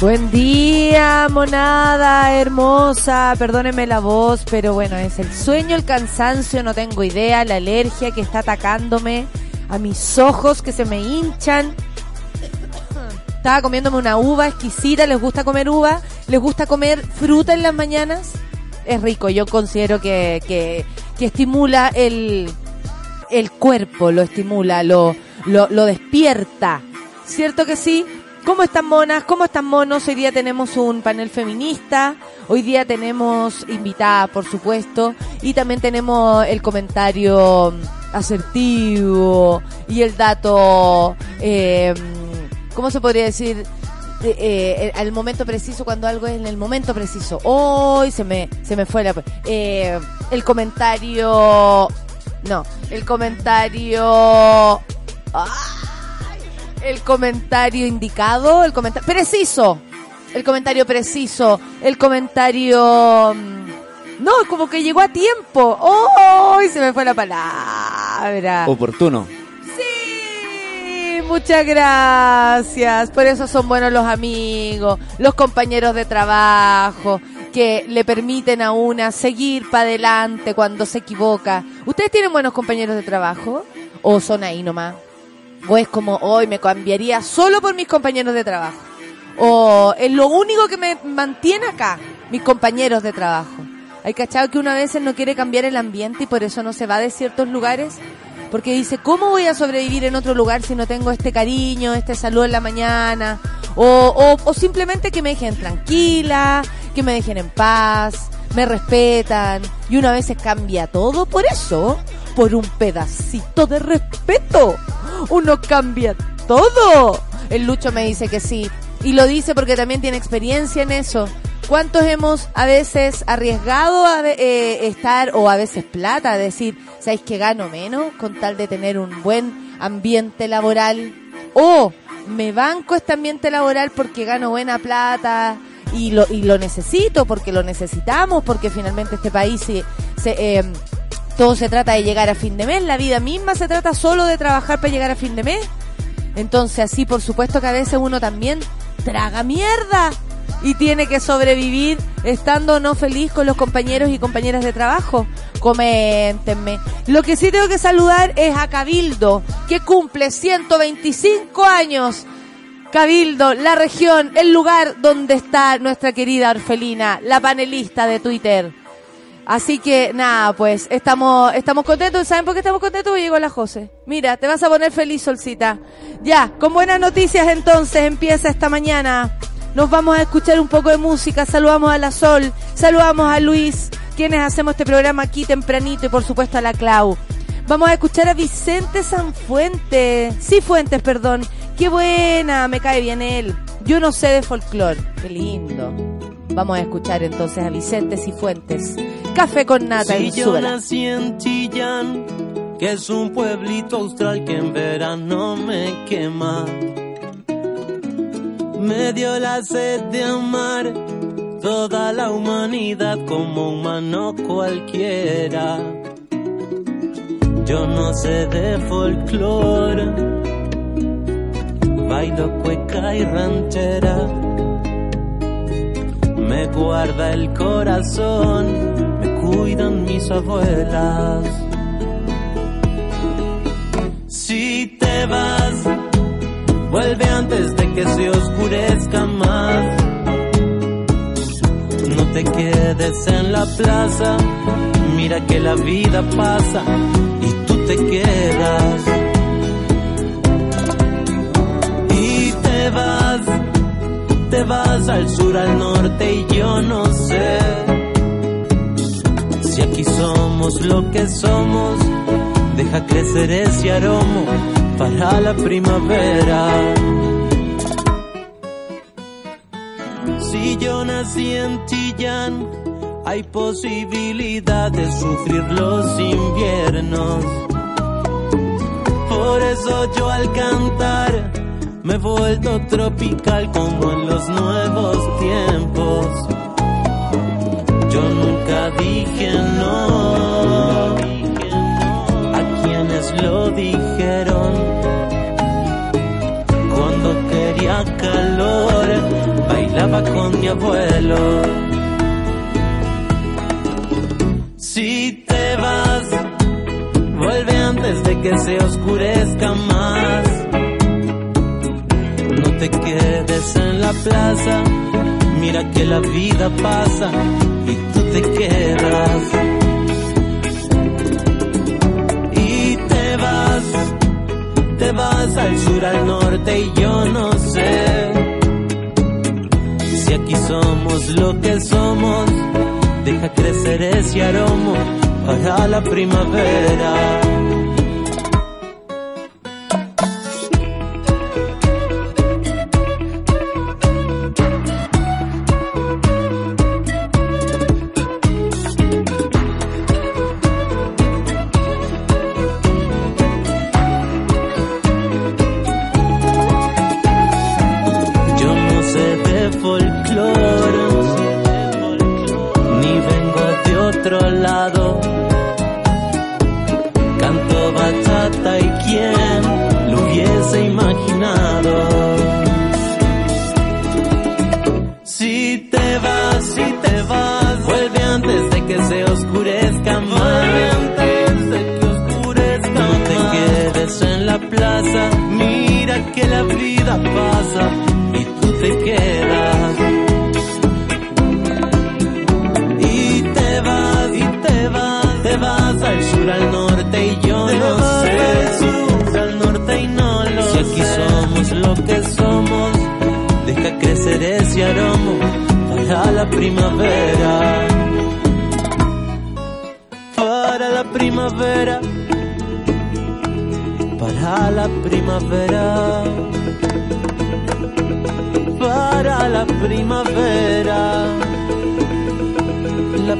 Buen día, monada hermosa. Perdóneme la voz, pero bueno, es el sueño, el cansancio, no tengo idea, la alergia que está atacándome a mis ojos que se me hinchan. Estaba comiéndome una uva exquisita, ¿les gusta comer uva? ¿Les gusta comer fruta en las mañanas? Es rico, yo considero que, que, estimula el, el cuerpo, lo estimula, lo, lo, lo despierta. ¿Cierto que sí? ¿Cómo están monas? ¿Cómo están monos? Hoy día tenemos un panel feminista, hoy día tenemos invitada, por supuesto, y también tenemos el comentario asertivo y el dato, eh, ¿cómo se podría decir? Eh, eh, al momento preciso cuando algo es en el momento preciso. Hoy se me se me fue la eh, el comentario no, el comentario ¡Ay! El comentario indicado, el comentario preciso. El comentario preciso, el comentario mm, no, como que llegó a tiempo. ¡Oh! Se me fue la palabra. Oportuno. Sí, muchas gracias. Por eso son buenos los amigos, los compañeros de trabajo, que le permiten a una seguir para adelante cuando se equivoca. ¿Ustedes tienen buenos compañeros de trabajo? ¿O son ahí nomás? ¿O es como hoy me cambiaría solo por mis compañeros de trabajo? ¿O es lo único que me mantiene acá, mis compañeros de trabajo? Hay cachado que uno a veces no quiere cambiar el ambiente y por eso no se va de ciertos lugares. Porque dice, ¿cómo voy a sobrevivir en otro lugar si no tengo este cariño, este salud en la mañana? O, simplemente que me dejen tranquila, que me dejen en paz, me respetan. Y uno a veces cambia todo por eso, por un pedacito de respeto. Uno cambia todo. El Lucho me dice que sí. Y lo dice porque también tiene experiencia en eso. ¿Cuántos hemos a veces arriesgado a eh, estar, o a veces plata, decir, ¿sabéis que gano menos con tal de tener un buen ambiente laboral? O me banco este ambiente laboral porque gano buena plata y lo, y lo necesito, porque lo necesitamos, porque finalmente este país se, se, eh, todo se trata de llegar a fin de mes, la vida misma se trata solo de trabajar para llegar a fin de mes. Entonces así por supuesto que a veces uno también traga mierda y tiene que sobrevivir estando no feliz con los compañeros y compañeras de trabajo. Coméntenme. Lo que sí tengo que saludar es a Cabildo, que cumple 125 años. Cabildo, la región, el lugar donde está nuestra querida Orfelina, la panelista de Twitter. Así que nada, pues estamos estamos contentos. ¿Saben por qué estamos contentos? Llegó la José. Mira, te vas a poner feliz, Solcita. Ya, con buenas noticias entonces empieza esta mañana. Nos vamos a escuchar un poco de música. Saludamos a la Sol, saludamos a Luis, quienes hacemos este programa aquí tempranito y por supuesto a la Clau. Vamos a escuchar a Vicente Sanfuentes. Sí, Fuentes, perdón. Qué buena, me cae bien él. Yo no sé de folclore. Qué lindo. Vamos a escuchar entonces a Vicente Cifuentes. Café con nata Si en yo Súbela. nací en Chillán, que es un pueblito austral que en verano me quema. Me dio la sed de amar toda la humanidad como humano cualquiera. Yo no sé de folclore, bailo cueca y ranchera. Me guarda el corazón, me cuidan mis abuelas. Si te vas, vuelve antes de que se oscurezca más. No te quedes en la plaza, mira que la vida pasa y tú te quedas. Te vas al sur, al norte y yo no sé Si aquí somos lo que somos, deja crecer ese aroma para la primavera. Si yo nací en Chillán, hay posibilidad de sufrir los inviernos. Por eso yo al cantar me he vuelto tropical como en los nuevos tiempos. Yo nunca dije no a quienes lo dijeron. Cuando quería calor, bailaba con mi abuelo. Si te vas, vuelve antes de que se oscurezca más. Te quedes en la plaza, mira que la vida pasa y tú te quedas. Y te vas, te vas al sur, al norte y yo no sé. Si aquí somos lo que somos, deja crecer ese aroma para la primavera.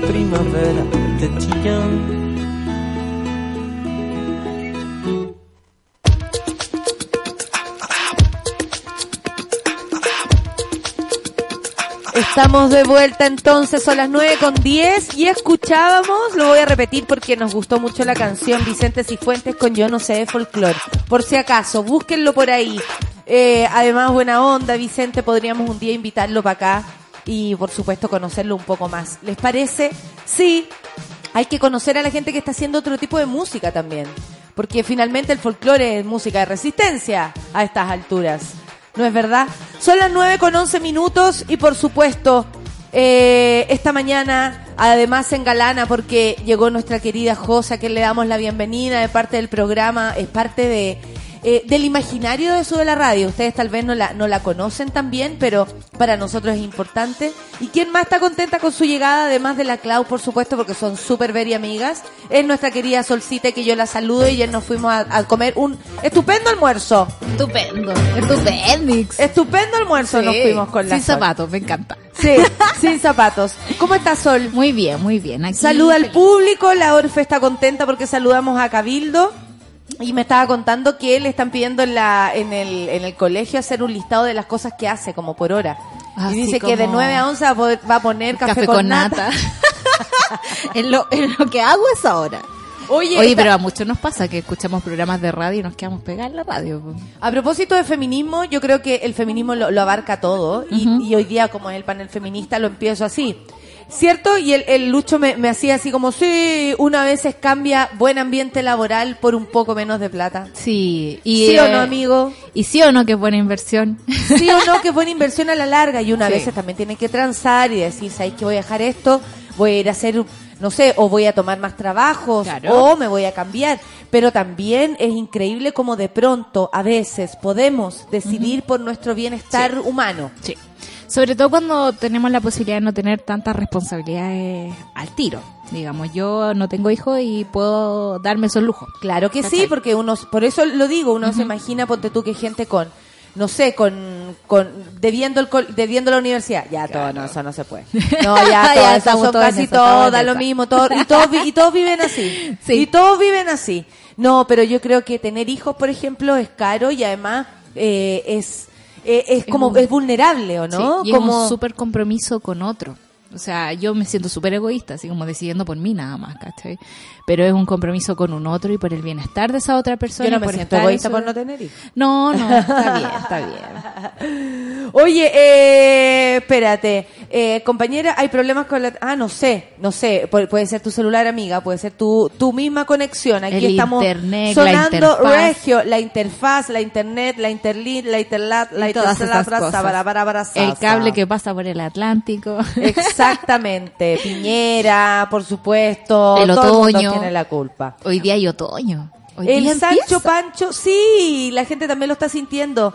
Primavera de Chillán. Estamos de vuelta entonces, son las 9 con 10 y escuchábamos, lo voy a repetir porque nos gustó mucho la canción Vicente Cifuentes con Yo no sé de folclore. Por si acaso, búsquenlo por ahí. Eh, además, buena onda, Vicente, podríamos un día invitarlo para acá y por supuesto conocerlo un poco más. ¿Les parece? Sí, hay que conocer a la gente que está haciendo otro tipo de música también. Porque finalmente el folclore es música de resistencia a estas alturas. ¿No es verdad? Son las 9 con 11 minutos y por supuesto, eh, esta mañana además se engalana porque llegó nuestra querida Josa, que le damos la bienvenida de parte del programa, es parte de eh, del imaginario de Sube la Radio. Ustedes tal vez no la, no la conocen también, pero para nosotros es importante. ¿Y quién más está contenta con su llegada, además de la Clau, por supuesto, porque son súper very amigas? Es nuestra querida Solcita, que yo la saludo y ya nos fuimos a, a comer un estupendo almuerzo. Estupendo, estupendix. Estupendo almuerzo nos fuimos con la Sin Sol. zapatos, me encanta. Sí, sin zapatos. ¿Cómo está Sol? Muy bien, muy bien. Aquí Saluda al público, la Orfe está contenta porque saludamos a Cabildo y me estaba contando que le están pidiendo en, la, en, el, en el colegio hacer un listado de las cosas que hace como por hora. Así y dice que de como 9 a 11 va a, poner café, Café, con, nata. en, lo, en lo que hago es ahora. Oye, Oye, esta- pero a muchos nos pasa que escuchamos programas de radio y nos quedamos pegados en la radio. a propósito de feminismo, yo creo que el feminismo lo, lo abarca todo y hoy día como es el panel feminista lo empiezo así. ¿Cierto? Y el, el Lucho me, me hacía así como, sí, una vez cambia buen ambiente laboral por un poco menos de plata. Sí. Y, ¿Sí o eh, no, amigo? Y sí o no que es buena inversión. Sí o no, que es buena inversión a la larga y una Sí. vez también tiene que transar y decir, ¿sabes que voy a dejar esto? Voy a ir a hacer, no sé, o voy a tomar más trabajos, Claro. o me voy a cambiar. Pero también es increíble como de pronto, a veces, podemos decidir por nuestro bienestar humano. Sí. Sobre todo cuando tenemos la posibilidad de no tener tantas responsabilidades al tiro. Digamos, yo no tengo hijos y puedo darme esos lujos. Claro que sí, porque uno, por eso lo digo, uno se imagina, ponte tú que gente con, no sé, con, con, debiendo el, debiendo la universidad. Ya todo, no, eso no se puede. No, ya, Ya todo, eso estamos son todos casi eso, todas lo mismo, todo, y todos, y todos viven así. Sí. Y todos viven así. No, pero yo creo que tener hijos, por ejemplo, es caro y además, eh, es, eh, es como, un- es vulnerable, ¿o no? Sí, y es como, un súper compromiso con otro. O sea, yo me siento súper egoísta, así como decidiendo por mí nada más, ¿cachai? Pero es un compromiso con un otro y por el bienestar de esa otra persona. yo no me por siento egoísta por no tener hijos. No, no, está bien, está bien. Oye, eh, espérate, eh, compañera, hay problemas con la... Ah, no sé, no sé, pu- puede ser tu celular, amiga, puede ser tu, tu misma conexión. Aquí El estamos internet, sonando regio, la interfaz, la internet, la interlink, la interlat, la sa, El cable que pasa por el Atlántico. Exactamente, Piñera, por supuesto, El otoño. Tiene la culpa. Hoy día hay otoño. Hoy El día Sancho empieza. Pancho, sí, la gente también lo está sintiendo.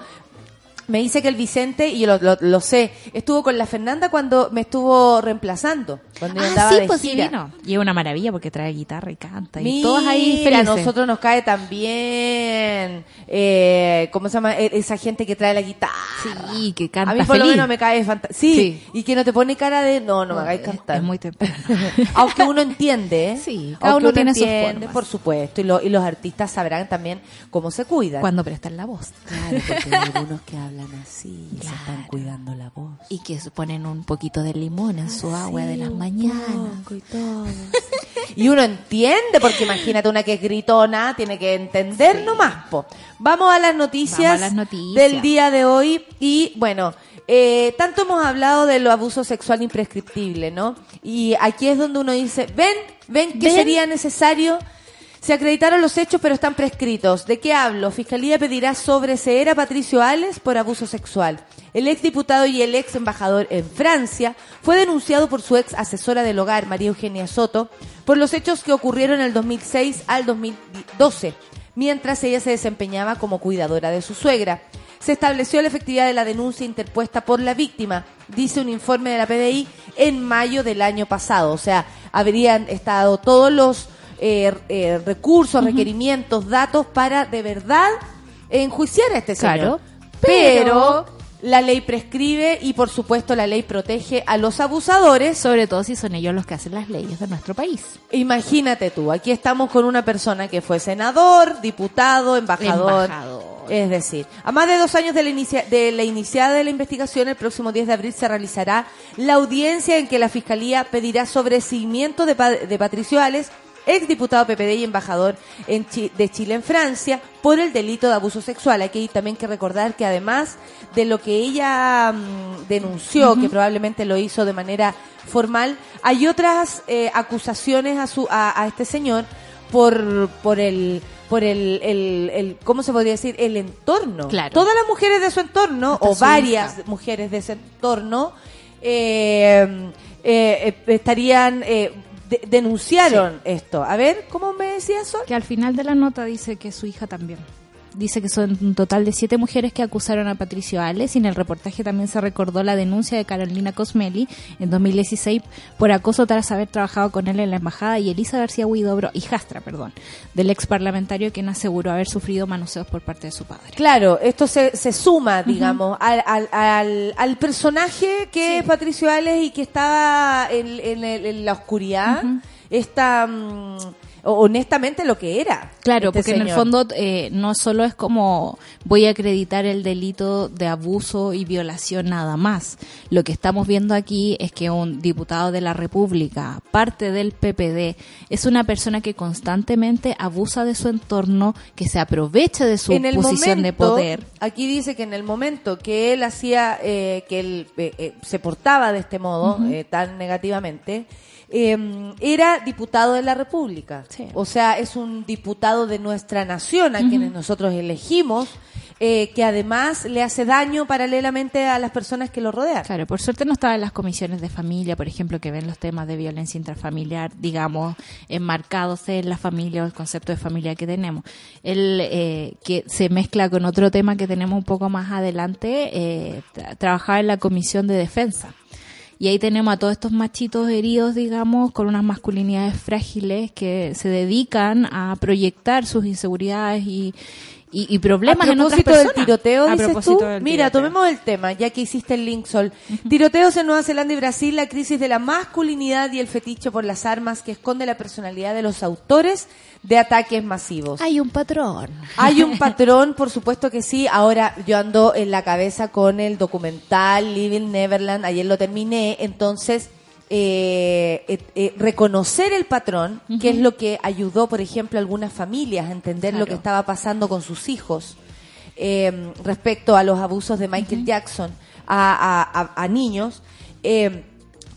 Me dice que el Vicente, y yo lo, lo- lo sé, estuvo con la Fernanda cuando me estuvo reemplazando, cuando yo Ah, andaba sí, de pues sí gira. vino. Y es una maravilla porque trae guitarra y canta. Y Mira, todas ahí a nosotros nos cae también, eh, ¿cómo se llama? E- Esa gente que trae la guitarra. Sí, que canta a mí por lo menos me cae fantástico. Sí, Sí. y que no te pone cara de, no, no me hagáis cantar. Es muy temprano. Aunque uno entiende, ¿eh? Sí, cada Aunque uno tiene sus entiende, formas. por supuesto, y, lo- y los artistas sabrán también cómo se cuidan. Cuando prestan la voz. Claro, porque hay algunos que hablan así, y se Claro. están cuidando la voz. Y que ponen un poquito de limón en su agua de las mañanas. Y, todo. y uno entiende, porque imagínate una que es gritona, tiene que entender nomás. Po. Vamos a las noticias, Vamos a las noticias. del día de hoy. Y bueno, eh, tanto hemos hablado de lo abuso sexual imprescriptible, ¿no? Y aquí es donde uno dice, ven, ven que ¿Ven? sería necesario se acreditaron los hechos, pero están prescritos. ¿De qué hablo? Fiscalía pedirá sobreseer a Patricio Ales por abuso sexual. El ex diputado y el ex embajador en Francia fue denunciado por su ex asesora del hogar, María Eugenia Soto, por los hechos que ocurrieron del 2006 al 2012, mientras ella se desempeñaba como cuidadora de su suegra. Se estableció la efectividad de la denuncia interpuesta por la víctima, dice un informe de la PDI, en mayo del año pasado. O sea, habrían estado todos los eh, eh, recursos, requerimientos, datos para de verdad enjuiciar a este señor. Claro, pero, pero- la ley prescribe y por supuesto la ley protege a los abusadores. Sobre todo si son ellos los que hacen las leyes de nuestro país. Imagínate tú, aquí estamos con una persona que fue senador, diputado, embajador. Embajador. Es decir, a más de dos años de la, inicia- de la iniciada de la investigación, el próximo 10 de abril se realizará la audiencia en que la Fiscalía pedirá sobreseimiento de, de Patricio Ales, ex diputado PPD y embajador en de Chile en Francia, por el delito de abuso sexual. Aquí hay también que recordar que además de lo que ella mm, denunció, que probablemente lo hizo de manera formal, hay otras eh, acusaciones a, su, a, a este señor por, por el por el, el, el- ¿cómo se podría decir? El entorno. Claro. Todas las mujeres de su entorno, Hasta o su varias hija. mujeres de ese entorno, eh, eh, estarían, eh, de- denunciaron esto. A ver, ¿cómo me decía Sol? Que al final de la nota dice que su hija también. Dice que son un total de siete mujeres que acusaron a Patricio Ales y en el reportaje también se recordó la denuncia de Carolina Cosmeli en 2016 por acoso tras haber trabajado con él en la embajada y Elisa García Huidobro, hijastra, perdón, del ex parlamentario quien aseguró haber sufrido manoseos por parte de su padre. Claro, esto se, se suma, digamos, al, al, al, al personaje que es Patricio Ales y que estaba en, en el- en la oscuridad. Esta, mm, honestamente, lo que era. Claro, este porque en el fondo eh, no solo es como voy a acreditar el delito de abuso y violación nada más. Lo que estamos viendo aquí es que un diputado de la República, parte del PPD, es una persona que constantemente abusa de su entorno, que se aprovecha de su en el posición de poder. Aquí dice que en el momento que él hacía, eh, que él eh, eh, se portaba de este modo, eh, tan negativamente, eh, era diputado de la República. Sí. O sea, es un diputado de nuestra nación, a quienes nosotros elegimos eh, que además le hace daño paralelamente a las personas que lo rodean. Claro, por suerte no estaba en las comisiones de familia, por ejemplo, que ven los temas de violencia intrafamiliar, digamos, enmarcados en la familia o el concepto de familia que tenemos. El eh, que se mezcla con otro tema que tenemos un poco más adelante, eh, tra- trabajaba en la comisión de defensa. Y ahí tenemos a todos estos machitos heridos, digamos, con unas masculinidades frágiles que se dedican a proyectar sus inseguridades y, y, y problemas en otras propósito personas. del tiroteo, A dices propósito tú. del Mira, tiroteo. tomemos el tema, ya que hiciste el link, Sol. Tiroteos en Nueva Zelanda y Brasil, la crisis de la masculinidad y el fetiche por las armas que esconde la personalidad de los autores de ataques masivos. Hay un patrón. Hay un patrón, por supuesto que sí. Ahora yo ando en la cabeza con el documental Living Neverland. Ayer lo terminé. Entonces, eh, eh, eh, reconocer el patrón, que es lo que ayudó, por ejemplo, a algunas familias a entender lo que estaba pasando con sus hijos eh, respecto a los abusos de Michael Jackson a, a- a- a niños. Eh,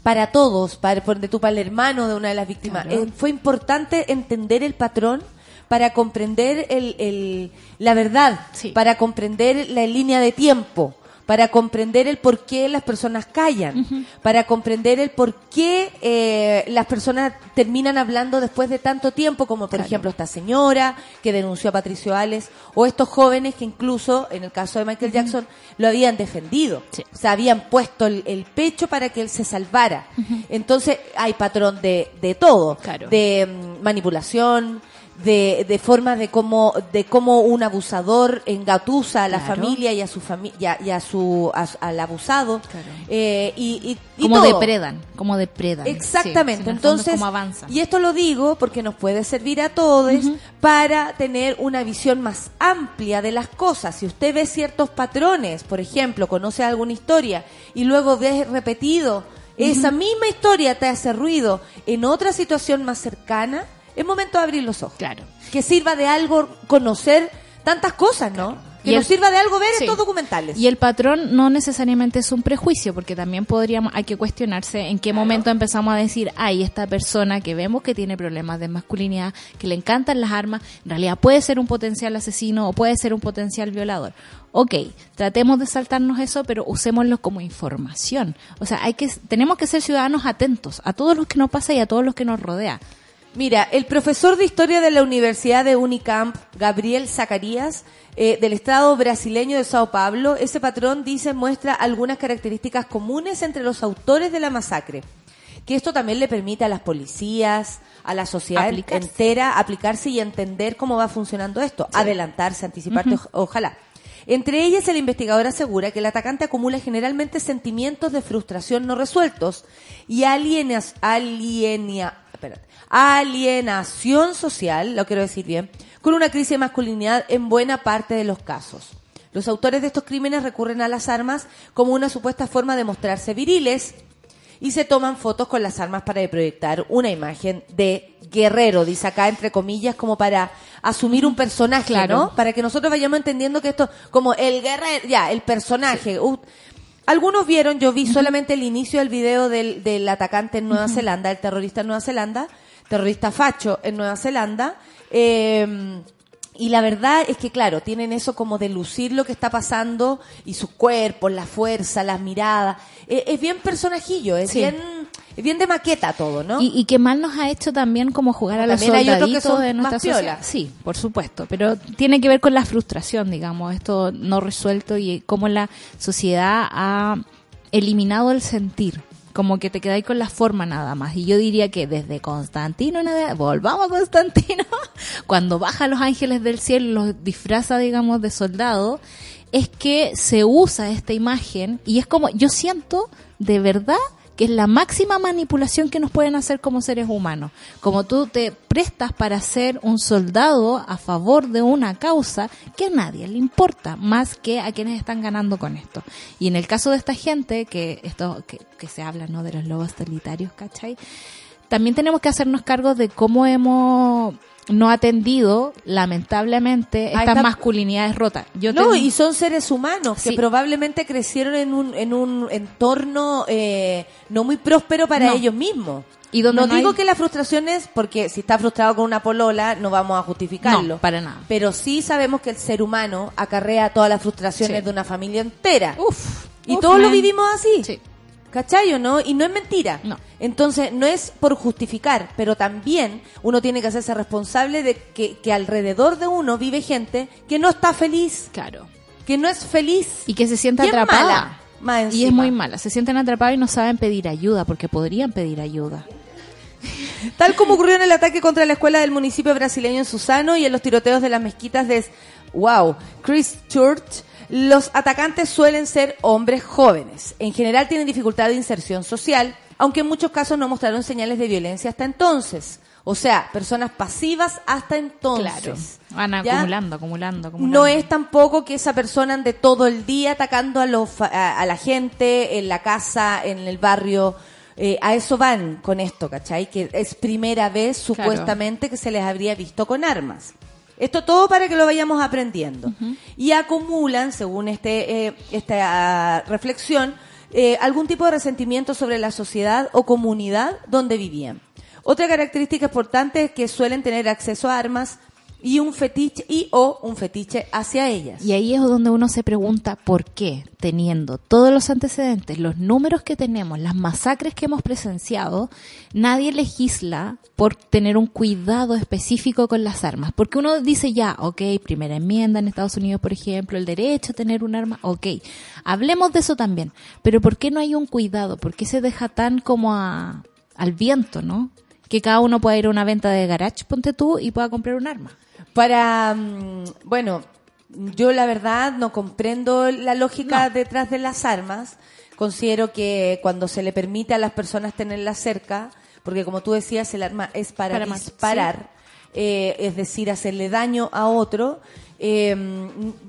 para todos, para, de tu para el hermano de una de las víctimas. Claro. Eh, fue importante entender el patrón para comprender el, el- la verdad, Sí. para comprender la línea de tiempo, para comprender el por qué las personas callan, para comprender el por qué eh, las personas terminan hablando después de tanto tiempo, como por ejemplo esta señora que denunció a Patricio Ales, o estos jóvenes que incluso, en el caso de Michael Jackson, lo habían defendido. Sí. O sea, habían puesto el, el pecho para que él se salvara. Entonces, hay patrón de, de todo. Claro. De mm, manipulación, de, de formas de cómo, de cómo un abusador engatusa a la Claro. familia y a su familia y a su, a- al abusado. Claro. Eh, y, como depredan, como depredan. Exactamente. Sí, Entonces, como y esto lo digo porque nos puede servir a todos para tener una visión más amplia de las cosas. Si usted ve ciertos patrones, por ejemplo, conoce alguna historia y luego ves repetido esa misma historia te hace ruido en otra situación más cercana, es momento de abrir los ojos. Claro. Que sirva de algo conocer tantas cosas, ¿no? Que Y nos el- sirva de algo ver Sí. estos documentales. Y el patrón no necesariamente es un prejuicio, porque también podríamos, hay que cuestionarse en qué momento empezamos a decir, ay, esta persona que vemos que tiene problemas de masculinidad, que le encantan las armas, en realidad puede ser un potencial asesino o puede ser un potencial violador. Ok, tratemos de saltarnos eso, pero usémoslo como información. O sea, hay que, tenemos que ser ciudadanos atentos a todos los que nos pasa y a todos los que nos rodea. Mira, el profesor de historia de la Universidad de Unicamp, Gabriel Zacarías, eh, del Estado brasileño de Sao Paulo, ese patrón dice muestra algunas características comunes entre los autores de la masacre. Que esto también le permite a las policías, a la sociedad Aplicarse. entera, aplicarse y entender cómo va funcionando esto. Adelantarse, anticiparte, oj- ojalá. Entre ellas, el investigador asegura que el atacante acumula generalmente sentimientos de frustración no resueltos y alienas, alienia, alienación social, lo quiero decir bien, con una crisis de masculinidad en buena parte de los casos. Los autores de estos crímenes recurren a las armas como una supuesta forma de mostrarse viriles y se toman fotos con las armas para proyectar una imagen de guerrero, dice acá entre comillas, como para asumir un personaje, Claro. ¿no? Para que nosotros vayamos entendiendo que esto, como el guerrero, ya, el personaje. Uh, algunos vieron, yo vi solamente el inicio del video del, del atacante en Nueva Zelanda, el terrorista en Nueva Zelanda, terrorista facho en Nueva Zelanda. eh, y la verdad es que, claro, tienen eso como de lucir lo que está pasando y sus cuerpos, la fuerza, las miradas. Eh, es bien personajillo, es Sí. bien es bien de maqueta todo, ¿no? Y, y que mal nos ha hecho también como jugar a que soldaditos de nuestra sociedad. Sí, por supuesto, pero tiene que ver con la frustración, digamos, esto no resuelto y cómo la sociedad ha eliminado el sentir. Como que te quedáis con la forma nada más. Y yo diría que desde Constantino, adelante- volvamos a Constantino, cuando baja los ángeles del cielo, los disfraza, digamos, de soldado, es que se usa esta imagen y es como, yo siento de verdad que es la máxima manipulación que nos pueden hacer como seres humanos. Como tú te prestas para ser un soldado a favor de una causa que a nadie le importa, más que a quienes están ganando con esto. Y en el caso de esta gente, que esto que, se habla no de los lobos solitarios, ¿cachai? También tenemos que hacernos cargo de cómo hemos no atendido, lamentablemente, estas esta- masculinidades rotas. Yo no, y son seres humanos que probablemente crecieron en un, en un entorno eh, no muy próspero para No. ellos mismos. Y donde no, no digo hay- que la frustración es porque si está frustrado con una polola no vamos a justificarlo. No, para nada. Pero sí sabemos que el ser humano acarrea todas las frustraciones Sí. de una familia entera. Uf. y uf, todos lo vivimos así. Sí. ¿Cachai o no? Y no es mentira. No. Entonces, no es por justificar, pero también uno tiene que hacerse responsable de que, que alrededor de uno vive gente que no está feliz, Claro. que no es feliz. Y que se siente atrapada. mala, más y es muy mala. Se sienten atrapados y no saben pedir ayuda porque podrían pedir ayuda. Tal como ocurrió en el ataque contra la escuela del municipio brasileño en Susano y en los tiroteos de las mezquitas de Wow, Christchurch, los atacantes suelen ser hombres jóvenes. En general tienen dificultad de inserción social, aunque en muchos casos no mostraron señales de violencia hasta entonces. O sea, personas pasivas hasta entonces. Van ¿Ya? acumulando, acumulando, acumulando. No es tampoco que esa persona ande todo el día atacando a, los, a, a la gente en la casa, en el barrio. Eh, a eso van con esto, ¿cachai? Que es primera vez supuestamente que se les habría visto con armas. Esto todo para que lo vayamos aprendiendo. Y acumulan, según este, eh, esta ah, reflexión, eh, algún tipo de resentimiento sobre la sociedad o comunidad donde vivían. Otra característica importante es que suelen tener acceso a armas y un fetiche y o un fetiche hacia ellas. Y ahí es donde uno se pregunta por qué, teniendo todos los antecedentes, los números que tenemos, las masacres que hemos presenciado, nadie legisla por tener un cuidado específico con las armas. Porque uno dice ya, ok, primera enmienda en Estados Unidos, por ejemplo, el derecho a tener un arma, ok, hablemos de eso también. Pero ¿por qué no hay un cuidado? ¿Por qué se deja tan como a- al viento, no? Que cada uno pueda ir a una venta de garage, ponte tú, y pueda comprar un arma. Para, mm, bueno, yo la verdad no comprendo la lógica No. detrás de las armas. Considero que cuando se le permite a las personas tenerlas cerca, porque como tú decías, el arma es para, disparar, eh, es decir, hacerle daño a otro. eh,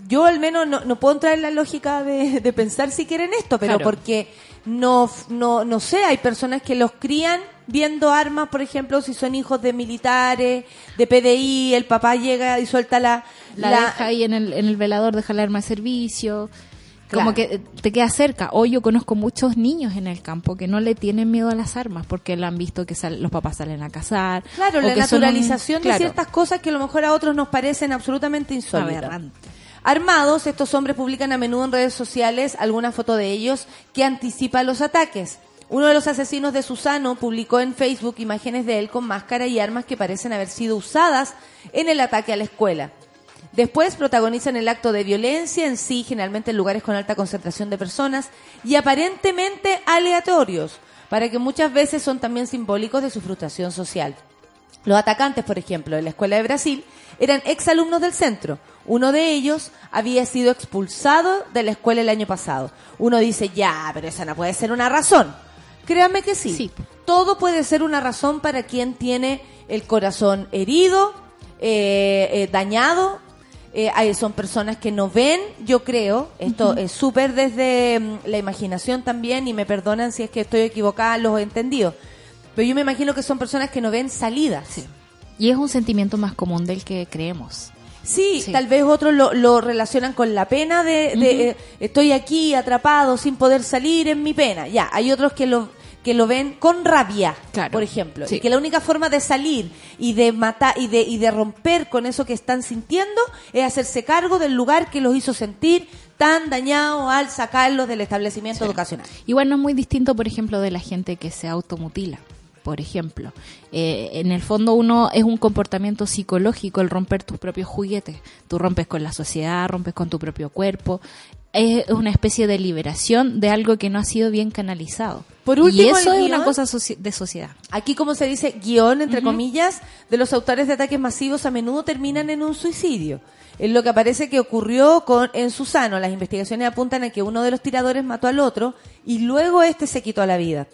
yo al menos no, no puedo entrar en la lógica de, de pensar si quieren esto, pero Claro. porque no, no, no sé, hay personas que los crían viendo armas, por ejemplo, si son hijos de militares, de PDI, el papá llega y suelta la... la, deja ahí en el, en el velador, deja el arma de servicio. Como que te queda cerca. Hoy yo conozco muchos niños en el campo que no le tienen miedo a las armas porque lo han visto que sal- los papás salen a cazar. Claro, la un- naturalización de claro, ciertas cosas que a lo mejor a otros nos parecen absolutamente insólitas. aberrante. Armados, estos hombres publican a menudo en redes sociales alguna foto de ellos que anticipa los ataques. Uno de los asesinos de Susano publicó en Facebook imágenes de él con máscara y armas que parecen haber sido usadas en el ataque a la escuela. Después protagonizan el acto de violencia en sí, generalmente en lugares con alta concentración de personas y aparentemente aleatorios, para que muchas veces son también simbólicos de su frustración social. Los atacantes, por ejemplo, de la Escuela de Brasil, eran exalumnos del centro. Uno de ellos había sido expulsado de la escuela el año pasado. Uno dice, ya, pero esa no puede ser una razón. Créanme que sí. Sí. Todo puede ser una razón para quien tiene el corazón herido, eh, eh, dañado. Eh, hay- son personas que no ven, yo creo, esto es súper desde mm, la imaginación también, y me perdonan si es que estoy equivocada, los he entendido. Pero yo me imagino que son personas que no ven salidas. Y es un sentimiento más común del que creemos. Sí, Sí. tal vez otros lo, lo relacionan con la pena de, de, eh, estoy aquí atrapado sin poder salir en mi pena. Ya, hay otros que lo que lo ven con rabia, Claro. por ejemplo, Sí. y que la única forma de salir y de matar y de y de romper con eso que están sintiendo es hacerse cargo del lugar que los hizo sentir tan dañados al sacarlos del establecimiento educacional. Igual no es muy distinto, por ejemplo, de la gente que se automutila. Por ejemplo, Eh, en el fondo uno es un comportamiento psicológico el romper tus propios juguetes. Tú rompes con la sociedad, rompes con tu propio cuerpo. Es una especie de liberación de algo que no ha sido bien canalizado. Por último, y eso es una cosa soci- de sociedad. Aquí, como se dice, guion, entre comillas, de los autores de ataques masivos a menudo terminan en un suicidio. Es lo que aparece que ocurrió con, en Susano. Las investigaciones apuntan a que uno de los tiradores mató al otro y luego este se quitó la vida.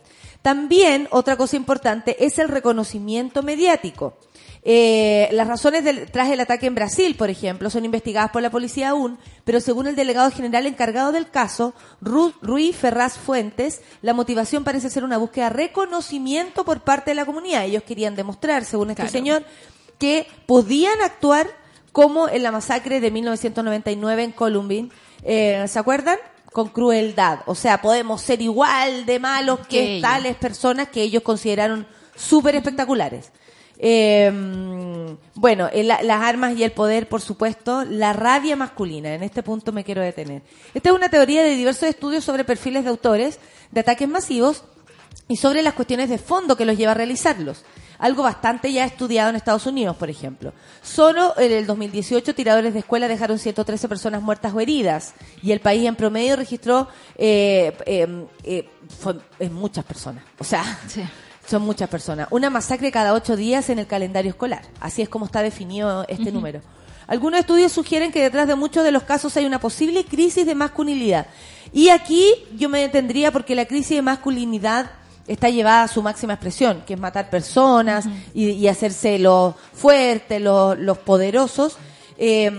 También, otra cosa importante, es el reconocimiento mediático. Eh, las razones del, tras el ataque en Brasil, por ejemplo, son investigadas por la policía aún, pero según el delegado general encargado del caso, Ru- Rui Ferraz Fuentes, la motivación parece ser una búsqueda de reconocimiento por parte de la comunidad. Ellos querían demostrar, según este Claro. señor, que podían actuar como en la masacre de 1999 en Columbine. Eh, ¿Se acuerdan? Con crueldad. O sea, podemos ser igual de malos que tales personas que ellos consideraron súper espectaculares. Eh, bueno, el- las armas y el poder, por supuesto, la rabia masculina. En este punto me quiero detener. Esta es una teoría de diversos estudios sobre perfiles de autores de ataques masivos y sobre las cuestiones de fondo que los lleva a realizarlos. Algo bastante ya estudiado en Estados Unidos, por ejemplo. Solo en el 2018 tiradores de escuela dejaron 113 personas muertas o heridas y el país en promedio registró eh, eh, eh, fue- muchas personas. O sea, Sí. son muchas personas. Una masacre cada ocho días en el calendario escolar. Así es como está definido este número. Algunos estudios sugieren que detrás de muchos de los casos hay una posible crisis de masculinidad. Y aquí yo me detendría porque la crisis de masculinidad está llevada a su máxima expresión, que es matar personas y, y hacerse los fuertes, los, los poderosos, eh,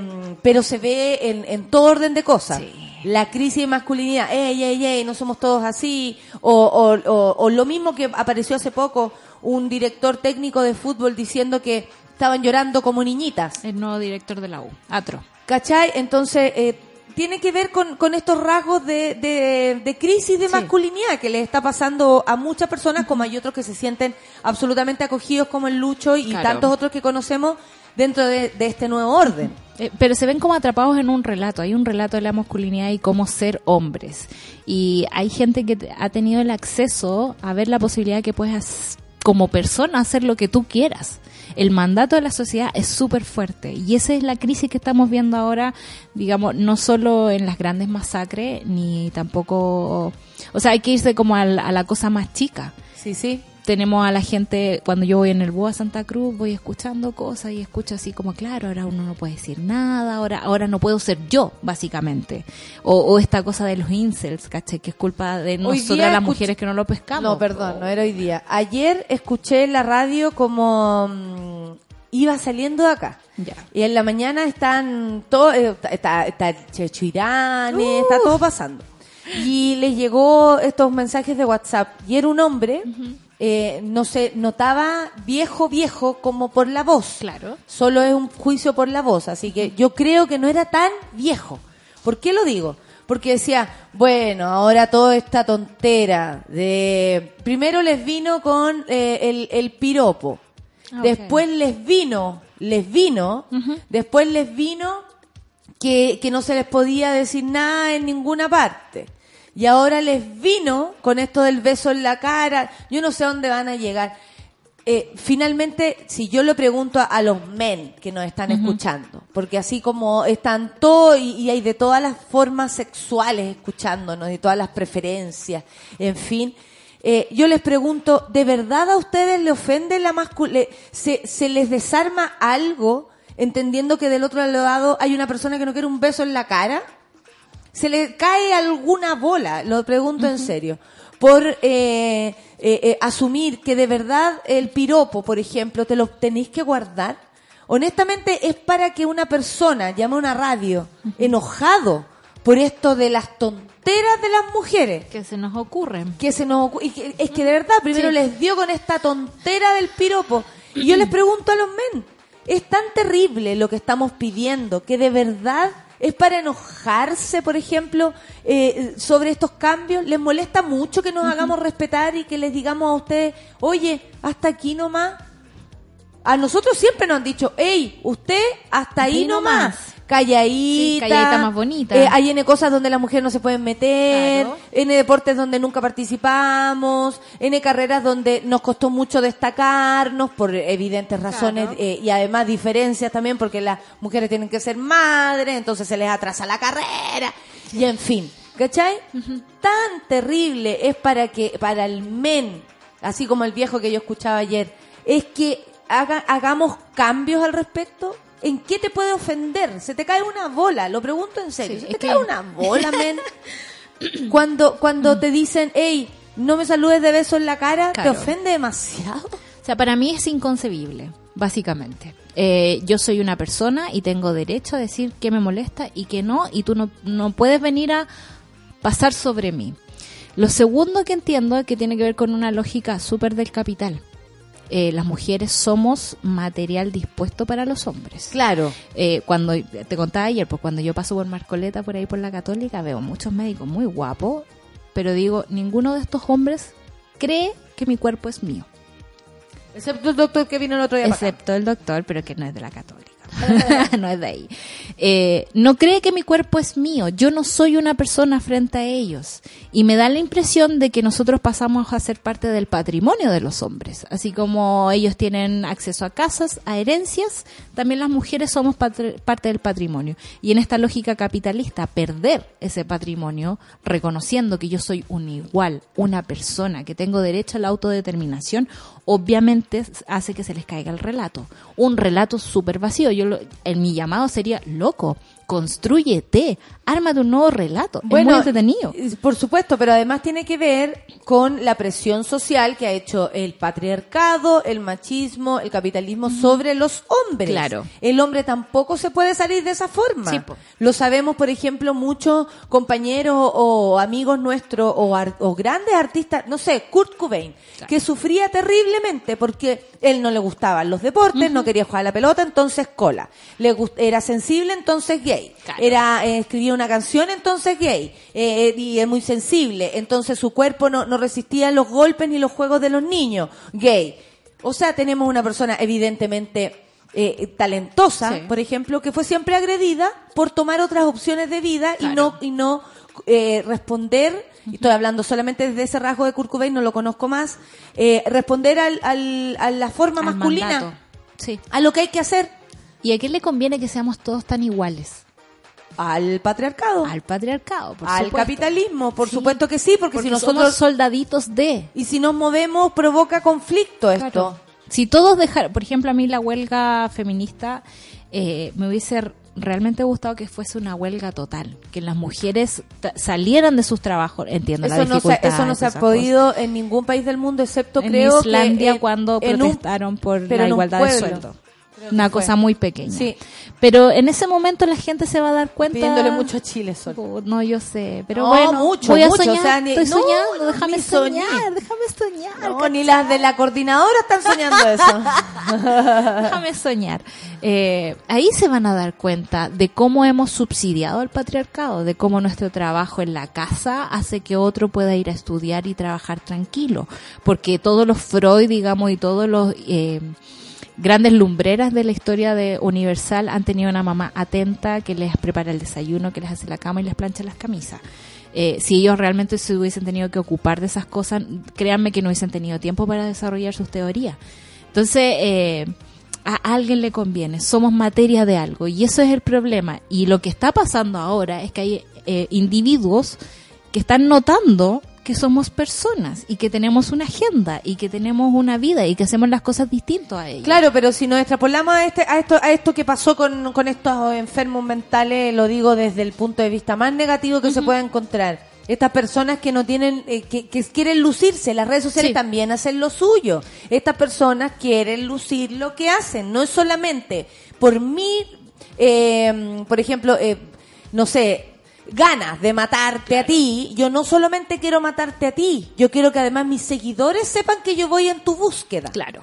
pero se ve en, en todo orden de cosas. La crisis de masculinidad, ey, ey, ey, no somos todos así, o, o, o- o lo mismo que apareció hace poco, un director técnico de fútbol diciendo que estaban llorando como niñitas. El nuevo director de la U, Atro. ¿Cachai? Entonces, eh, tiene que ver con, con estos rasgos de, de, de crisis de Sí. masculinidad que le está pasando a muchas personas, como hay otros que se sienten absolutamente acogidos como el Lucho y Claro. tantos otros que conocemos dentro de, de este nuevo orden. Eh, pero se ven como atrapados en un relato. Hay un relato de la masculinidad y cómo ser hombres. Y hay gente que ha tenido el acceso a ver la posibilidad que puedes, como persona, hacer lo que tú quieras. El mandato de la sociedad es súper fuerte. Y esa es la crisis que estamos viendo ahora, digamos, no solo en las grandes masacres, ni tampoco. O sea, hay que irse como al- a la cosa más chica Sí, sí. Tenemos a la gente, cuando yo voy en el búho a Santa Cruz, voy escuchando cosas y escucho así como, claro, ahora uno no puede decir nada, ahora, ahora no puedo ser yo, básicamente. O, o esta cosa de los incels, ¿cachai? Que es culpa de nosotras las mujeres que no lo pescamos. No, perdón, no era hoy día. Ayer escuché en la radio como mm, iba saliendo de acá. Ya. Y en la mañana están todo, eh, está, está Checho Irán, eh, está todo pasando. Y les llegó estos mensajes de WhatsApp. Y era un hombre, eh, no se notaba viejo, viejo como por la voz. Claro. Solo es un juicio por la voz. Así que yo creo que no era tan viejo. ¿Por qué lo digo? Porque decía, bueno, ahora toda esta tontera de... Primero les vino con eh, el, el piropo. Ah. Después les vino, les vino, después les vino que, que no se les podía decir nada en ninguna parte. Y ahora les vino con esto del beso en la cara. Yo no sé a dónde van a llegar. Eh, finalmente, si yo le pregunto a, a los men que nos están escuchando, porque así como están todos y, y hay de todas las formas sexuales escuchándonos, de todas las preferencias, en fin, eh, yo les pregunto, ¿de verdad a ustedes le ofende la masculinidad? Se, ¿Se les desarma algo entendiendo que del otro lado hay una persona que no quiere un beso en la cara? ¿Se le cae alguna bola? Lo pregunto en serio. Por eh, eh, eh, asumir que de verdad el piropo, por ejemplo, te lo tenéis que guardar. Honestamente es para que una persona llame a una radio enojado por esto de las tonteras de las mujeres Que se nos ocurren. que se nos ocu- y que- es que de verdad primero Sí. les dio con esta tontera del piropo y yo les pregunto a los men es tan terrible lo que estamos pidiendo que de verdad es para enojarse por ejemplo eh, sobre estos cambios les molesta mucho que nos hagamos respetar y que les digamos a ustedes oye hasta aquí nomás a nosotros siempre nos han dicho, hey, usted hasta ahí ahí nomás. nomás. Calladita. Sí, calladita más bonita. Eh, hay N cosas donde las mujeres no se pueden meter, Claro. N deportes donde nunca participamos, N carreras donde nos costó mucho destacarnos por evidentes razones Claro. eh, y además diferencias también porque las mujeres tienen que ser madres, entonces se les atrasa la carrera y en fin, ¿cachai? Tan terrible es para que para el men, así como el viejo que yo escuchaba ayer, es que haga- hagamos cambios al respecto. ¿En qué te puede ofender? Se te cae una bola, lo pregunto en serio. Sí, ¿Se te que- cae una bola, men? cuando cuando te dicen, hey, no me saludes de beso en la cara, Claro. ¿te ofende demasiado? O sea, para mí es inconcebible, básicamente. Eh, yo soy una persona y tengo derecho a decir que me molesta y que no, y tú no, no puedes venir a pasar sobre mí. Lo segundo que entiendo es que tiene que ver con una lógica súper del capital. Eh, las mujeres somos material dispuesto para los hombres. Claro. Eh, cuando te contaba ayer, pues cuando yo paso por Marcoleta por ahí por la Católica, veo muchos médicos muy guapos, pero digo, ninguno de estos hombres cree que mi cuerpo es mío. Excepto el doctor que vino el otro día. Excepto el doctor, pero que no es de la católica. no es de ahí. Eh, no cree que mi cuerpo es mío. Yo no soy una persona frente a ellos. Y me da la impresión de que nosotros pasamos a ser parte del patrimonio de los hombres. Así como ellos tienen acceso a casas, a herencias, también las mujeres somos parte del patrimonio. Y en esta lógica capitalista, perder ese patrimonio, reconociendo que yo soy un igual, una persona, que tengo derecho a la autodeterminación, obviamente hace que se les caiga el relato. Un relato súper vacío. Yo lo- en mi llamado sería, loco, construyete, ármate un nuevo relato. es muy entretenido. eh, Por supuesto, pero además tiene que ver con la presión social que ha hecho el patriarcado, el machismo, el capitalismo sobre los hombres. Claro. El hombre tampoco se puede salir de esa forma. Sí, po. Lo sabemos, por ejemplo, muchos compañeros o amigos nuestros o, ar- o grandes artistas, no sé, Kurt Cobain, que sufría terriblemente porque él no le gustaban los deportes, no quería jugar a la pelota, entonces cola. Le gust- era sensible, entonces gay. Claro. Era eh, escribía una canción, entonces gay. Eh, y es muy sensible, entonces su cuerpo no, no resistía los golpes ni los juegos de los niños, gay. O sea, tenemos una persona evidentemente eh, talentosa, Sí. por ejemplo, que fue siempre agredida por tomar otras opciones de vida y no y no eh, responder. y Estoy hablando solamente desde ese rasgo de Kurt Cobain, no lo conozco más. eh, responder al, al- a la forma Al masculina, mandato. Sí. a lo que hay que hacer, ¿Y a qué le conviene que seamos todos tan iguales? al patriarcado, Al patriarcado, por al supuesto. capitalismo, por Sí. supuesto que sí, porque, Porque si somos nosotros soldaditos de. y si nos movemos provoca conflicto esto. Claro. Si todos dejaran, por ejemplo, a mí la huelga feminista eh, me hubiese realmente gustado que fuese una huelga total, que las mujeres salieran de sus trabajos, entiendo la Eso no, se, dificultad. eso no se ha podido en ningún país del mundo, excepto cosas. creo en Islandia que en- cuando en un- protestaron por la en igualdad de sueldo. Una fue. cosa muy pequeña. Sí. Pero en ese momento la gente se va a dar cuenta. Pidiéndole mucho a Chile, Sol. Oh, No, yo sé, pero No, bueno, mucho, voy a mucho, soñar, o sea, ni- estoy no, soñando, no, déjame soñar, soñé. déjame soñar. No, ni las de la coordinadora están soñando eso. Déjame soñar. Eh, ahí se van a dar cuenta de cómo hemos subsidiado al patriarcado, de cómo nuestro trabajo en la casa hace que otro pueda ir a estudiar y trabajar tranquilo. Porque todos los Freud, digamos, y todos los eh, grandes lumbreras de la historia de Universal han tenido una mamá atenta que les prepara el desayuno, que les hace la cama y les plancha las camisas. Eh, si ellos realmente se hubiesen tenido que ocupar de esas cosas, créanme que no hubiesen tenido tiempo para desarrollar sus teorías. Entonces, eh, a alguien le conviene, somos materia de algo y eso es el problema. Y lo que está pasando ahora es que hay eh, individuos que están notando que somos personas y que tenemos una agenda y que tenemos una vida y que hacemos las cosas distintas a ellos. Claro, pero si nos extrapolamos a, este, a, esto, a esto que pasó con, con estos enfermos mentales, lo digo desde el punto de vista más negativo que se puede encontrar. Estas personas que no tienen, eh, que, que quieren lucirse, las redes sociales Sí. también hacen lo suyo. Estas personas quieren lucir lo que hacen, no es solamente por mí, eh, por ejemplo, eh, no sé, ganas de matarte a ti, yo no solamente quiero matarte a ti, yo quiero que además mis seguidores sepan que yo voy en tu búsqueda. Claro.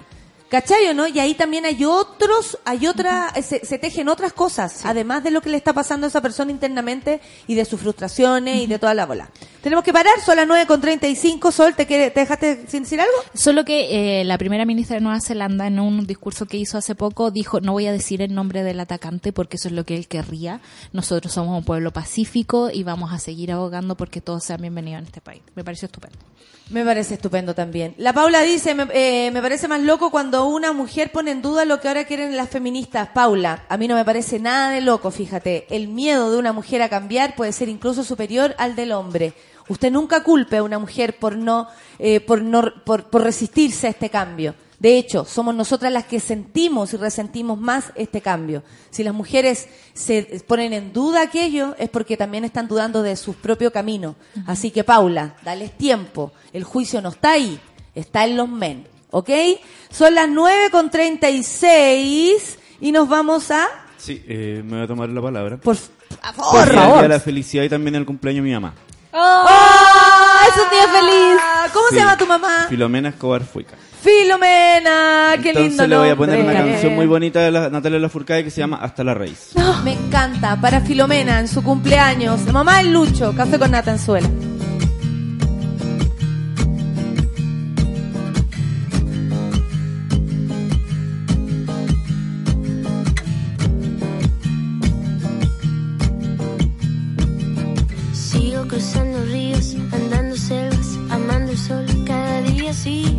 ¿Cachai o no? Y ahí también hay otros, hay otra, se, se tejen otras cosas, además de lo que le está pasando a esa persona internamente y de sus frustraciones y de toda la bola. Tenemos que parar, son las 9 con 35. Sol, ¿te, quiere, ¿te dejaste sin decir algo? Solo que eh, la primera ministra de Nueva Zelanda en un discurso que hizo hace poco dijo, no voy a decir el nombre del atacante porque eso es lo que él querría. Nosotros somos un pueblo pacífico y vamos a seguir abogando porque todos sean bienvenidos en este país. Me pareció estupendo. Me parece estupendo también. La Paula dice, me, eh, me parece más loco cuando una mujer pone en duda lo que ahora quieren las feministas. Paula, a mí no me parece nada de loco, fíjate. El miedo de una mujer a cambiar puede ser incluso superior al del hombre. Usted nunca culpe a una mujer por no, eh, por no, por, por resistirse a este cambio. De hecho, somos nosotras las que sentimos y resentimos más este cambio. Si las mujeres se ponen en duda aquello, es porque también están dudando de su propio camino. Así que, Paula, dales tiempo. El juicio no está ahí, está en los men. ¿Ok? Son las 9 con 36 y nos vamos a... Sí, eh, me voy a tomar la palabra. Por, Por por favor. la felicidad y también el cumpleaños de mi mamá. ¡Oh! ¡Es un día feliz! ¿Cómo se llama tu mamá? Filomena Escobar Fuica. Filomena, qué Entonces lindo le voy a poner una canción muy bonita de la, Natalia Lafourcade que se llama Hasta la raíz. Me encanta, para Filomena en su cumpleaños. Mamá el Lucho, café con nata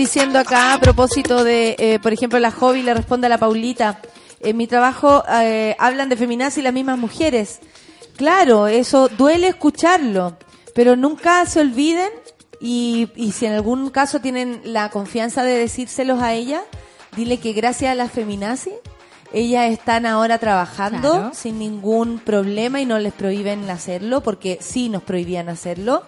diciendo acá a propósito de, eh, por ejemplo, la Hobby le responde a la Paulita. En mi trabajo eh, hablan de feminazi las mismas mujeres. Claro, eso duele escucharlo, pero nunca se olviden y, y si en algún caso tienen la confianza de decírselos a ella, dile que gracias a las feminazi ellas están ahora trabajando Claro. sin ningún problema y no les prohíben hacerlo porque sí nos prohibían hacerlo.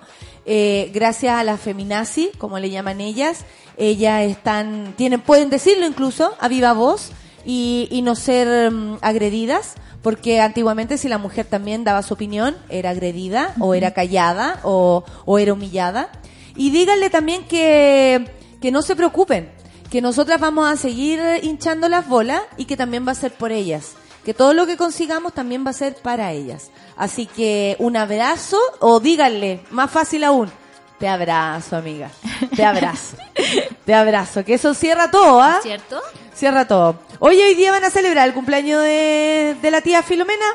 Eh, gracias a las feminazi, como le llaman ellas, ellas están, tienen, pueden decirlo incluso a viva voz y, y no ser mm, agredidas, porque antiguamente si la mujer también daba su opinión, era agredida o era callada o, o era humillada. Y díganle también que, que no se preocupen, que nosotras vamos a seguir hinchando las bolas y que también va a ser por ellas. Que todo lo que consigamos también va a ser para ellas. Así que un abrazo o díganle, más fácil aún, te abrazo, amiga. Te abrazo. te abrazo. Que eso cierra todo, ¿ah? ¿Cierto? Cierra todo. Oye, hoy día van a celebrar el cumpleaños de, de la tía Filomena.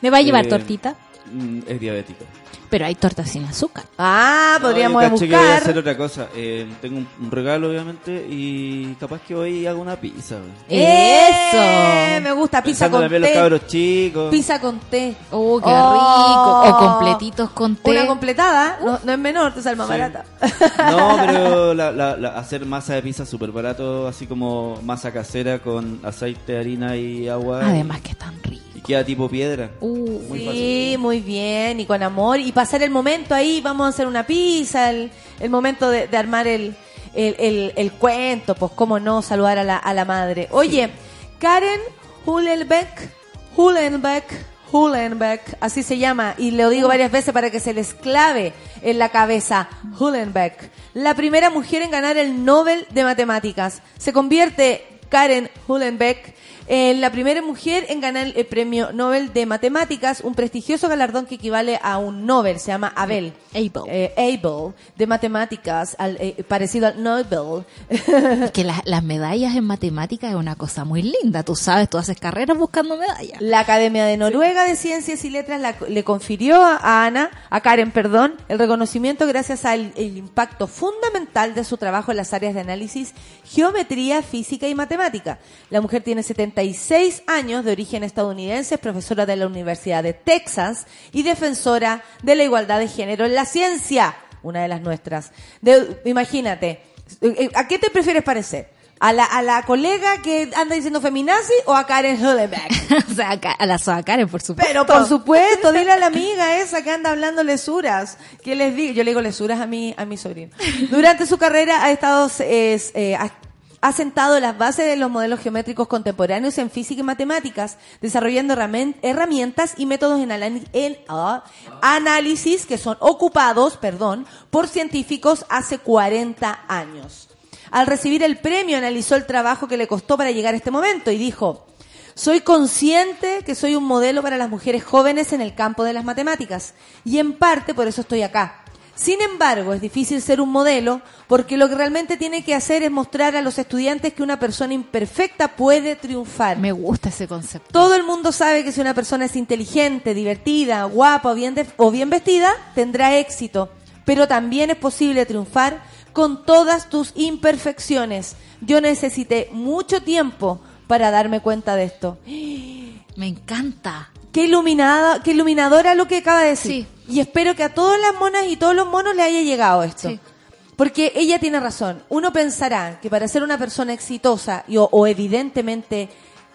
¿Me va a llevar Eh, tortita? mm, Es diabética. Pero hay tortas sin azúcar. Ah, podríamos No, yo cacho que voy a hacer buscar. otra cosa. Eh, tengo un, un regalo, obviamente, y capaz que hoy hago una pizza. Eso. Me gusta pizza Pensando con también los té. cabros chicos. Pizza con té. Oh, qué Oh. rico. O completitos con té. Una completada, no, no es menor, te sale más Sí. barata. No, pero la- la- la- hacer masa de pizza súper barato, así como masa casera con aceite, harina y agua. Además que es tan rico. Y queda tipo piedra. Uh, Muy sí, fácil. muy bien, y con amor. Y pasar el momento ahí, vamos a hacer una pizza, el, el momento de, de armar el, el, el, el cuento, pues cómo no saludar a la, a la madre. Oye, Karen Hulenbeck, Hulenbeck, Hulenbeck, así se llama, y lo digo varias veces para que se les clave en la cabeza, Hulenbeck, la primera mujer en ganar el Nobel de Matemáticas. Se convierte Karen Hulenbeck en la primera mujer en ganar el premio Nobel de Matemáticas, un prestigioso galardón que equivale a un Nobel, se llama Abel. Abel. Eh, Abel, de matemáticas, al- eh, parecido al Nobel. Es que las, las medallas en matemáticas es una cosa muy linda. Tú sabes, tú haces carreras buscando medallas. La Academia de Noruega de Ciencias y Letras la- le confirió a, a Ana, a Karen, perdón, el reconocimiento gracias al el impacto fundamental de su trabajo en las áreas de análisis, geometría, física y matemática. La mujer tiene 76 años, de origen estadounidense, es profesora de la Universidad de Texas y defensora de la igualdad de género en la ciencia, una de las nuestras. De- imagínate, eh, ¿a qué te prefieres parecer? ¿A la, ¿A la colega que anda diciendo feminazi o a Karen Hulleback? o sea, a la Soa Karen, por supuesto. Pero por supuesto, dile a la amiga esa que anda hablando lesuras. que les digo? Yo le digo lesuras a mi, a mi sobrino. Durante su carrera ha estado, es, eh, ha, sentado las bases de los modelos geométricos contemporáneos en física y matemáticas, desarrollando herramientas y métodos en, ah, análisis que son ocupados, perdón, por científicos hace 40 años. Al recibir el premio analizó el trabajo que le costó para llegar a este momento y dijo, soy consciente que soy un modelo para las mujeres jóvenes en el campo de las matemáticas y en parte por eso estoy acá. Sin embargo, es difícil ser un modelo porque lo que realmente tiene que hacer es mostrar a los estudiantes que una persona imperfecta puede triunfar. Me gusta ese concepto. Todo el mundo sabe que si una persona es inteligente, divertida, guapa o bien, de- o bien vestida, tendrá éxito. Pero también es posible triunfar con todas tus imperfecciones. Yo necesité mucho tiempo para darme cuenta de esto. Me encanta. Qué iluminada, qué iluminadora lo que acaba de decir. Sí. Y espero que a todas las monas y todos los monos le haya llegado esto. Sí. Porque ella tiene razón. Uno pensará que para ser una persona exitosa y, o, o evidentemente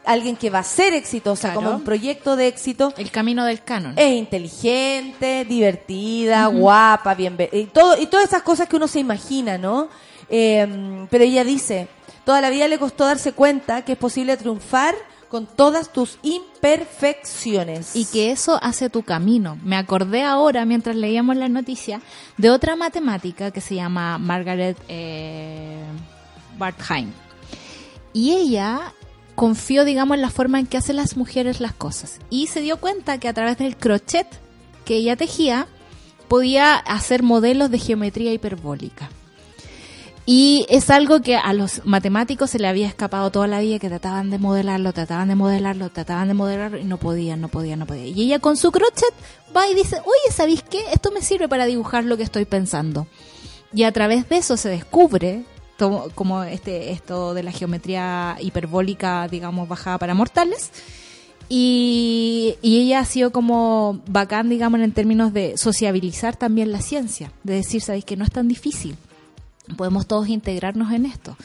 alguien que va a ser exitosa Claro. como un proyecto de éxito, El camino del canon. es inteligente, divertida, guapa, bien y todo y todas esas cosas que uno se imagina, ¿no? Eh, pero ella dice, toda la vida le costó darse cuenta que es posible triunfar con todas tus imperfecciones. y que eso hace tu camino. Me acordé ahora, mientras leíamos la noticia, de otra matemática que se llama Margaret eh, Bartheim. Y ella confió, digamos, en la forma en que hacen las mujeres las cosas. Y se dio cuenta que a través del crochet que ella tejía, podía hacer modelos de geometría hiperbólica. Y es algo que a los matemáticos se le había escapado toda la vida, que trataban de modelarlo, trataban de modelarlo, trataban de modelarlo y no podían, no podían, no podían. Y ella con su crochet va y dice, oye, ¿sabéis qué? Esto me sirve para dibujar lo que estoy pensando. Y a través de eso se descubre como este esto de la geometría hiperbólica, digamos, bajada para mortales. Y, y ella ha sido como bacán, digamos, en términos de sociabilizar también la ciencia, de decir, sabéis que no es tan difícil podemos todos integrarnos en esto.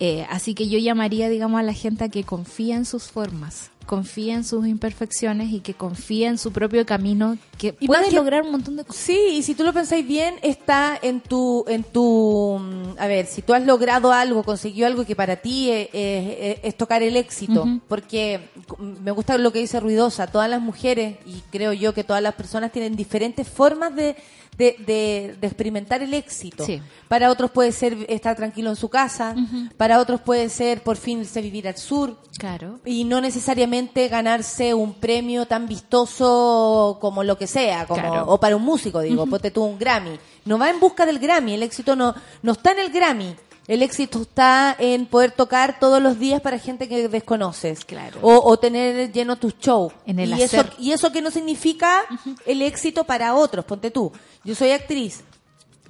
Eh, así que yo llamaría, digamos, a la gente a que confía en sus formas, confía en sus imperfecciones y que confía en su propio camino, que Y puede que- lograr un montón de cosas. Sí, y si tú lo pensáis bien, está en tu, en tu, mm, a ver, si tú has logrado algo, consiguió algo que para ti es, es- es tocar el éxito, porque me gusta lo que dice Ruidosa, todas las mujeres, y creo yo que todas las personas tienen diferentes formas de, de, de- de experimentar el éxito. Sí. Para otros puede ser estar tranquilo en su casa, para otros puede ser por fin irse a vivir al sur, Claro. y no necesariamente ganarse un premio tan vistoso como lo que sea, como, Claro. o para un músico, digo, ponte tú un Grammy. No va en busca del Grammy, el éxito no, no está en el Grammy. El éxito está en poder tocar todos los días para gente que desconoces. Claro. O, o tener lleno tus shows. En el y, eso, y eso que no significa el éxito para otros. Ponte tú. Yo soy actriz.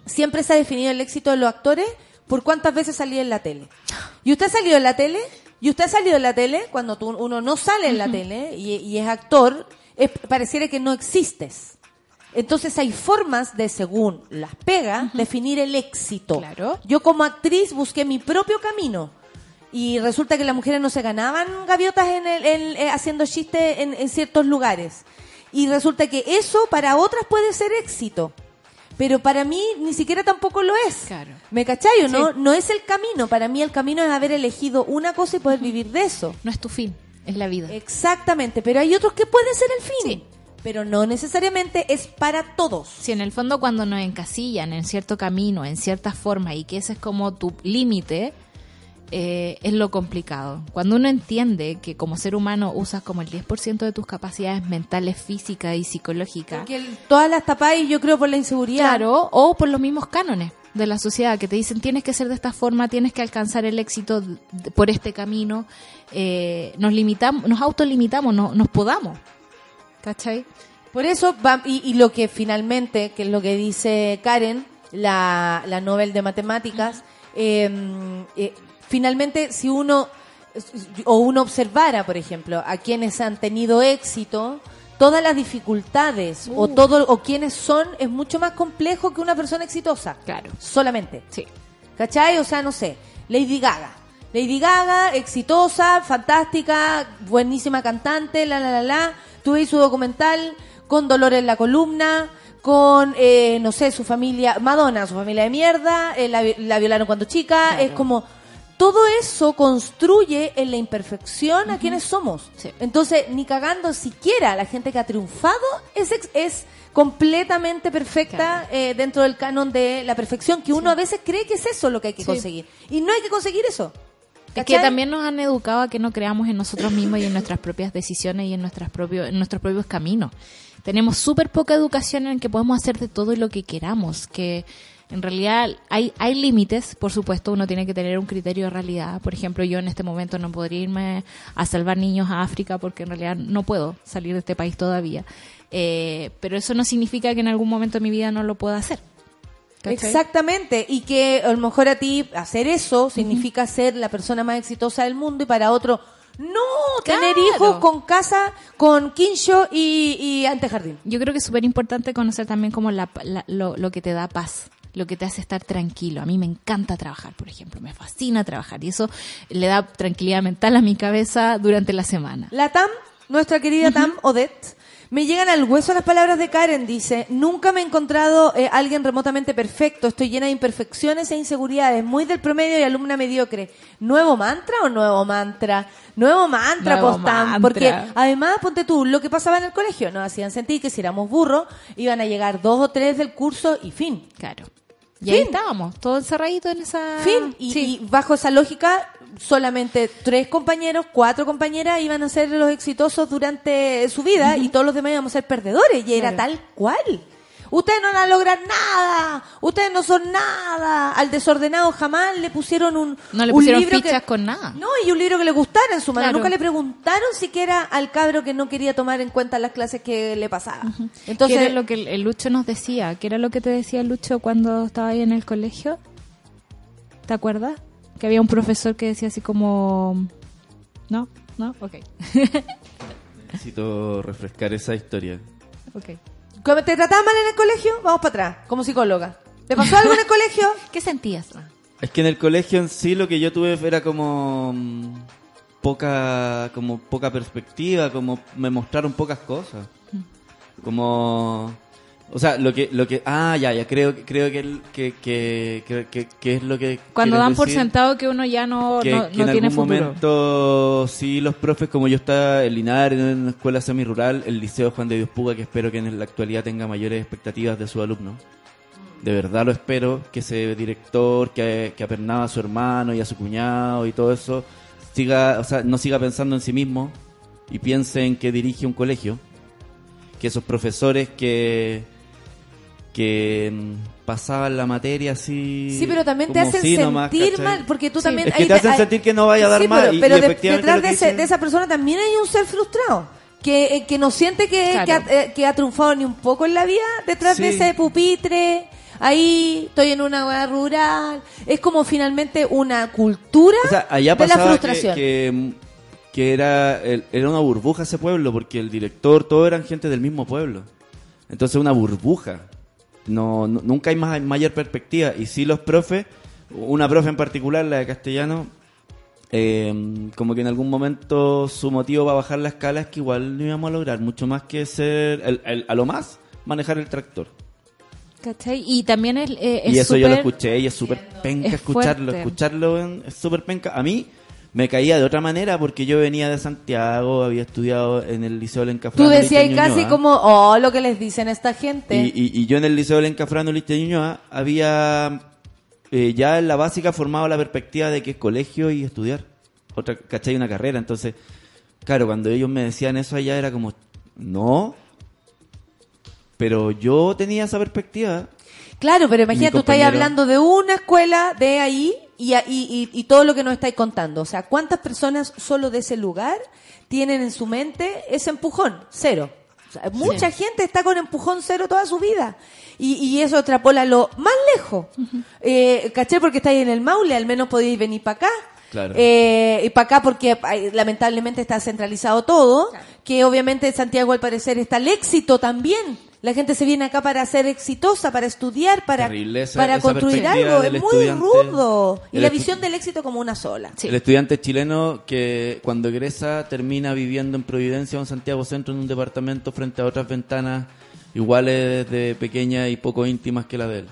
Siempre se ha definido el éxito de los actores por cuántas veces salí en la tele. ¿Y usted ha salido en la tele? ¿Y usted ha salido en la tele? Cuando tú- uno no sale en la tele y, y es actor, es- pareciera que no existes. Entonces hay formas de, según las pegas, definir el éxito. Claro. Yo como actriz busqué mi propio camino. Y resulta que las mujeres no se ganaban gaviotas en el- en- eh, haciendo chistes en, en ciertos lugares. Y resulta que eso para otras puede ser éxito. pero para mí ni siquiera tampoco lo es. Claro. ¿Me cachai o no? Sí. No es el camino. Para mí el camino es haber elegido una cosa y poder vivir de eso. No es tu fin, es la vida. Exactamente, pero hay otros que pueden ser el fin. Pero no necesariamente es para todos. Si en el fondo cuando nos encasillan en cierto camino, en cierta forma, y que ese es como tu límite, eh, es lo complicado. Cuando uno entiende que como ser humano usas como el 10% de tus capacidades mentales, físicas y psicológicas, Porque el- todas las tapáis, yo creo, por la inseguridad. claro, o por los mismos cánones de la sociedad que te dicen tienes que ser de esta forma, tienes que alcanzar el éxito por este camino, eh, nos limitamos, nos autolimitamos, no, nos podamos. ¿Cachai? Por eso, va- y, y lo que finalmente, que es lo que dice Karen, la, la Nobel de Matemáticas, eh, eh, finalmente si uno, o uno observara, por ejemplo, a quienes han tenido éxito, todas las dificultades o todo o quienes son es mucho más complejo que una persona exitosa. Claro. Solamente. Sí. ¿Cachai? O sea, no sé, Lady Gaga. Lady Gaga, exitosa, fantástica, buenísima cantante, la, la, la, la. Tuve su documental con dolor en la columna, con, eh, no sé, su familia, Madonna, su familia de mierda, eh, la, la violaron cuando chica, es como... Todo eso construye en la imperfección a quienes somos. Sí. Entonces, ni cagando siquiera la gente que ha triunfado es, ex- es completamente perfecta eh, dentro del canon de la perfección, que uno a veces cree que es eso lo que hay que Sí. conseguir. Y no hay que conseguir eso. Es que también nos han educado a que no creamos en nosotros mismos y en nuestras propias decisiones y en, nuestras propios, en nuestros propios caminos. Tenemos súper poca educación en que podemos hacer de todo lo que queramos, que en realidad hay, hay límites, por supuesto, uno tiene que tener un criterio de realidad. Por ejemplo, yo en este momento no podría irme a salvar niños a África porque en realidad no puedo salir de este país todavía. Eh, pero eso no significa que en algún momento de mi vida no lo pueda hacer. ¿Cachai? Exactamente, y que a lo mejor a ti hacer eso significa ser la persona más exitosa del mundo y para otro no tener hijos con casa, con quincho y, y antejardín. Yo creo que es súper importante conocer también como la, la- lo, lo que te da paz, lo que te hace estar tranquilo. A mí me encanta trabajar, por ejemplo, me fascina trabajar y eso le da tranquilidad mental a mi cabeza durante la semana. La TAM, nuestra querida TAM, Odette, me llegan al hueso las palabras de Karen, dice, nunca me he encontrado eh, alguien remotamente perfecto, estoy llena de imperfecciones e inseguridades, muy del promedio y alumna mediocre. ¿Nuevo mantra o nuevo mantra? Nuevo mantra, Nuevo mantra. porque además, ponte tú, lo que pasaba en el colegio, nos hacían sentir que si éramos burros, iban a llegar dos o tres del curso y fin. Claro. Y ahí estábamos, todos encerraditos en esa... Fin. Y, Sí. y bajo esa lógica, solamente tres compañeros, cuatro compañeras iban a ser los exitosos durante su vida y todos los demás íbamos a ser perdedores. Y era Claro. tal cual. Ustedes no van a lograr nada. Ustedes no son nada. Al desordenado jamás le pusieron un. No le un pusieron libro fichas que- con nada. No, y un libro que le gustara en su mano. Claro. Nunca le preguntaron siquiera al cabro que no quería tomar en cuenta las clases que le pasaba. ¿Qué Entonces, era lo que el, el Lucho nos decía? ¿Qué era lo que te decía Lucho cuando estaba ahí en el colegio? ¿Te acuerdas? Que había un profesor que decía así como... ¿No? ¿No? Ok. Necesito refrescar esa historia. ok. ¿cómo ¿te trataban mal en el colegio? Vamos para atrás, como psicóloga. ¿Te pasó algo en el colegio? ¿Qué sentías? Es que en el colegio en sí lo que yo tuve era como mm, poca como poca perspectiva, como me mostraron pocas cosas. Como o sea, lo que lo que ah, ya, ya creo creo que el- que que que, es lo que Cuando dan por decir, sentado que uno ya no, que, no, que no en tiene algún futuro. momento sí los profes como yo estaba en Linares en una escuela semi rural, el liceo Juan de Dios Puga que espero que en la actualidad tenga mayores expectativas de sus alumnos. De verdad lo espero, que ese director que, que apernaba a su hermano y a su cuñado y todo eso, siga, o sea, no siga pensando en sí mismo y piense en que dirige un colegio. Que esos profesores que, que mm, pasaban la materia así. Sí, pero también te hacen sentir ¿cachai? mal, porque tú Sí. también... Es que ahí te hacen sentir que no vaya a dar Sí, más. pero, y- pero y de- efectivamente detrás de, ese- de esa persona también hay un ser frustrado. Que, eh, que no siente que, Claro. que, ha, eh, que ha triunfado ni un poco en la vida detrás de ese pupitre. Ahí estoy en una hueá rural. Es como finalmente una cultura O sea, allá de la pasaba que, frustración. que, que era, era una burbuja ese pueblo, porque el director, todos eran gente del mismo pueblo. Entonces una burbuja. No, no- nunca hay más, mayor perspectiva. Y sí los profes, una profe en particular, la de castellano, eh, como que en algún momento su motivo para bajar la escala es que igual no íbamos a lograr mucho más que ser, el- el- a lo más, manejar el tractor. ¿Cachai? Y también es, eh, es y eso yo lo escuché y es súper penca Es escucharlo. Escucharlo en- es súper penca. A mí me caía de otra manera porque yo venía de Santiago, había estudiado en el Liceo Lencafrano. Tú decías casi como, oh, lo que les dicen a esta gente. Y, y- y yo en el Liceo Lencafrano Licha Ñuñoa había eh, ya en la básica formado la perspectiva de que es colegio y estudiar. Otra, ¿cachai? Una carrera. Entonces, claro, cuando ellos me decían eso allá era como, no. Pero yo tenía esa perspectiva. Claro, pero imagínate, tú estás hablando de una escuela de ahí y, y, y- todo lo que nos estáis contando. O sea, ¿cuántas personas solo de ese lugar tienen en su mente ese empujón? Cero. O sea, mucha gente está con empujón cero toda su vida. Y, y eso extrapólalo más lejos. eh, ¿Caché? Porque estáis en el Maule, al menos podéis venir para acá. Claro. Eh, y para acá porque lamentablemente está centralizado todo, que obviamente en Santiago al parecer está el éxito también. La gente se viene acá para ser exitosa, para estudiar, para, esa- para esa construir algo. Es muy rudo. Y la visión del éxito como una sola. El estudiante chileno que cuando egresa termina viviendo en Providencia o en Santiago Centro en un departamento frente a otras ventanas iguales de pequeñas y poco íntimas que la de él.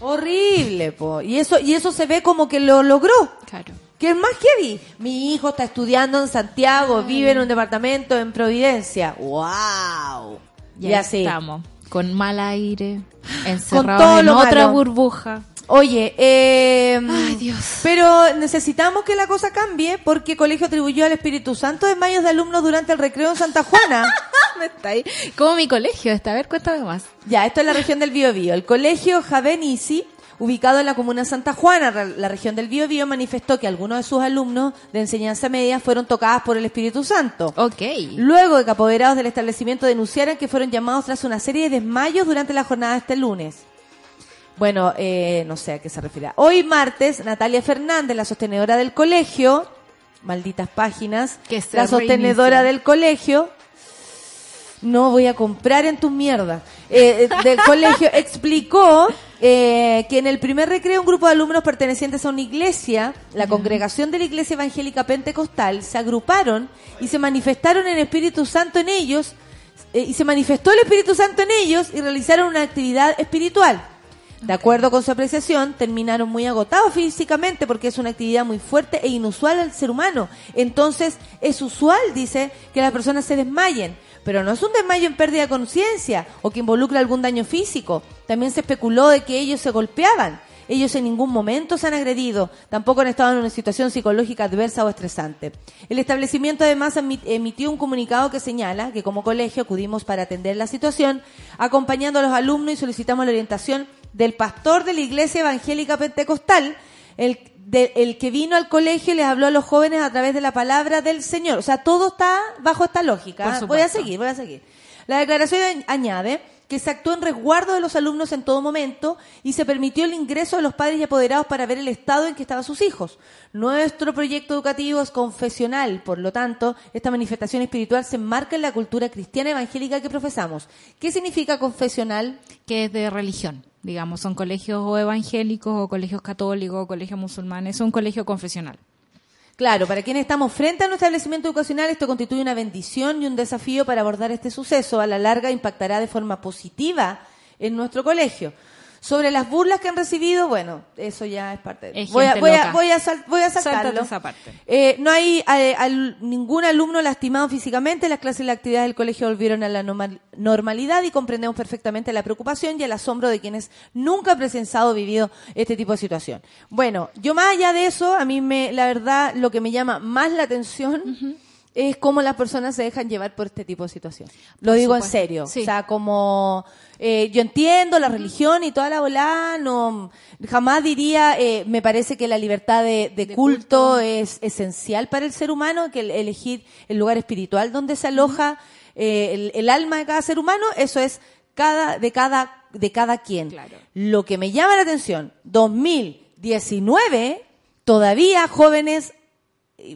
Horrible, po. Y eso, y eso se ve como que lo logró. Claro. Que es más heavy. Mi hijo está estudiando en Santiago, vive en un departamento en Providencia. ¡Wow! Y, Y ahí así. estamos. Con mal aire, todo encerrados en otra malo. burbuja. Oye, eh, Ay, Dios. pero necesitamos que la cosa cambie porque el colegio atribuyó al Espíritu Santo desmayos de alumnos durante el recreo en Santa Juana. Me está ahí. Como mi colegio está. A ver, cuéntame más. ya, esto es la región del Biobío. El colegio Javenisi, ubicado en la comuna de Santa Juana, la región del Biobío, manifestó que algunos de sus alumnos de enseñanza media fueron tocadas por el Espíritu Santo. Ok. Luego de que apoderados del establecimiento denunciaran que fueron llamados tras una serie de desmayos durante la jornada de este lunes. Bueno, eh, no sé a qué se refiere. Hoy martes, Natalia Fernández, la sostenedora del colegio, malditas páginas, Que la sostenedora del colegio, no voy a comprar en tu mierda, eh, eh, del colegio, explicó eh, que en el primer recreo un grupo de alumnos pertenecientes a una iglesia, la congregación de la Iglesia Evangélica Pentecostal, se agruparon y se manifestaron en Espíritu Santo en ellos, eh, y se manifestó el Espíritu Santo en ellos y realizaron una actividad espiritual. De acuerdo con su apreciación, terminaron muy agotados físicamente porque es una actividad muy fuerte e inusual al ser humano. Entonces, es usual, dice, que las personas se desmayen. Pero no es un desmayo en pérdida de conciencia o que involucra algún daño físico. También se especuló de que ellos se golpeaban. Ellos en ningún momento se han agredido, tampoco han estado en una situación psicológica adversa o estresante. El establecimiento además emi- emitió un comunicado que señala que como colegio acudimos para atender la situación, acompañando a los alumnos y solicitamos la orientación del pastor de la Iglesia Evangélica Pentecostal, el, de- el que vino al colegio y les habló a los jóvenes a través de la palabra del Señor. O sea, todo está bajo esta lógica. Voy a seguir, voy a seguir. La declaración añ- añade que se actuó en resguardo de los alumnos en todo momento y se permitió el ingreso de los padres y apoderados para ver el estado en que estaban sus hijos. Nuestro proyecto educativo es confesional, por lo tanto, esta manifestación espiritual se enmarca en la cultura cristiana evangélica que profesamos. ¿Qué significa confesional? que es de religión, digamos, son colegios o evangélicos o colegios católicos o colegios musulmanes, es un colegio confesional. Claro, para quienes estamos frente a un establecimiento educacional, esto constituye una bendición y un desafío para abordar este suceso. A la larga impactará de forma positiva en nuestro colegio. Sobre las burlas que han recibido, bueno, eso ya es parte de... Es voy, a, voy, a, voy, a sal- voy a saltarlo. Esa parte. Eh, no hay eh, ningún alumno lastimado físicamente. Las clases y las actividades del colegio volvieron a la normal- normalidad y comprendemos perfectamente la preocupación y el asombro de quienes nunca han presenciado o vivido este tipo de situación. Bueno, yo más allá de eso, a mí me, la verdad, lo que me llama más la atención es cómo las personas se dejan llevar por este tipo de situación. Lo Por digo en serio. Sí. O sea, como eh, yo entiendo la religión y toda la volada, no jamás diría, eh, me parece que la libertad de, de De culto, culto. es esencial para el ser humano, que el- elegir el lugar espiritual donde se aloja eh, el, el alma de cada ser humano, eso es cada de cada de cada quien. Claro. Lo que me llama la atención, 2019, todavía jóvenes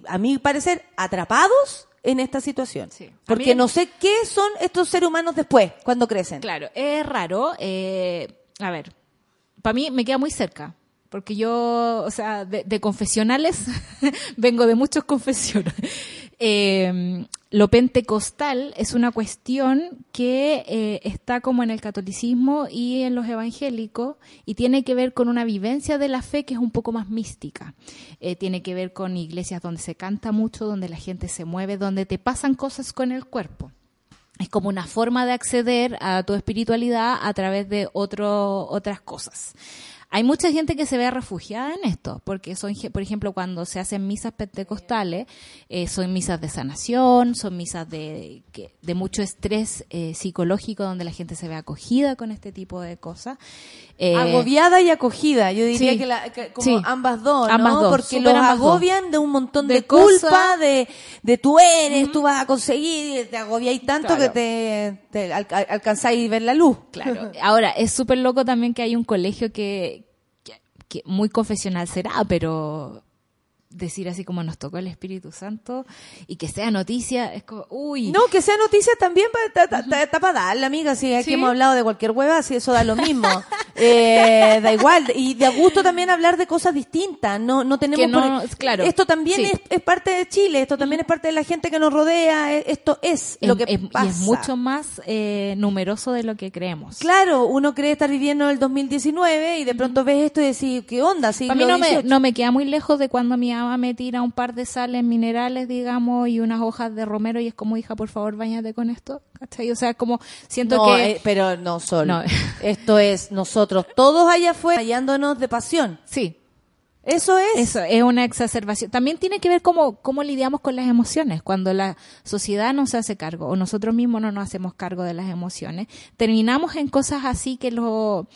a mi parecer, atrapados en esta situación. Sí. Porque no sé qué son estos seres humanos después, cuando crecen. Claro, es raro. eh, a ver, para mí me queda muy cerca. Porque yo, o sea, de, de confesionales, vengo de muchos confesiones. Eh, lo pentecostal es una cuestión que eh, está como en el catolicismo y en los evangélicos y tiene que ver con una vivencia de la fe que es un poco más mística. Eh, tiene que ver con iglesias donde se canta mucho, donde la gente se mueve, donde te pasan cosas con el cuerpo. Es como una forma de acceder a tu espiritualidad a través de otras cosas. Hay mucha gente que se ve refugiada en esto, porque son, por ejemplo, cuando se hacen misas pentecostales, eh, son misas de sanación, son misas de, de mucho estrés eh, psicológico, donde la gente se ve acogida con este tipo de cosas. Eh, Agobiada y acogida, yo diría sí. que, la- que como Sí. ambas dos, ¿no? Ambas dos, Porque los dos. agobian de un montón de, De culpa, de, de tú eres, tú vas a conseguir, te agobiáis tanto Claro. que te, te al- al- alcanzáis a ver la luz. Claro. Ahora, es súper loco también que hay un colegio que, que, que muy confesional será, pero decir así como nos tocó el Espíritu Santo y que sea noticia, es como, uy. No, que sea noticia también para para darle, amiga. Si aquí Sí. hemos hablado de cualquier hueva, si eso da lo mismo. Eh, da igual. Y de a gusto también hablar de cosas distintas. No, no tenemos Que no- por- claro. Esto también Sí. es, es parte de Chile, esto también es parte de la gente que nos rodea, eh, esto es lo que es- pasa. Y es mucho más eh, numeroso de lo que creemos. Claro, uno cree estar viviendo el 2019 y de pronto ves esto y decís, ¿qué onda? Para mí no me, no me queda muy lejos de cuando mi mamá me tira un par de sales minerales, digamos, y unas hojas de romero y es como, hija, por favor, bañate con esto. ¿Cachai? O sea, como siento No, que... eh, pero no solo. No. Esto es nosotros todos allá afuera hallándonos de pasión. Sí, Eso es. Eso es una exacerbación. También tiene que ver cómo, cómo lidiamos con las emociones. Cuando la sociedad no se hace cargo o nosotros mismos no nos hacemos cargo de las emociones, terminamos en cosas así que lo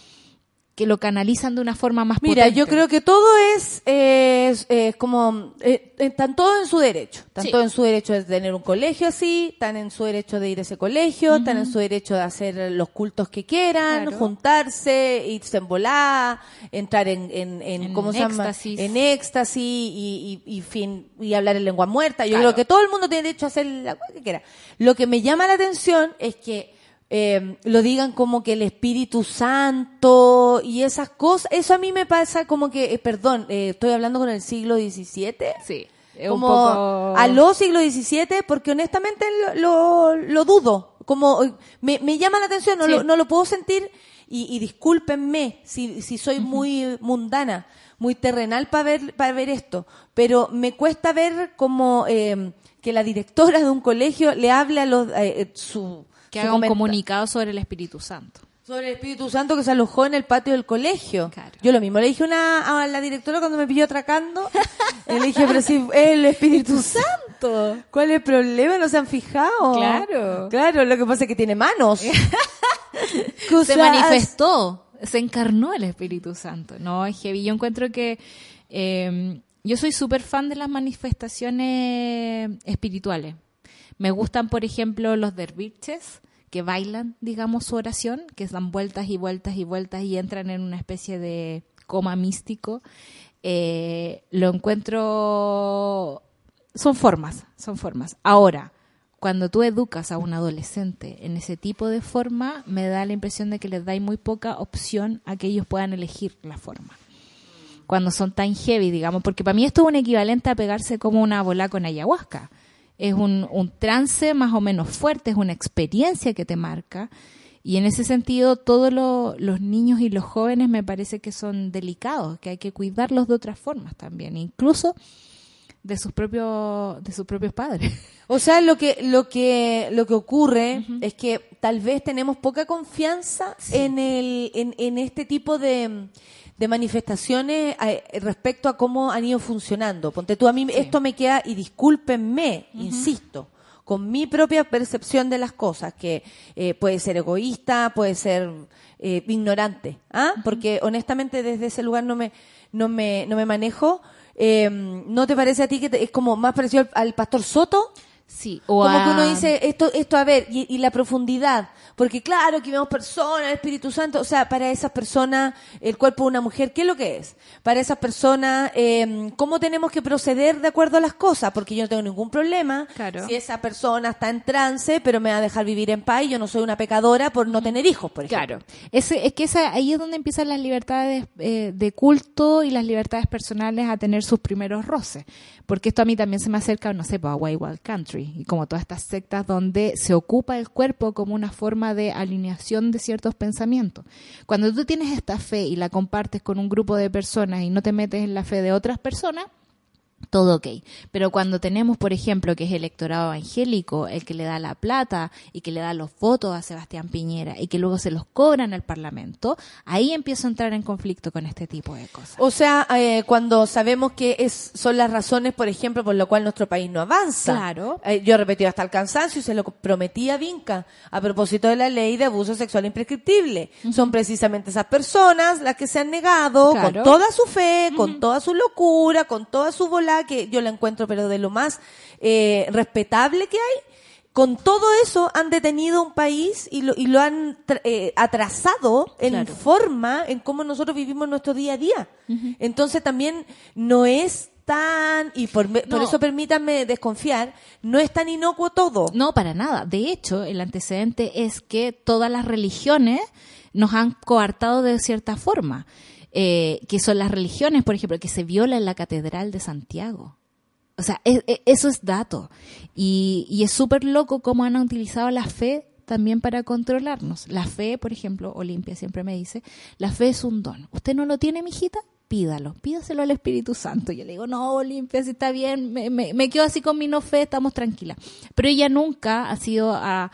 que lo canalizan de una forma más Mira, potente. yo creo que todo es, eh, es, es como, eh, están todos en su derecho. Están Sí. todos en su derecho de tener un colegio así, están en su derecho de ir a ese colegio, están en su derecho de hacer los cultos que quieran, Claro. juntarse, irse en volá, entrar en, en, en, En ¿cómo se llama? éxtasis. En éxtasis y, y, y fin, y hablar en lengua muerta. Yo Claro. creo que todo el mundo tiene derecho a hacer la cosa que quiera. Lo que me llama la atención es que eh, lo digan como que el Espíritu Santo y esas cosas, eso a mí me pasa como que, eh, perdón, eh, estoy hablando con el siglo XVII. Sí, como un poco... a los siglo XVII, porque honestamente lo, lo, lo dudo. Como eh, me, me llama la atención, no, Sí. lo, no lo puedo sentir y, y discúlpenme si, si soy muy mundana, muy terrenal para ver, para ver esto, pero me cuesta ver como eh, que la directora de un colegio le hable a los eh, su que haga un comunicado sobre el Espíritu Santo. sobre el Espíritu Santo que se alojó en el patio del colegio. Claro. Yo lo mismo le dije una, a la directora cuando me pilló atracando. le dije, pero si es el Espíritu Santo. ¿Cuál es el problema? ¿No se han fijado? Claro. Claro, lo que pasa es que tiene manos. Se manifestó, se encarnó el Espíritu Santo. No, es heavy. Yo encuentro que eh, yo soy súper fan de las manifestaciones espirituales. Me gustan, por ejemplo, los derviches que bailan, digamos, su oración, que dan vueltas y vueltas y vueltas y entran en una especie de coma místico. Eh, lo encuentro... Son formas, son formas. Ahora, cuando tú educas a un adolescente en ese tipo de forma, me da la impresión de que les dais muy poca opción a que ellos puedan elegir la forma. Cuando son tan heavy, digamos, porque para mí esto es un equivalente a pegarse como una bola con ayahuasca. Es un, un trance más o menos fuerte, es una experiencia que te marca. Y en ese sentido, todos lo- los niños y los jóvenes me parece que son delicados, que hay que cuidarlos de otras formas también, incluso de sus propios, de sus propios padres. O sea, lo que, lo que, lo que ocurre es que tal vez tenemos poca confianza en el, en, en este tipo de, de manifestaciones eh, respecto a cómo han ido funcionando. Ponte tú, a mí esto me queda, y discúlpenme, insisto, con mi propia percepción de las cosas, que eh, puede ser egoísta, puede ser eh, ignorante, ¿ah? Porque honestamente desde ese lugar no me, no me, no me manejo. Eh, ¿No te parece a ti que te- es como más parecido al, al pastor Soto? Sí, o Como a- que uno dice, esto, esto a ver, y, y la profundidad. Porque claro, aquí vemos personas, el Espíritu Santo, o sea, para esas personas, el cuerpo de una mujer, ¿qué es lo que es? Para esas personas, eh, ¿cómo tenemos que proceder de acuerdo a las cosas? Porque yo no tengo ningún problema. Claro. Si esa persona está en trance, pero me va a dejar vivir en paz y yo no soy una pecadora por no tener hijos, por ejemplo. Claro, es, es que esa, ahí es donde empiezan las libertades eh, de culto y las libertades personales a tener sus primeros roces. Porque esto a mí también se me acerca, no sé, pues, a Wild Wild Y como todas estas sectas donde se ocupa el cuerpo como una forma de alineación de ciertos pensamientos. Cuando tú tienes esta fe y la compartes con un grupo de personas y no te metes en la fe de otras personas, todo ok. Pero cuando tenemos, por ejemplo, que es el electorado evangélico, el que le da la plata y que le da los votos a Sebastián Piñera y que luego se los cobran al Parlamento, ahí empiezo a entrar en conflicto con este tipo de cosas. O sea, eh, cuando sabemos que es, son las razones, por ejemplo, por lo cual nuestro país no avanza. Claro. Eh, yo he repetido hasta el cansancio y se lo prometí a Vinca a propósito de la ley de abuso sexual imprescriptible. Son precisamente esas personas las que se han negado Claro. con toda su fe, con toda su locura, con toda su que yo la encuentro pero de lo más eh, respetable que hay. Con todo eso han detenido un país y lo, y lo han eh, atrasado en Claro. forma en cómo nosotros vivimos nuestro día a día. Entonces también no es tan, y por, eso permítanme desconfiar, no es tan inocuo todo. No, para nada. De hecho, el antecedente es que todas las religiones nos han coartado de cierta forma. Eh, que son las religiones, por ejemplo, que se viola en la Catedral de Santiago. O sea, e- e- eso es dato. Y, y es súper loco cómo han utilizado la fe también para controlarnos. La fe, por ejemplo, Olimpia siempre me dice, la fe es un don. ¿Usted no lo tiene, mijita? Pídalo, pídaselo al Espíritu Santo. Yo le digo, no, Olimpia, si está bien, me, me, me quedo así con mi no fe, estamos tranquilas. Pero ella nunca ha sido a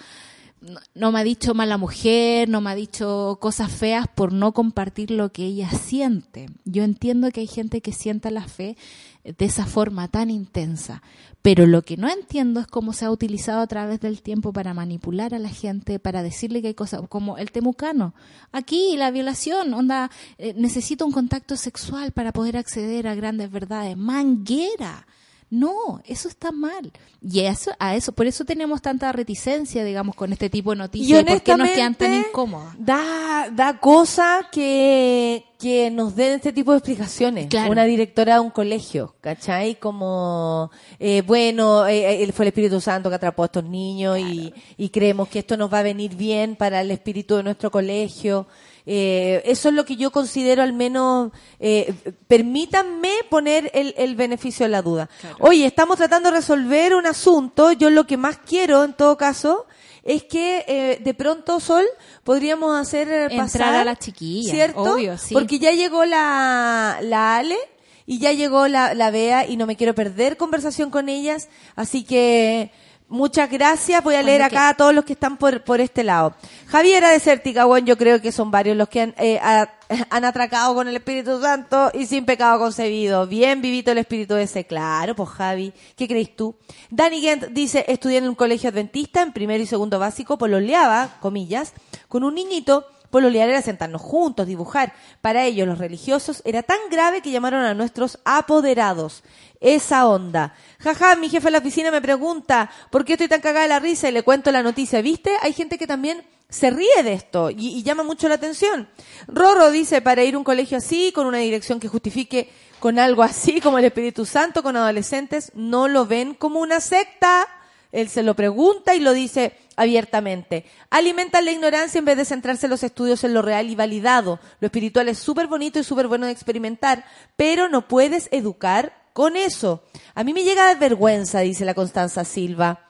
no, no me ha dicho mala mujer, no me ha dicho cosas feas por no compartir lo que ella siente. Yo entiendo que hay gente que sienta la fe de esa forma tan intensa, pero lo que no entiendo es cómo se ha utilizado a través del tiempo para manipular a la gente, para decirle que hay cosas como el temucano. Aquí la violación, onda, eh, necesito un contacto sexual para poder acceder a grandes verdades. Manguera. No, eso está mal. Y eso, a eso, por eso tenemos tanta reticencia, digamos, con este tipo de Y noticias. ¿Por qué nos quedan tan incómodas? Da, da cosa que, que nos den este tipo de explicaciones. Claro. Una directora de un colegio, ¿cachai? Como, eh, bueno, eh, él fue el Espíritu Santo que atrapó a estos niños y, y creemos que esto nos va a venir bien para el espíritu de nuestro colegio. Eh, eso es lo que yo considero al menos, eh, permítanme poner el, el beneficio de la duda. Oye, estamos tratando de resolver un asunto, yo lo que más quiero en todo caso es que eh, de pronto, Sol, podríamos hacer eh, Entrar pasar a la chiquilla, ¿cierto? obvio, sí. Porque ya llegó la, la Ale y ya llegó la, la Bea y no me quiero perder conversación con ellas, así que muchas gracias. Voy a leer acá a todos los que están por, por este lado. Javiera Desértica, bueno, yo creo que son varios los que han, eh, a- han atracado con el Espíritu Santo y sin pecado concebido. Bien vivito el Espíritu ese, claro, pues Javi, ¿qué crees tú? Danny Gent dice, estudié en un colegio adventista en primero y segundo básico, pololeaba, comillas, con un niñito Pololear era sentarnos juntos, dibujar. Para ellos, los religiosos, era tan grave que llamaron a nuestros apoderados. Esa onda. Jaja, mi jefe en la oficina me pregunta, ¿por qué estoy tan cagada de la risa? Y le cuento la noticia. ¿Viste? Hay gente que también se ríe de esto y, y llama mucho la atención. Rorro dice, para ir a un colegio así, con una dirección que justifique con algo así como el Espíritu Santo, con adolescentes, no lo ven como una secta. Él se lo pregunta y lo dice abiertamente. Alimentan la ignorancia en vez de centrarse en los estudios en lo real y validado. Lo espiritual es súper bonito y súper bueno de experimentar, pero no puedes educar con eso. A mí me llega vergüenza, dice la Constanza Silva.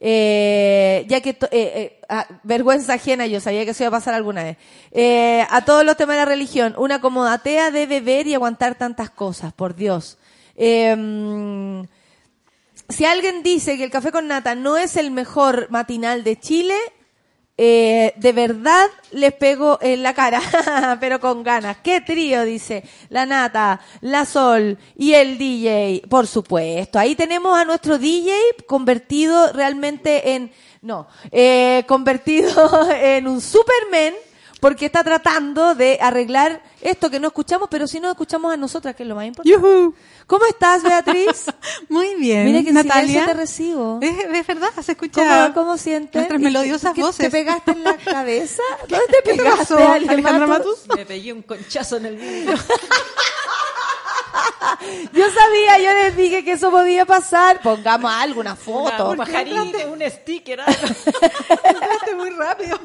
Eh, ya que, eh, eh, ah, vergüenza ajena, yo sabía que eso iba a pasar alguna vez. Eh, a todos los temas de la religión, una como atea debe ver y aguantar tantas cosas, por Dios. Eh, si alguien dice que el café con nata no es el mejor matinal de Chile, eh, de verdad les pego en la cara, pero con ganas. ¿Qué trío? Dice la nata, la sol y el DJ. Por supuesto, ahí tenemos a nuestro DJ convertido realmente en, no, eh, convertido en un Superman porque está tratando de arreglar esto que no escuchamos, pero si no escuchamos a nosotras, que es lo más importante. ¡Yujú! ¿Cómo estás, Beatriz? Muy bien. Mira que Natalia. silencio te recibo. ¿Es, es verdad? ¿Se escucha? ¿Cómo, cómo sientes? nuestras ¿Y- melodiosas qué- voces? ¿Te pegaste en la cabeza? ¿Dónde te ¿Qué te pegaste, Alejandra Matus? Matus? Me pegué un conchazo en el vidrio. Yo sabía, yo les dije que eso podía pasar. Pongamos algo, una foto. Un pajarito, un sticker, algo. Muy rápido.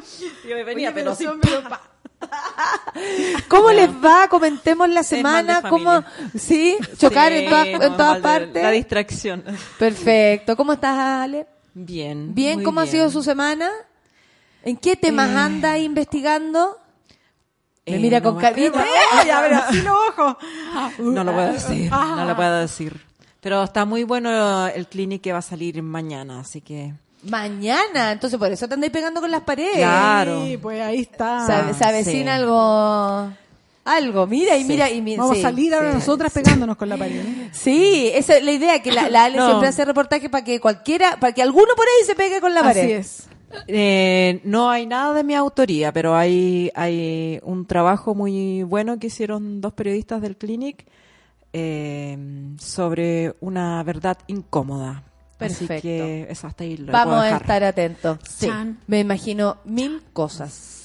Yo me venía, Oye, pero pa. ¿Cómo les va? Comentemos la semana. ¿Cómo? ¿Sí, chocar en, Sí, todas- no, en todas partes. La distracción. Perfecto. ¿Cómo estás, Ale? Bien. Bien, ¿cómo ha sido su semana? ¿En qué temas Eh, anda investigando? Me Eh, mira no con carita. Ya, pero así los ojos. No lo puedo decir, Ah. no lo puedo decir. Pero está muy bueno el clinic que va a salir mañana, así que... Mañana, entonces por eso te andáis pegando con las paredes. Claro. Sí, pues ahí está. Se, se avecina sí. algo. Algo, mira y mira y mira. Vamos sí, a salir ahora sí. nosotras pegándonos con la pared. ¿eh? Sí, esa es la idea, que la, la Ale No. siempre hace reportaje para que cualquiera, para que alguno por ahí se pegue con la pared. Así es. Eh, no hay nada de mi autoría, pero hay, hay un trabajo muy bueno que hicieron dos periodistas del clinic eh, sobre una verdad incómoda. Así Perfecto. que eso hasta ahí lo Vamos puedo a estar atentos. Sí. Chan. Me imagino mil cosas.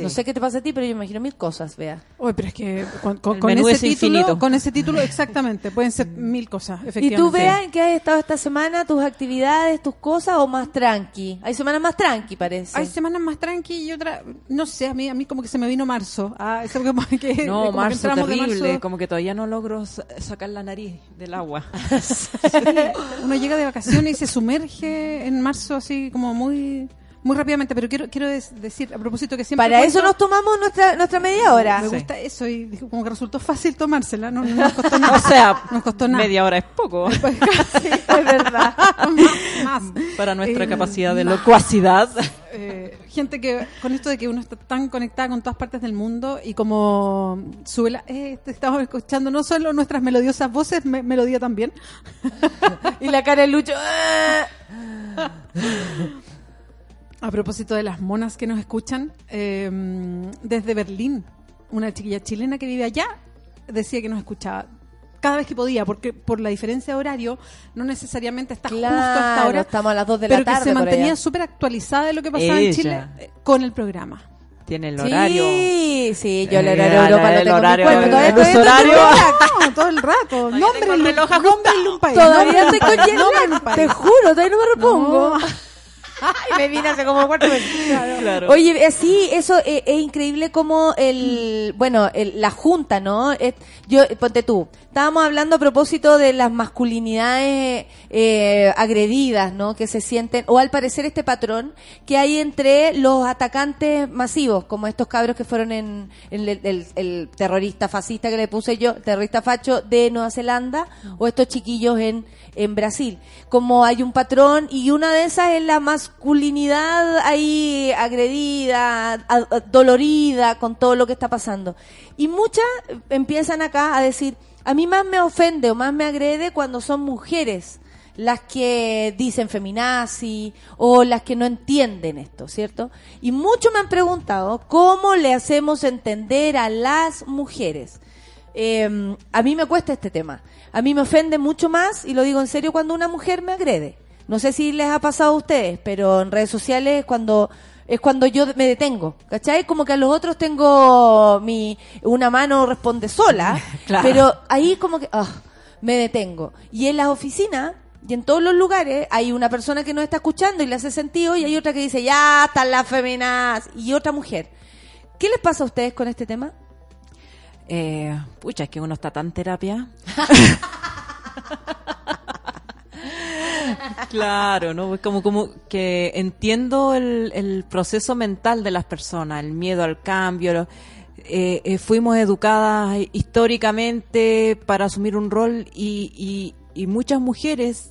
Sí. No sé qué te pasa a ti, pero yo imagino mil cosas, vea. Oye, pero es que con, con- ese es título, infinito. con ese título exactamente, pueden ser mil cosas, ¿Y efectivamente. tú, Bea, en qué has estado esta semana? ¿Tus actividades, tus cosas o más tranqui? Hay semanas más tranqui, parece. Hay semanas más tranqui y otra, no sé, a mí a mí como que se me vino marzo. Ah, eso como que, No, como que marzo de terrible, marzo. como que todavía no logro sa- sacar la nariz del agua. Uno llega de vacaciones y se sumerge en marzo así como muy muy rápidamente, pero quiero quiero decir a propósito que siempre Para cuento- eso nos tomamos nuestra nuestra media hora. me gusta eso y como que resultó fácil tomársela, no, no nos costó nada. o sea, nos costó nada. media hora es poco Pues casi, es verdad. más, más. para nuestra Eh, capacidad de más. locuacidad. Eh, gente que con esto de que uno está tan conectada con todas partes del mundo y como sube la, eh, estamos escuchando no solo nuestras melodiosas voces, me- melodía también. Y la cara de Lucho. A propósito de las monas que nos escuchan, eh, desde Berlín, una chiquilla chilena que vive allá decía que nos escuchaba cada vez que podía, porque por la diferencia de horario no necesariamente está justo hasta Claro, ahora, estamos a las 2 de pero la tarde. que se mantenía súper actualizada de lo que pasaba en Ella. Chile eh, con el programa. Tiene el horario. Sí, sí, yo el Eh, horario la- Europa el lo tengo en mi horario- cuerpo. Todavía el en horario. el No, todo el rato. Nómbrele, el un país. Todavía estoy con. Te juro, todavía no me repongo. No. Ay, me vine hace como cuatro meses. Claro. Oye, eh, sí, eso eh, es increíble como el, bueno, el- la junta, ¿no? Es- yo, ponte tú, estábamos hablando a propósito de las masculinidades eh, agredidas, ¿no? Que se sienten, o al parecer este patrón que hay entre los atacantes masivos, como estos cabros que fueron en, en el, el- el terrorista fascista que le puse yo, terrorista facho de Nueva Zelanda, o estos chiquillos en, en Brasil. Como hay un patrón y una de esas es la masculinidad ahí agredida, dolorida con todo lo que está pasando. Y muchas empiezan acá a decir, a mí más me ofende o más me agrede cuando son mujeres las que dicen feminazi o las que no entienden esto, ¿cierto? Y muchos me han preguntado cómo le hacemos entender a las mujeres. Eh, a mí me cuesta este tema. A mí me ofende mucho más, y lo digo en serio, cuando una mujer me agrede. No sé si les ha pasado a ustedes, pero en redes sociales es cuando es cuando yo me detengo, ¿cachai? Como que a los otros tengo mi una mano responde sola, Claro. pero ahí como que ah, me detengo. Y en las oficinas y en todos los lugares hay una persona que nos está escuchando y le hace sentido y hay otra que dice, ya están las féminas y otra mujer. ¿Qué les pasa a ustedes con este tema? Eh, pucha, es que uno está tan terapia. claro, ¿no? Es como, como que entiendo el, el proceso mental de las personas, el miedo al cambio. eh, eh, fuimos educadas históricamente para asumir un rol y, y- muchas mujeres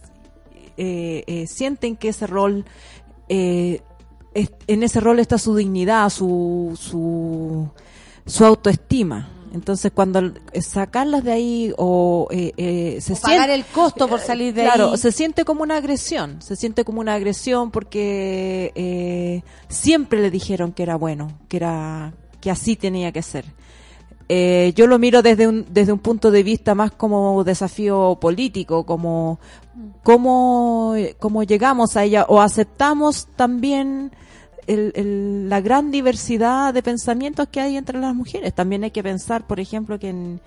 eh, sienten que ese rol es- en ese rol está su dignidad, su, su, su autoestima. Entonces, cuando eh, sacarlas de ahí o eh, eh, se O pagar el costo por salir de claro, ahí. se siente como una agresión, se siente como una agresión porque eh, siempre le dijeron que era bueno, que era que así tenía que ser. Eh, yo lo miro desde un, desde un punto de vista más como desafío político, como cómo, cómo llegamos a ella o aceptamos también el- el- la gran diversidad de pensamientos que hay entre las mujeres. También hay que pensar, por ejemplo, que en,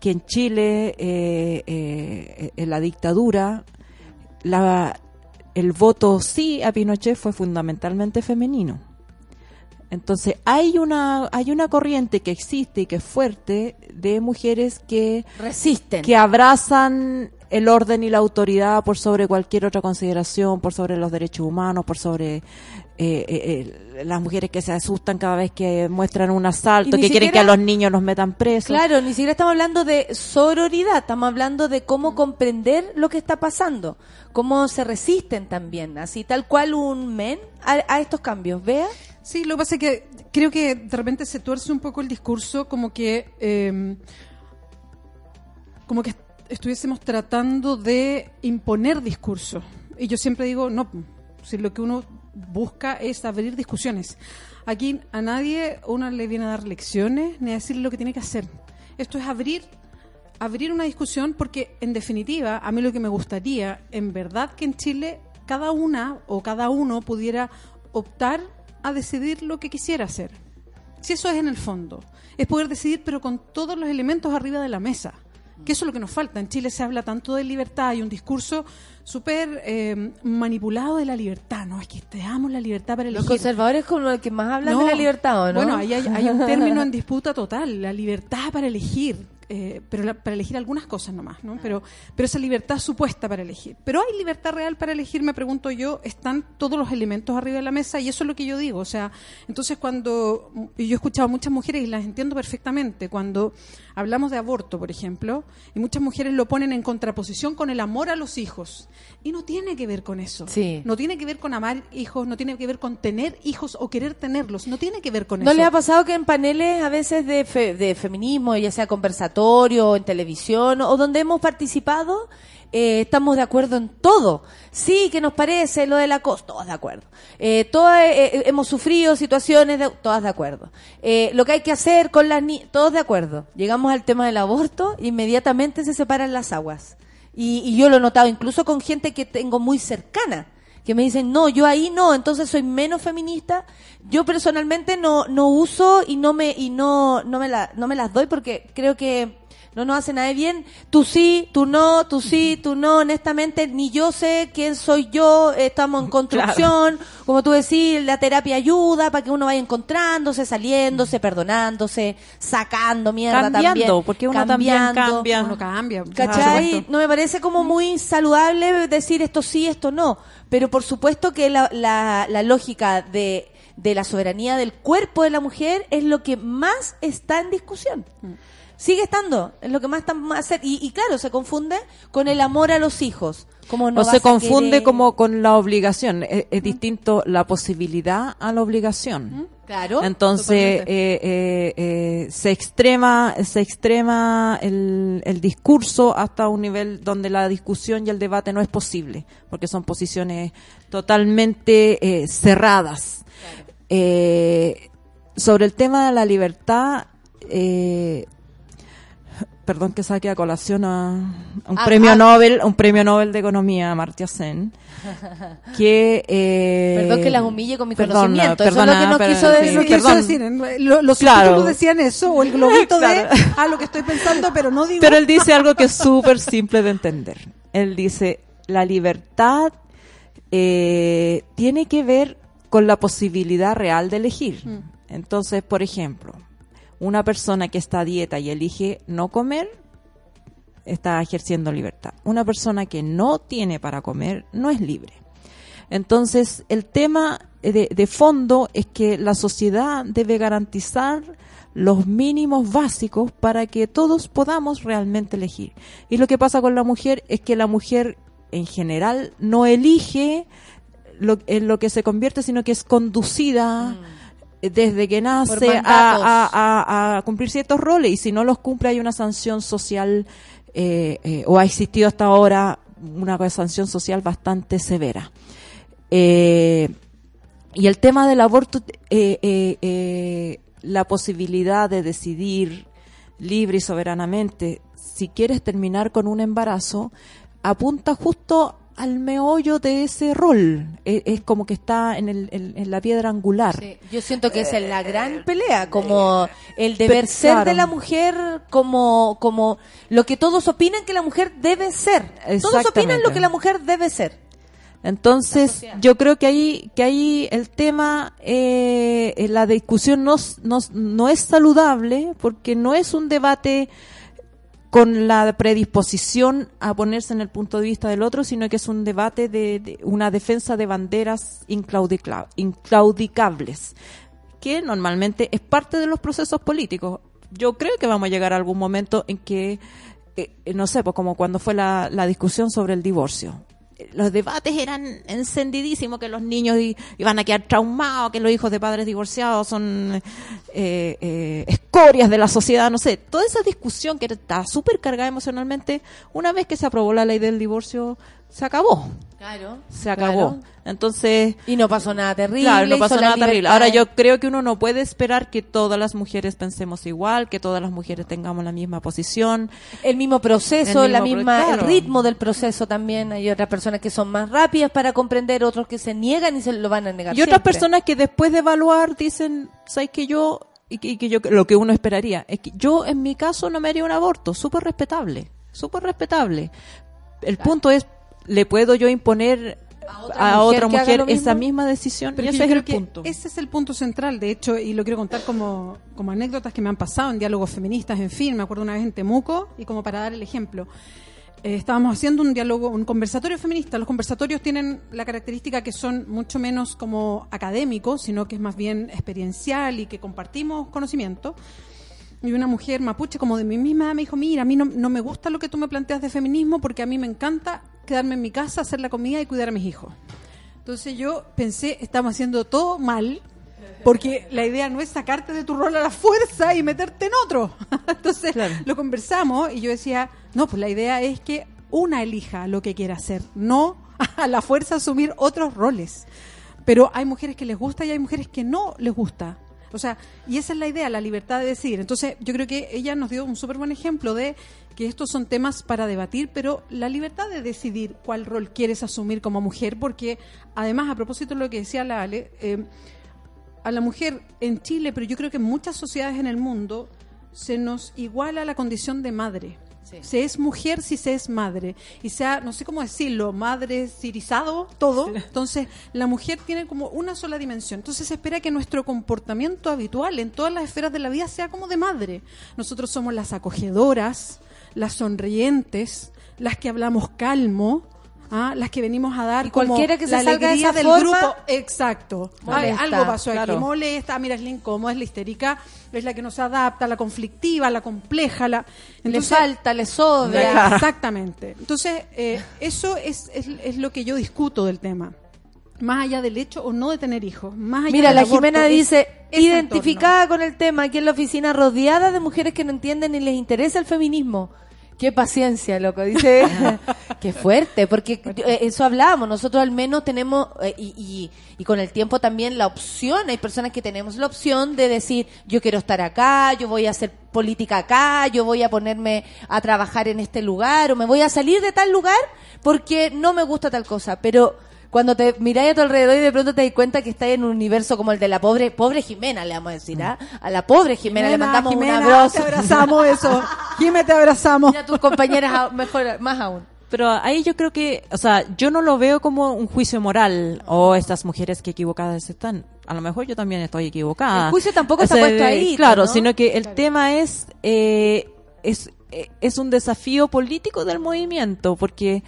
que en Chile, eh, eh, en la dictadura, la, el voto sí a Pinochet fue fundamentalmente femenino. Entonces hay una hay una corriente que existe y que es fuerte de mujeres que Resisten. que abrazan el orden y la autoridad por sobre cualquier otra consideración, por sobre los derechos humanos, por sobre eh, eh, eh, las mujeres que se asustan cada vez que muestran un asalto, que quieren que a los niños los metan presos. Claro, ni siquiera estamos hablando de sororidad, estamos hablando de cómo comprender lo que está pasando, cómo se resisten también, así tal cual un men a, a estos cambios. Vea, Sí, lo que pasa es que creo que de repente se tuerce un poco el discurso como que eh, como que estuviésemos tratando de imponer discurso. Y yo siempre digo, no, si lo que uno busca es abrir discusiones. Aquí a nadie uno le viene a dar lecciones ni a decirle lo que tiene que hacer. Esto es abrir abrir una discusión porque en definitiva a mí lo que me gustaría en verdad que en Chile cada una o cada uno pudiera optar a decidir lo que quisiera hacer. Si eso es en el fondo, es poder decidir pero con todos los elementos arriba de la mesa. Que eso es lo que nos falta. En Chile se habla tanto de libertad, hay un discurso súper eh, manipulado de la libertad. No, es que te damos la libertad para los elegir. conservadores como los que más hablan No. de la libertad, ¿o no? Bueno, ahí hay, hay un término en disputa total, la libertad para elegir, eh, pero la- para elegir algunas cosas nomás, ¿no? Pero, pero esa libertad supuesta para elegir. Pero hay libertad real para elegir, me pregunto yo, están todos los elementos arriba de la mesa y eso es lo que yo digo. O sea, entonces cuando, y yo he escuchado a muchas mujeres y las entiendo perfectamente, cuando hablamos de aborto, por ejemplo, y muchas mujeres lo ponen en contraposición con el amor a los hijos. Y no tiene que ver con eso. Sí. No tiene que ver con amar hijos, no tiene que ver con tener hijos o querer tenerlos, no tiene que ver con ¿No eso. les ha pasado que en paneles a veces de, fe- de feminismo, ya sea conversatorio, en televisión, o donde hemos participado, eh, estamos de acuerdo en todo? Sí, que nos parece lo del acoso, todos de acuerdo. Eh, todas, eh, eh, hemos sufrido situaciones, de, todas de acuerdo. Lo que hay que hacer con las niñas, todos de acuerdo. Llegamos al tema del aborto, inmediatamente se separan las aguas. Y yo lo he notado incluso con gente que tengo muy cercana que me dicen, no, yo ahí no, entonces soy menos feminista. Yo personalmente no, no uso y no me, y no, no me la, no me las doy porque creo que no nos hace nada de bien. Tú sí, tú no, tú sí, tú no, honestamente, ni yo sé quién soy yo, estamos en construcción, como tú decís, la terapia ayuda para que uno vaya encontrándose, saliéndose, perdonándose, sacando mierda Cambiando, también. porque uno también cambiando. cambia. Uno cambia. ¿Cachai? No me parece como muy saludable decir esto sí, esto no. Pero por supuesto que la, la, la lógica de, de la soberanía del cuerpo de la mujer es lo que más está en discusión. Sigue estando, es lo que más está más y, y claro, se confunde con el amor a los hijos. Como no o se confunde querer- como con la obligación. Es, es distinto la posibilidad a la obligación. Claro. Entonces eh, eh, eh, se extrema se extrema el, el discurso hasta un nivel donde la discusión y el debate no es posible porque son posiciones totalmente eh, cerradas Eh, sobre el tema de la libertad eh, perdón que saque a colación a, un Ah, premio ah. Nobel un premio Nobel de economía Amartya Sen que eh, Perdón que las humille con mi perdona, conocimiento, eso es lo perdona, que nos pero- quiso sí, decir. Lo sí, quiso perdón. decir, en- lo- los Claro. subtítulos decían eso, o el globito Claro. de, ah, lo que estoy pensando, pero no digo. Pero él dice algo que es súper simple de entender. Él dice, la libertad eh, tiene que ver con la posibilidad real de elegir. Entonces, por ejemplo, una persona que está dieta y elige no comer, está ejerciendo libertad. Una persona que no tiene para comer no es libre. Entonces, el tema de, de fondo es que la sociedad debe garantizar los mínimos básicos para que todos podamos realmente elegir. Y lo que pasa con la mujer es que la mujer en general no elige lo, en lo que se convierte, sino que es conducida desde que nace a, mandatos. a- a- a cumplir ciertos roles y si no los cumple hay una sanción social eh, eh, o ha existido hasta ahora una sanción social bastante severa. Eh, y el tema del aborto, la posibilidad de decidir libre y soberanamente si quieres terminar con un embarazo, apunta justo al meollo de ese rol. E- Es, como que está en, el, en- en la piedra angular. Sí, yo siento que es la gran pelea, como el deber ser claro. de la mujer, como, como lo que todos opinan que la mujer debe ser. Todos opinan lo que la mujer debe ser. Entonces, yo creo que ahí, que ahí el tema, eh, eh, la discusión no, no, no es saludable porque no es un debate con la predisposición a ponerse en el punto de vista del otro, sino que es un debate de, una defensa de banderas inclaudicables, que normalmente es parte de los procesos políticos. Yo creo que vamos a llegar a algún momento en que, eh, no sé, pues como cuando fue la discusión sobre el divorcio. Los debates eran encendidísimos, que los niños iban a quedar traumados, que los hijos de padres divorciados son eh, eh, escorias de la sociedad, no sé. Toda esa discusión que está súper cargada emocionalmente, una vez que se aprobó la ley del divorcio, se acabó. Claro. Se acabó. Entonces, Y no pasó nada terrible. Claro, no pasó la nada terrible. Ahora yo creo que uno no puede esperar que todas las mujeres pensemos igual, que todas las mujeres tengamos la misma posición. El mismo proceso, El la mismo misma, pro- el claro. ritmo del proceso también. Hay otras personas que son más rápidas para comprender, otros que se niegan y se lo van a negar. Y otras personas que después de evaluar dicen, ¿sabes que yo y que, y que yo lo que uno esperaría es que yo en mi caso no me haría un aborto, súper respetable, súper respetable. El punto es, ¿le puedo yo imponer a otra mujer esa misma decisión? Pero ese es el punto. Ese es el punto central, de hecho, y lo quiero contar como, como anécdotas que me han pasado en diálogos feministas, en fin, me acuerdo una vez en Temuco, y como para dar el ejemplo. eh, estábamos haciendo un diálogo, un conversatorio feminista. Los conversatorios tienen la característica que son mucho menos como académicos, sino que es más bien experiencial y que compartimos conocimiento. Y una mujer mapuche como de mi misma edad me dijo, mira, a mí no, no me gusta lo que tú me planteas de feminismo porque a mí me encanta quedarme en mi casa, hacer la comida y cuidar a mis hijos. Entonces yo pensé, estamos haciendo todo mal, porque la idea no es sacarte de tu rol a la fuerza y meterte en otro. Entonces Claro. lo conversamos y yo decía, no, pues la idea es que una elija lo que quiera hacer, no a la fuerza asumir otros roles. Pero hay mujeres que les gusta y hay mujeres que no les gusta. O sea, y esa es la idea, la libertad de decidir. Entonces, yo creo que ella nos dio un súper buen ejemplo de que estos son temas para debatir, pero la libertad de decidir cuál rol quieres asumir como mujer, porque además, a propósito de lo que decía la Ale, eh, a la mujer en Chile, pero yo creo que en muchas sociedades en el mundo, se nos iguala la condición de madre. Se es mujer si se es madre. Y sea, no sé cómo decirlo, madre cirizado, todo. Entonces, la mujer tiene como una sola dimensión. Entonces, se espera que nuestro comportamiento habitual en todas las esferas de la vida sea como de madre. Nosotros somos las acogedoras, las sonrientes, las que hablamos calmo. ¿ah? las que venimos a dar Y como cualquiera que se la salga de alegría esa del forma, grupo exacto Ay, algo pasó aquí claro. molesta mira es la incómoda es la histérica es la que no se adapta la conflictiva la compleja la le falta, le sobra. Exactamente. Entonces, eh, eso es, es, es lo que yo discuto del tema. Más allá del hecho o no de tener hijos. Más allá Mira, del la aborto, Jimena es dice, identificada con el tema aquí en la oficina, rodeada de mujeres que no entienden ni les interesa el feminismo. Qué paciencia, loco, dice. Qué fuerte, porque eh, eso hablábamos, nosotros al menos tenemos, eh, y, y, y con el tiempo también la opción, hay personas que tenemos la opción de decir, yo quiero estar acá, yo voy a hacer política acá, yo voy a ponerme a trabajar en este lugar, o me voy a salir de tal lugar porque no me gusta tal cosa, pero cuando te miráis a tu alrededor y de pronto te das cuenta que estás en un universo como el de la pobre, pobre Jimena, le vamos a decir, ¿ah? A la pobre Jimena, le mandamos Jimena, un abrazo. Te abrazamos eso. Jimena, te abrazamos. Y a tus compañeras mejor, más aún. Pero ahí yo creo que, o sea, yo no lo veo como un juicio moral. O estas mujeres que equivocadas están. A lo mejor yo también estoy equivocada. El juicio tampoco está O sea, puesto de- ahí, Claro, ¿no? sino que el tema es, eh, es, eh, es un desafío político del movimiento, porque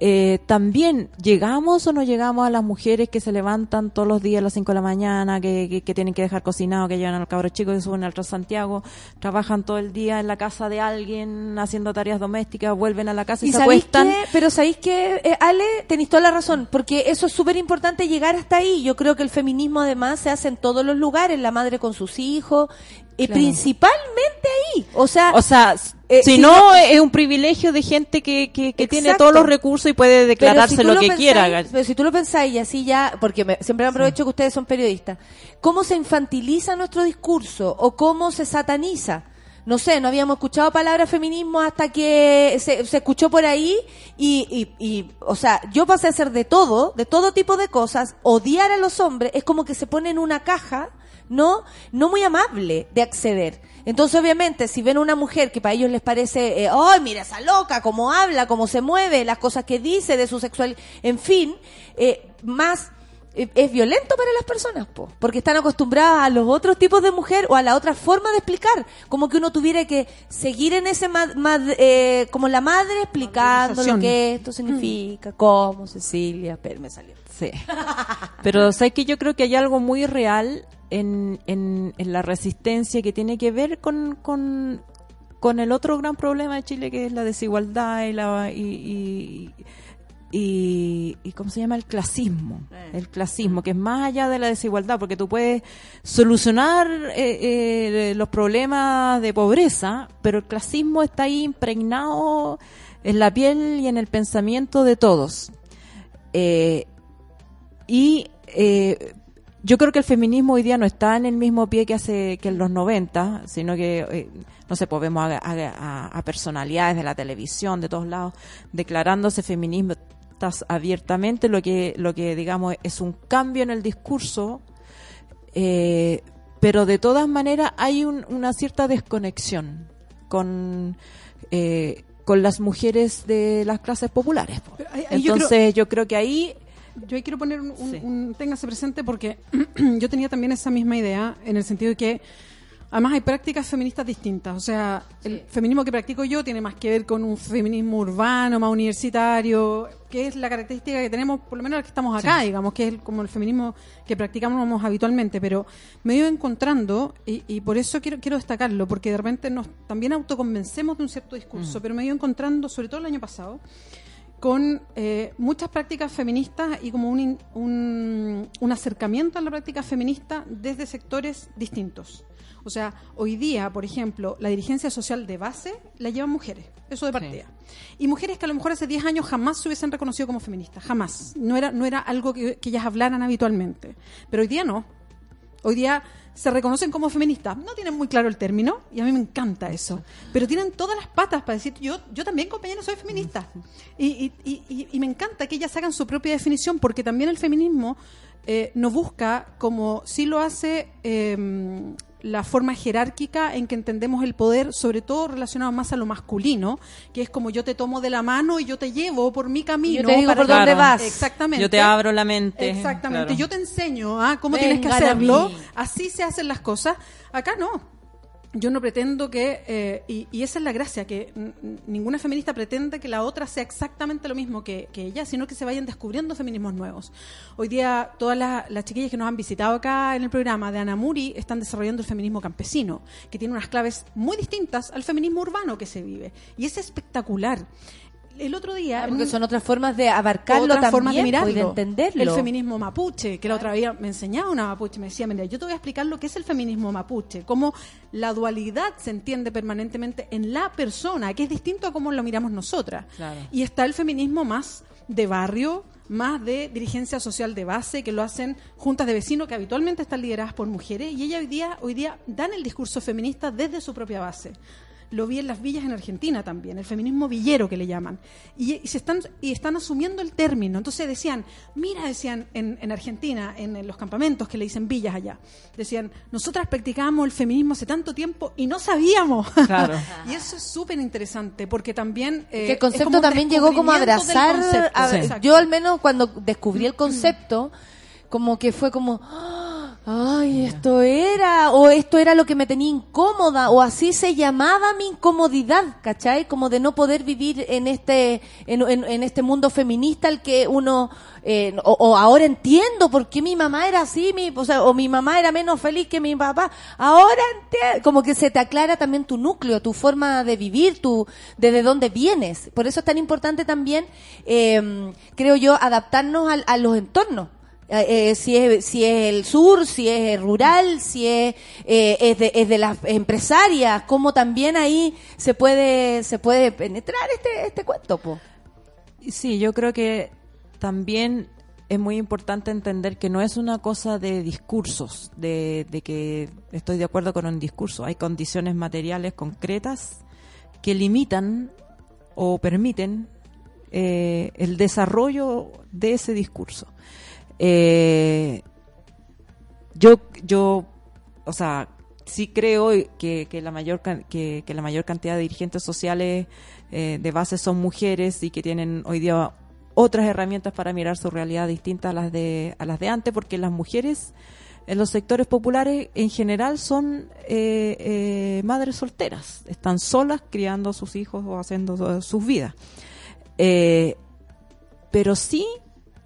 eh, también llegamos o no llegamos a las mujeres que se levantan todos los días a las 5 de la mañana, que, que, que tienen que dejar cocinado, que llevan al cabro chico, que suben al Transantiago, trabajan todo el día en la casa de alguien haciendo tareas domésticas, vuelven a la casa y, Y se acuestan. qué? pero sabéis que, eh, Ale, tenéis toda la razón, porque eso es súper importante llegar hasta ahí. Yo creo que el feminismo además se hace en todos los lugares, la madre con sus hijos, y Claro. principalmente ahí. O sea, O sea, Eh, si si no, no- es un privilegio de gente que, que, que tiene todos los recursos y puede declararse si lo que pensáis- quiera. Pero si tú lo pensáis y así ya, porque me- siempre me aprovecho que ustedes son periodistas, ¿cómo se infantiliza nuestro discurso o cómo se sataniza? No sé, no habíamos escuchado palabra feminismo hasta que se, se escuchó por ahí y, y, y, o sea, yo pasé a hacer de todo, de todo tipo de cosas, odiar a los hombres es como que se pone en una caja, ¿no? No muy amable de acceder. Entonces, obviamente, si ven una mujer que para ellos les parece, eh, ¡ay, mira esa loca! Cómo habla, cómo se mueve, las cosas que dice de su sexual, en fin, eh, más eh, es violento para las personas, po, porque están acostumbradas a los otros tipos de mujer o a la otra forma de explicar, como que uno tuviera que seguir en ese ma- ma- eh, como la madre explicando lo que esto significa, cómo, Cecilia, pero me salió. Sí. Pero sabes que yo creo que hay algo muy real en, en, en la resistencia que tiene que ver con, con, con el otro gran problema de Chile que es la desigualdad y la y, y, y- y ¿cómo se llama? el clasismo. El clasismo, que es más allá de la desigualdad, porque tú puedes solucionar eh, eh, los problemas de pobreza, pero el clasismo está ahí impregnado en la piel y en el pensamiento de todos. Eh, y eh, yo creo que el feminismo hoy día no está en el mismo pie que hace que en los 90, sino que, eh, no sé, pues vemos a, a- a personalidades de la televisión, de todos lados, declarándose feministas abiertamente, lo que, lo que digamos es un cambio en el discurso, eh, pero de todas maneras hay un- una cierta desconexión con... eh, con las mujeres de las clases populares. yo Entonces yo creo que ahí Yo ahí quiero poner un, un- Sí. un- téngase presente porque yo tenía también esa misma idea en el sentido de que además hay prácticas feministas distintas. O sea, el feminismo que practico yo tiene más que ver con un feminismo urbano, más universitario, que es la característica que tenemos, por lo menos los que estamos acá, digamos, que es el- como el feminismo que practicamos habitualmente. Pero me he ido encontrando, y, y por eso quiero, quiero destacarlo, porque de repente nos también autoconvencemos de un cierto discurso, pero me he ido encontrando, sobre todo el año pasado, con eh, muchas prácticas feministas y como un, un, un acercamiento a la práctica feminista desde sectores distintos. O sea, hoy día, por ejemplo, la dirigencia social de base la llevan mujeres, eso de partida. Y mujeres que a lo mejor hace 10 años jamás se hubiesen reconocido como feministas, jamás. No era, no era algo que, que ellas hablaran habitualmente. Pero hoy día no. Hoy día se reconocen como feministas. No tienen muy claro el término y a mí me encanta eso. Pero tienen todas las patas para decir, yo, yo también, compañero, soy feminista. Y, y- y- me encanta que ellas hagan su propia definición porque también el feminismo eh, no busca, como sí lo hace eh, la forma jerárquica en que entendemos el poder, sobre todo relacionado más a lo masculino, que es como yo te tomo de la mano y yo te llevo por mi camino. Yo te digo para por dónde vas. Exactamente. Yo te abro la mente. Exactamente. Claro. Yo te enseño ¿ah? cómo tienes que hacerlo. Así se hacen las cosas. Acá no. Yo no pretendo que, eh, y, esa es la gracia, que ninguna feminista pretende que la otra sea exactamente lo mismo que, que ella, sino que se vayan descubriendo feminismos nuevos. Hoy día todas las, las chiquillas que nos han visitado acá en el programa de Anamuri están desarrollando el feminismo campesino, que tiene unas claves muy distintas al feminismo urbano que se vive. Y es espectacular. El otro día... Ah, porque un- son otras formas de abarcarlo otras también, formas de pues, mirarlo. y de entenderlo. El feminismo mapuche, que la otra vez me enseñaba una mapuche, me decía, mira, yo te voy a explicar lo que es el feminismo mapuche, cómo la dualidad se entiende permanentemente en la persona, que es distinto a cómo lo miramos nosotras. Claro. Y está el feminismo más de barrio, más de dirigencia social de base, que lo hacen juntas de vecinos que habitualmente están lideradas por mujeres, y ellas hoy día, hoy día dan el discurso feminista desde su propia base lo vi en las villas en Argentina también, el feminismo villero que le llaman. Y, y se están, y están asumiendo el término. Entonces decían, mira, decían en, en Argentina, en, en los campamentos que le dicen villas allá, decían, nosotras practicábamos el feminismo hace tanto tiempo y no sabíamos. Claro. y eso es súper interesante porque también... eh, que el es concepto también llegó como a abrazar. a- Sí. Yo al menos cuando descubrí el concepto, como que fue como, "Ah, ay, esto era, o esto era lo que me tenía incómoda, o así se llamaba mi incomodidad, ¿cachai? Como de no poder vivir en este, en, en- en este mundo feminista al que uno, eh, o, o ahora entiendo por qué mi mamá era así, mi, o, sea, o mi mamá era menos feliz que mi papá. Ahora entiendo, como que se te aclara también tu núcleo, tu forma de vivir, tu, desde dónde vienes. Por eso es tan importante también, eh, creo yo, adaptarnos al- a los entornos Eh, eh, si es si es el sur, si es rural, si es, eh, es, de, es de las empresarias, cómo también ahí se puede se puede penetrar este este cuento, po. Sí, yo creo que también es muy importante entender que no es una cosa de discursos, de, de que estoy de acuerdo con un discurso. Hay condiciones materiales concretas que limitan o permiten eh, el desarrollo de ese discurso. Eh, yo, yo, o sea, sí creo que, que la mayor que, la mayor cantidad de dirigentes sociales eh, de base son mujeres y que tienen hoy día otras herramientas para mirar su realidad distinta a las de a las de antes, porque las mujeres en los sectores populares en general son eh, madres solteras, están solas criando a sus hijos o haciendo sus vidas. Pero sí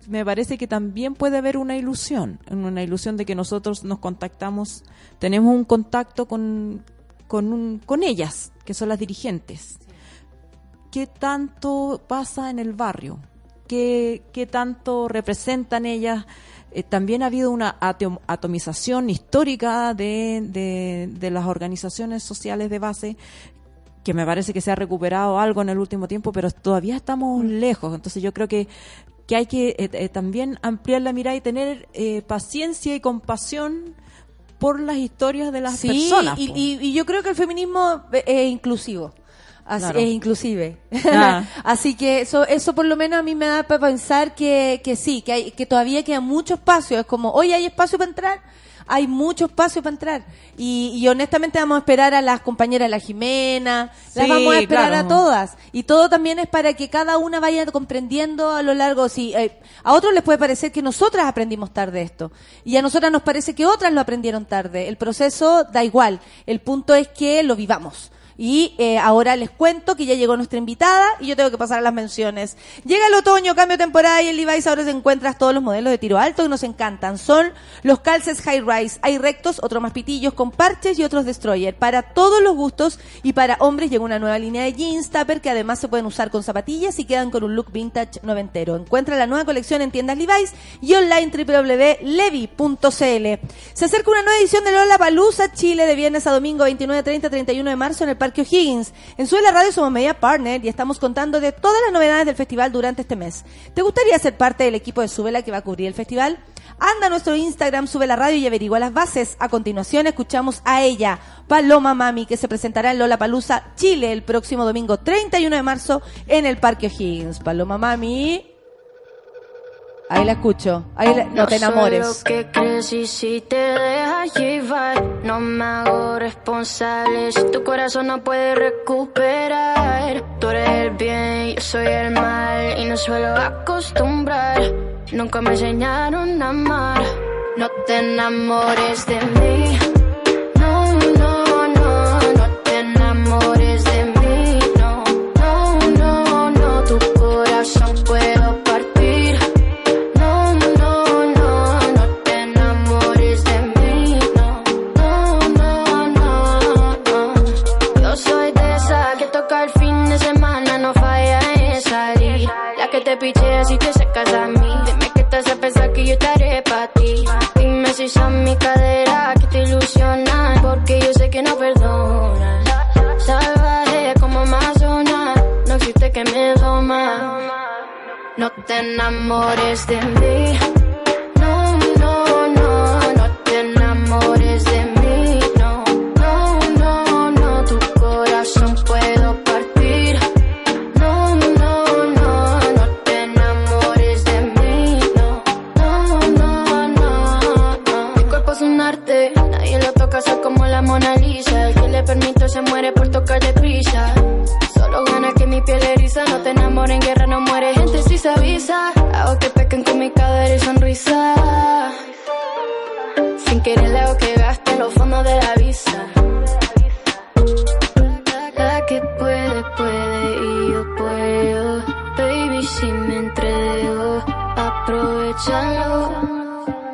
me parece que también puede haber una ilusión, una ilusión de que nosotros nos contactamos, tenemos un contacto con, con, un- con ellas, que son las dirigentes. ¿Qué tanto pasa en el barrio? ¿Qué, qué tanto representan ellas? Eh, también ha habido una atom- atomización histórica de, de, de las organizaciones sociales de base que me parece que se ha recuperado algo en el último tiempo, pero todavía estamos lejos. Entonces yo creo que, que hay que eh, eh, también ampliar la mirada y tener eh, paciencia y compasión por las historias de las Sí, personas. y, y- y yo creo que el feminismo es inclusivo. Así, Claro. Es inclusive. Ah. Así que eso, eso por lo menos a mí me da para pensar que, que sí, que, hay, que todavía queda mucho espacio. Es como, hoy hay espacio para entrar, hay mucho espacio para entrar. Y, y honestamente vamos a esperar a las compañeras, la Jimena, las vamos a esperar claro. a todas. Y todo también es para que cada una vaya comprendiendo a lo largo. Si, eh, a otros les puede parecer que nosotras aprendimos tarde esto. Y a nosotras nos parece que otras lo aprendieron tarde. El proceso da igual. El punto es que lo vivamos. Y eh, ahora les cuento que ya llegó nuestra invitada y yo tengo que pasar a las menciones. Llega el otoño, cambio de temporada y en Levi's ahora se encuentras todos los modelos de tiro alto que nos encantan. Son los calces high rise. Hay rectos, otros más pitillos con parches y otros destroyer. Para todos los gustos y para hombres llega una nueva línea de jeans tupper que además se pueden usar con zapatillas y quedan con un look vintage noventero. Encuentra la nueva colección en tiendas Levi's y online www.levi.cl. Se acerca una nueva edición de Lola Palusa Chile de viernes a domingo 29, 30, 31 de marzo en el Parque O'Higgins. En Suela Radio somos media partner y estamos contando de todas las novedades del festival durante este mes. ¿Te gustaría ser parte del equipo de Subela que va a cubrir el festival? Anda a nuestro Instagram, sube la radio y averigua las bases. A continuación escuchamos a ella, Paloma Mami, que se presentará en Lola Palusa Chile el próximo domingo 31 de marzo en el Parque O'Higgins. Paloma Mami. Ahí la escucho. Ahí la- no te soy enamores. lo que crees y si te dejas llevar, no me hago responsable. Si tu corazón no puede recuperar, tú eres el bien, yo soy el mal y no suelo acostumbrar. Nunca me enseñaron a amar. No te enamores de mí. Te pichea si te secas a mí. Dime que te hace pensar que yo te haré pa' ti. Dime si son mi cadera que te ilusionan, porque yo sé que no perdonan. Salvaje como Amazona, no existe que me doma. No te enamores de mí. Se muere por tocar deprisa. Solo gana que mi piel eriza, no te enamores en guerra, no muere gente si se avisa. Hago que pequen con mi cadera y sonrisa. Sin querer le hago que gaste los fondos de la visa. La que puede, puede y yo puedo. Baby, si me entrego, aprovechalo.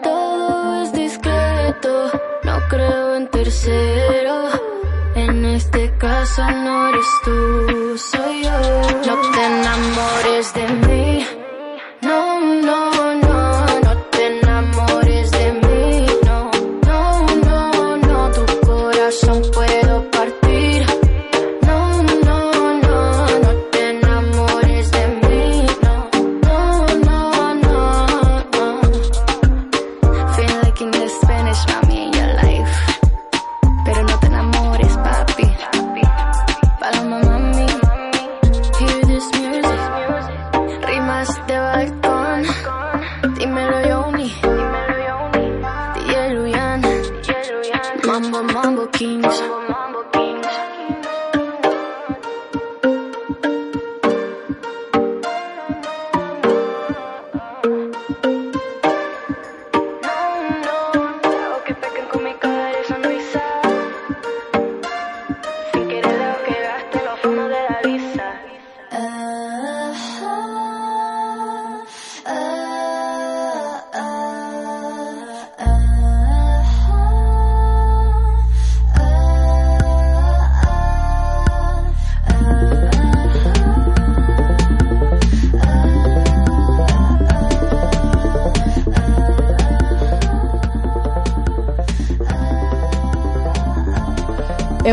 Todo es discreto, no creo en tercero. Caso no eres tú, soy yo. No te enamores de mí. No, no,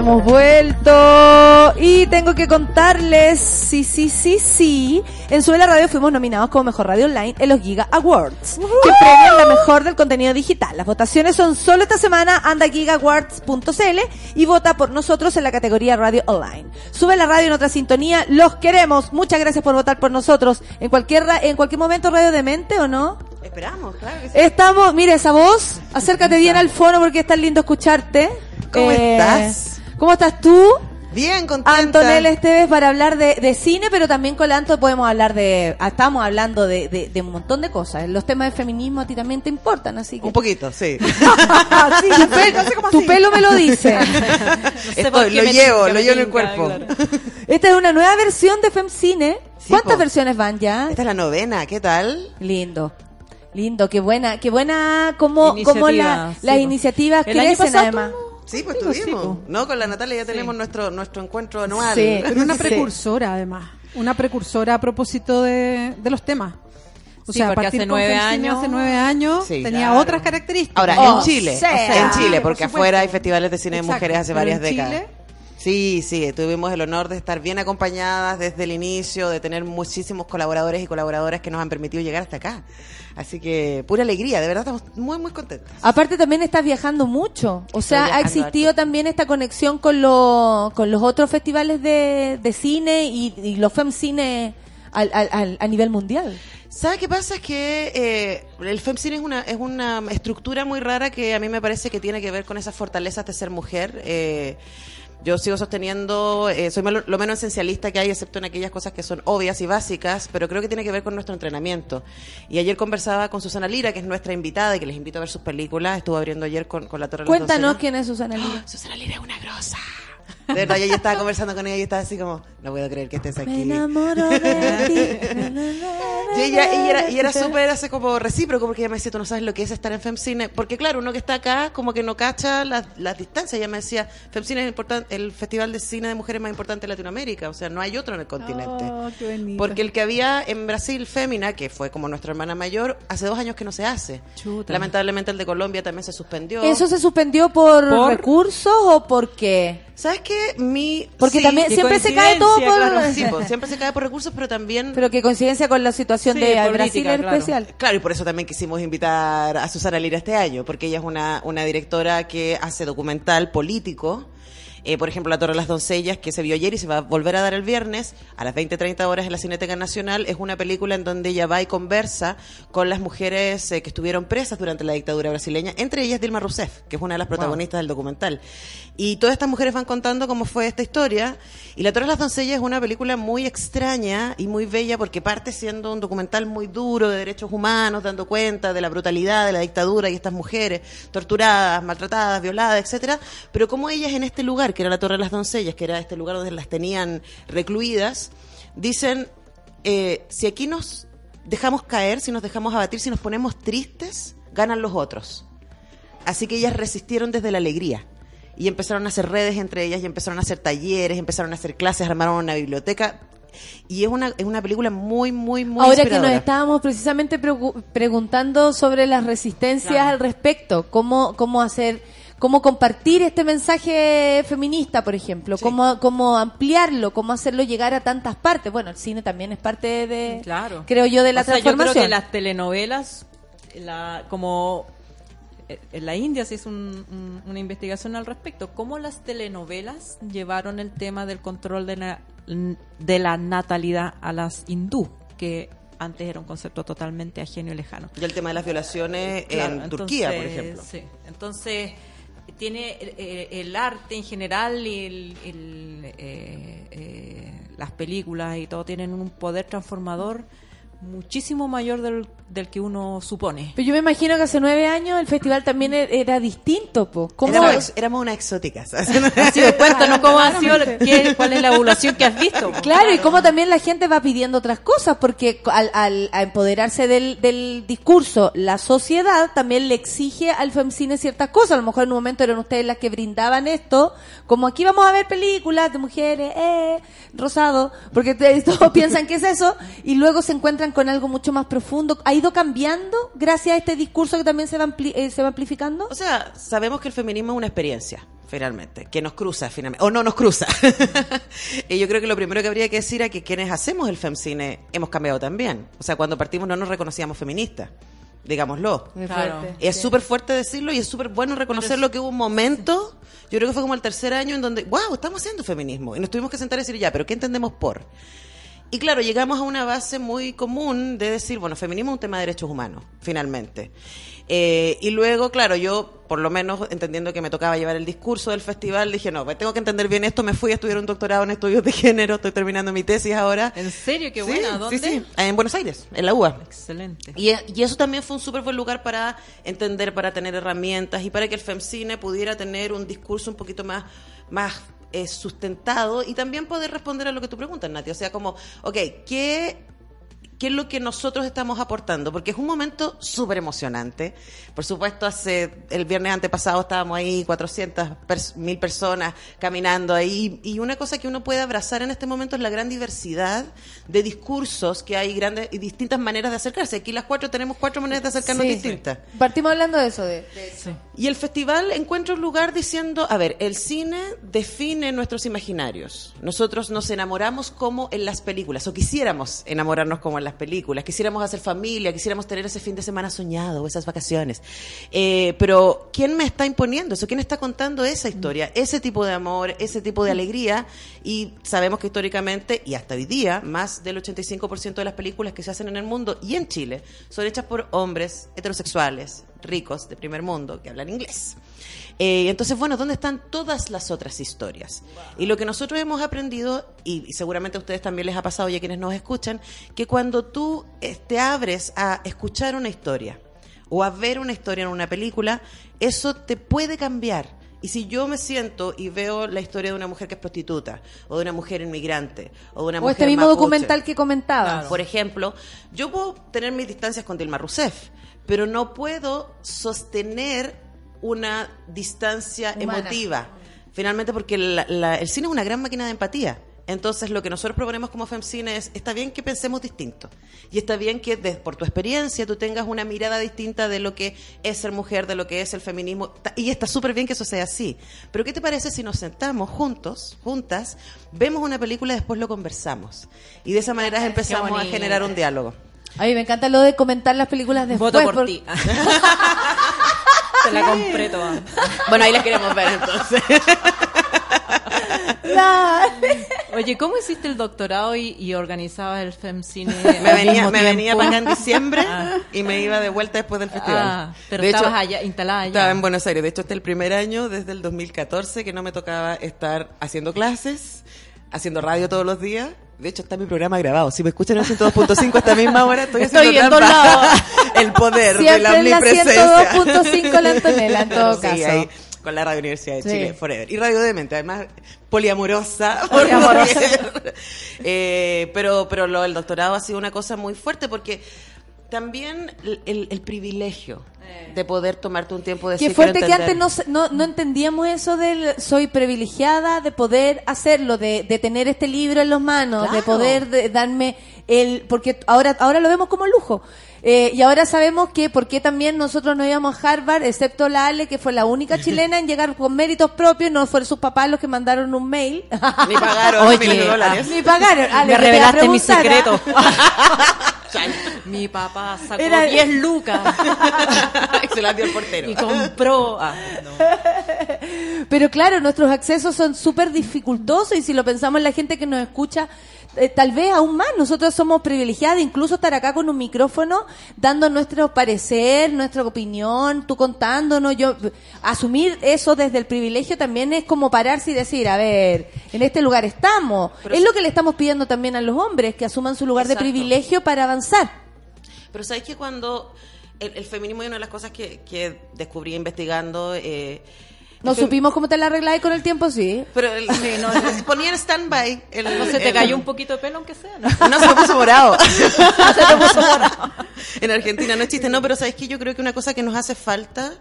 Hemos vuelto y tengo que contarles, sí, sí, sí, sí, en Suela Radio fuimos nominados como Mejor Radio Online en los Giga Awards, que premian la mejor del contenido digital. Las votaciones son solo esta semana, anda a gigaawards.cl y vota por nosotros en la categoría Radio Online. Sube la radio en otra sintonía, los queremos, muchas gracias por votar por nosotros. En cualquier, ra- en cualquier momento Radio Demente o no? Esperamos, claro que sí. Estamos, mire esa voz, acércate bien al fono porque es tan lindo escucharte. ¿Cómo Eh, estás? ¿Cómo estás tú? Bien, contenta. Antonella Esteves para hablar de, de cine, pero también con la Anto podemos hablar de, ah, estamos hablando de, de- de un montón de cosas. Los temas de feminismo a ti también te importan, así que... Un poquito, sí. Sí, tu, pelo, tu pelo me lo dice. Estoy, por qué lo me llevo, lo llevo en el cuerpo. claro. Esta es una nueva versión de FemCine. Sí, ¿Cuántas po. versiones van ya? Esta es la novena, ¿qué tal? Lindo. Lindo, qué buena, qué buena como, como la- Iniciativa, sí, las po. iniciativas El año crecen pasado además. Sí, pues Digo, sí, tuvimos. no, con la Natalia ya tenemos nuestro nuestro encuentro anual. Sí. Pero una Sí. precursora, además. Una precursora a propósito de, de los temas. O Sí, sea, porque hace nueve años- hace nueve años Sí, tenía claro. otras características. Ahora, Oh, en Chile, sea. en Chile, Por porque afuera hay festivales de cine de Exacto, mujeres hace varias en décadas. Chile- Sí, sí, tuvimos el honor de estar bien acompañadas desde el inicio, de tener muchísimos colaboradores y colaboradoras que nos han permitido llegar hasta acá. Así que pura alegría, de verdad estamos muy, muy contentos. Aparte también estás viajando mucho, o sea, ha existido harto. también esta conexión con, lo- con los otros festivales de, de cine y, y los FemCine al, al- al- a nivel mundial. ¿Sabes qué pasa? Es que eh, el FemCine es una, es una estructura muy rara que a mí me parece que tiene que ver con esas fortalezas de ser mujer. Eh, yo sigo sosteniendo, eh, soy lo, lo menos esencialista que hay, excepto en aquellas cosas que son obvias y básicas, pero creo que tiene que ver con nuestro entrenamiento. Y ayer conversaba con Susana Lira, que es nuestra invitada y que les invito a ver sus películas. Estuvo abriendo ayer con, con La Torre de Cuéntanos quién es Susana Lira. Susana Lira es una grosa. De verdad, yo, yo estaba conversando con ella y estaba así como, no puedo creer que estés Me aquí. enamoro de ti. Y ella, ella era, y era súper así como recíproco porque ella me decía, tú no sabes lo que es estar en FemCine. Porque claro, uno que está acá como que no cacha las, las distancias. Ella me decía, FemCine es importan- el festival de cine de mujeres más importante de Latinoamérica. O sea, no hay otro en el continente. Oh, qué bonito. Porque el que había en Brasil, Fémina, que fue como nuestra hermana mayor, hace dos años que no se hace. Chuta. Lamentablemente el de Colombia también se suspendió. ¿Eso se suspendió por, ¿Por? recursos o por qué? ¿Sabes qué? Mi... Porque sí, también siempre se cae todo por... Sí, pues, siempre se cae por recursos, pero también... Pero que coincidencia con la situación Sí, de política, Brasil en claro. especial. Claro, y por eso también quisimos invitar a Susana Lira este año, porque ella es una, una directora que hace documental político. Eh, por ejemplo, La Torre de las Doncellas, que se vio ayer y se va a volver a dar el viernes a las 20-30 horas en la Cineteca Nacional, es una película en donde ella va y conversa con las mujeres eh, que estuvieron presas durante la dictadura brasileña, entre ellas Dilma Rousseff, que es una de las protagonistas del documental. Y todas estas mujeres van contando cómo fue esta historia. Y La Torre de las Doncellas es una película muy extraña y muy bella porque parte siendo un documental muy duro de derechos humanos, dando cuenta de la brutalidad de la dictadura y estas mujeres torturadas, maltratadas, violadas, etcétera. Pero como ellas en este lugar, que era la Torre de las Doncellas, que era este lugar donde las tenían recluidas, dicen, eh, si aquí nos dejamos caer, si nos dejamos abatir, si nos ponemos tristes, ganan los otros. Así que ellas resistieron desde la alegría. Y empezaron a hacer redes entre ellas, y empezaron a hacer talleres, empezaron a hacer clases, armaron una biblioteca. Y es una, es una película muy, muy, muy Ahora que nos estábamos precisamente pregu- preguntando sobre las resistencias al respecto, cómo, cómo hacer, cómo compartir este mensaje feminista, por ejemplo, cómo, cómo ampliarlo, cómo hacerlo llegar a tantas partes. Bueno, el cine también es parte de, Claro. creo yo, de la O sea, Yo creo que las telenovelas, la, como eh, en la India se hizo un- un- una investigación al respecto, cómo las telenovelas llevaron el tema del control de la, de la natalidad a las hindú, que antes era un concepto totalmente ajeno y lejano. Y el tema de las violaciones Claro, en Turquía, por ejemplo. Sí, entonces tiene eh, el arte en general y el- el, eh, eh, las películas y todo tienen un poder transformador muchísimo mayor del, del que uno supone. Pero yo me imagino que hace nueve años el festival también e- era distinto, po. ¿Cómo? Éramos, ex- éramos unas exóticas. Así cuéntanos cómo ha sido, qué- cuál es la evolución que has visto. Claro, y cómo también la gente va pidiendo otras cosas, porque al, al a empoderarse del, del discurso, la sociedad también le exige al FEMCINE ciertas cosas. A lo mejor en un momento eran ustedes las que brindaban esto, como aquí vamos a ver películas de mujeres, eh, rosado, porque todos piensan que es eso, y luego se encuentran encuentran con algo mucho más profundo. ¿Ha ido cambiando gracias a este discurso que también se va, ampli- eh, se va amplificando? O sea, sabemos que el feminismo es una experiencia, finalmente, que nos cruza finalmente, o no nos cruza. y yo creo que lo primero que habría que decir es que quienes hacemos el femcine hemos cambiado también. O sea, cuando partimos no nos reconocíamos feministas, digámoslo. Claro. Es súper fuerte decirlo y es súper bueno reconocerlo que hubo un momento, yo creo que fue como el tercer año en donde, wow, estamos haciendo feminismo. Y nos tuvimos que sentar y decir, ya, pero ¿qué entendemos por? Y claro, llegamos a una base muy común de decir, bueno, feminismo es un tema de derechos humanos, finalmente. Eh, y luego, claro, yo, por lo menos entendiendo que me tocaba llevar el discurso del festival, dije, no, pues tengo que entender bien esto, me fui a estudiar un doctorado en estudios de género, estoy terminando mi tesis ahora. ¿En serio? Qué buena. sí, ¿Dónde? sí, en Buenos Aires, en la UBA. Excelente. Y, y eso también fue un súper buen lugar para entender, para tener herramientas y para que el FEMCINE pudiera tener un discurso un poquito más, más eh, sustentado y también poder responder a lo que tú preguntas, Nati. O sea, como, ok, ¿qué, qué es lo que nosotros estamos aportando? Porque es un momento súper emocionante. Por supuesto, hace el viernes antepasado estábamos ahí 400 pers- mil personas caminando ahí y una cosa que uno puede abrazar en este momento es la gran diversidad de discursos que hay grandes y distintas maneras de acercarse. Aquí las cuatro tenemos cuatro maneras de acercarnos Sí. distintas. Partimos hablando de eso. De, de- Y el festival encuentra un lugar diciendo, a ver, el cine define nuestros imaginarios. Nosotros nos enamoramos como en las películas, o quisiéramos enamorarnos como en las películas, quisiéramos hacer familia, quisiéramos tener ese fin de semana soñado, o esas vacaciones. Eh, pero, ¿quién me está imponiendo eso? ¿Quién está contando esa historia? Ese tipo de amor, ese tipo de alegría. Y sabemos que históricamente, y hasta hoy día, más del 85% de las películas que se hacen en el mundo y en Chile son hechas por hombres heterosexuales, ricos, de primer mundo, que hablan inglés. Eh, entonces, bueno, ¿dónde están todas las otras historias? Y lo que nosotros hemos aprendido, y, y seguramente a ustedes también les ha pasado y a quienes nos escuchan, que cuando tú eh, te abres a escuchar una historia o a ver una historia en una película, eso te puede cambiar. Y si yo me siento y veo la historia de una mujer que es prostituta, o de una mujer inmigrante, o de una o mujer este mismo mapuche, documental que comentabas. por ejemplo, yo puedo tener mis distancias con Dilma Rousseff, pero no puedo sostener una distancia Humana. emotiva. Finalmente, porque la- la- el cine es una gran máquina de empatía. Entonces, lo que nosotros proponemos como FemCine es, está bien que pensemos distinto. Y está bien que, de- por tu experiencia, tú tengas una mirada distinta de lo que es ser mujer, de lo que es el feminismo. Y está súper bien que eso sea así. Pero, ¿qué te parece si nos sentamos juntos, juntas, vemos una película y después lo conversamos? Y de esa manera empezamos a generar un diálogo. A mí me encanta lo de comentar las películas después. Voto por por- ti. Te la compré toda. Bueno, ahí las queremos ver entonces. Dale. Oye, ¿cómo hiciste el doctorado y, y organizabas el FemCine? Me venía, me venía para acá en diciembre Ah. y me iba de vuelta después del festival. Ah, pero De hecho, estabas allá, instalada allá. Estaba en Buenos Aires. De hecho, este es el primer año desde el 2014 que no me tocaba estar haciendo clases, haciendo radio todos los días. De hecho, está mi programa grabado. Si me escuchan en el 102.5 a esta misma hora, estoy haciendo Estoy en todos lados. El poder de Siempre en la omnipresencia. 102.5 la Antonella, en todo Sí, caso. ahí, con la Radio Universidad de Sí. Chile, Forever. Y Radio Demente, además, poliamorosa. por Poliamorosa. Eh, pero pero lo del doctorado ha sido una cosa muy fuerte porque también el, el- el privilegio de poder tomarte un tiempo de Qué fuerte que antes no, no, no entendíamos eso del soy privilegiada de poder hacerlo, de, de tener este libro en las manos, de poder de- darme el... Porque ahora, ahora lo vemos como lujo. Eh, y ahora sabemos que por qué también nosotros no íbamos a Harvard, excepto la Ale, que fue la única chilena en llegar con méritos propios, no fueron sus papás los que mandaron un mail. Ni pagaron Oye, de dólares. Ni pagaron. Ale, Me revelaste mi preguntar, secreto. Mi papá sacó Era- 10 lucas Se la dio el portero. y compró. Ah, no. Pero claro, nuestros accesos son súper dificultosos y si lo pensamos en la gente que nos escucha, eh, tal vez aún más. Nosotros somos privilegiados, incluso estar acá con un micrófono, dando nuestro parecer, nuestra opinión, tú contándonos. Yo asumir eso desde el privilegio también es como pararse y decir, a ver, en este lugar estamos. es lo que le estamos pidiendo también a los hombres, que asuman su lugar Exacto. de privilegio para avanzar. Pero sabes que cuando el, el feminismo es una de las cosas que, que descubrí investigando. Eh, No supimos cómo te la arregláis con el tiempo, sí. Pero el- ponía en stand-by. el- ¿No se te el- cayó un poquito de pelo, aunque sea? ¿no? No, se me puso morado. En Argentina no es chiste, no, pero sabes que yo creo que una cosa que nos hace falta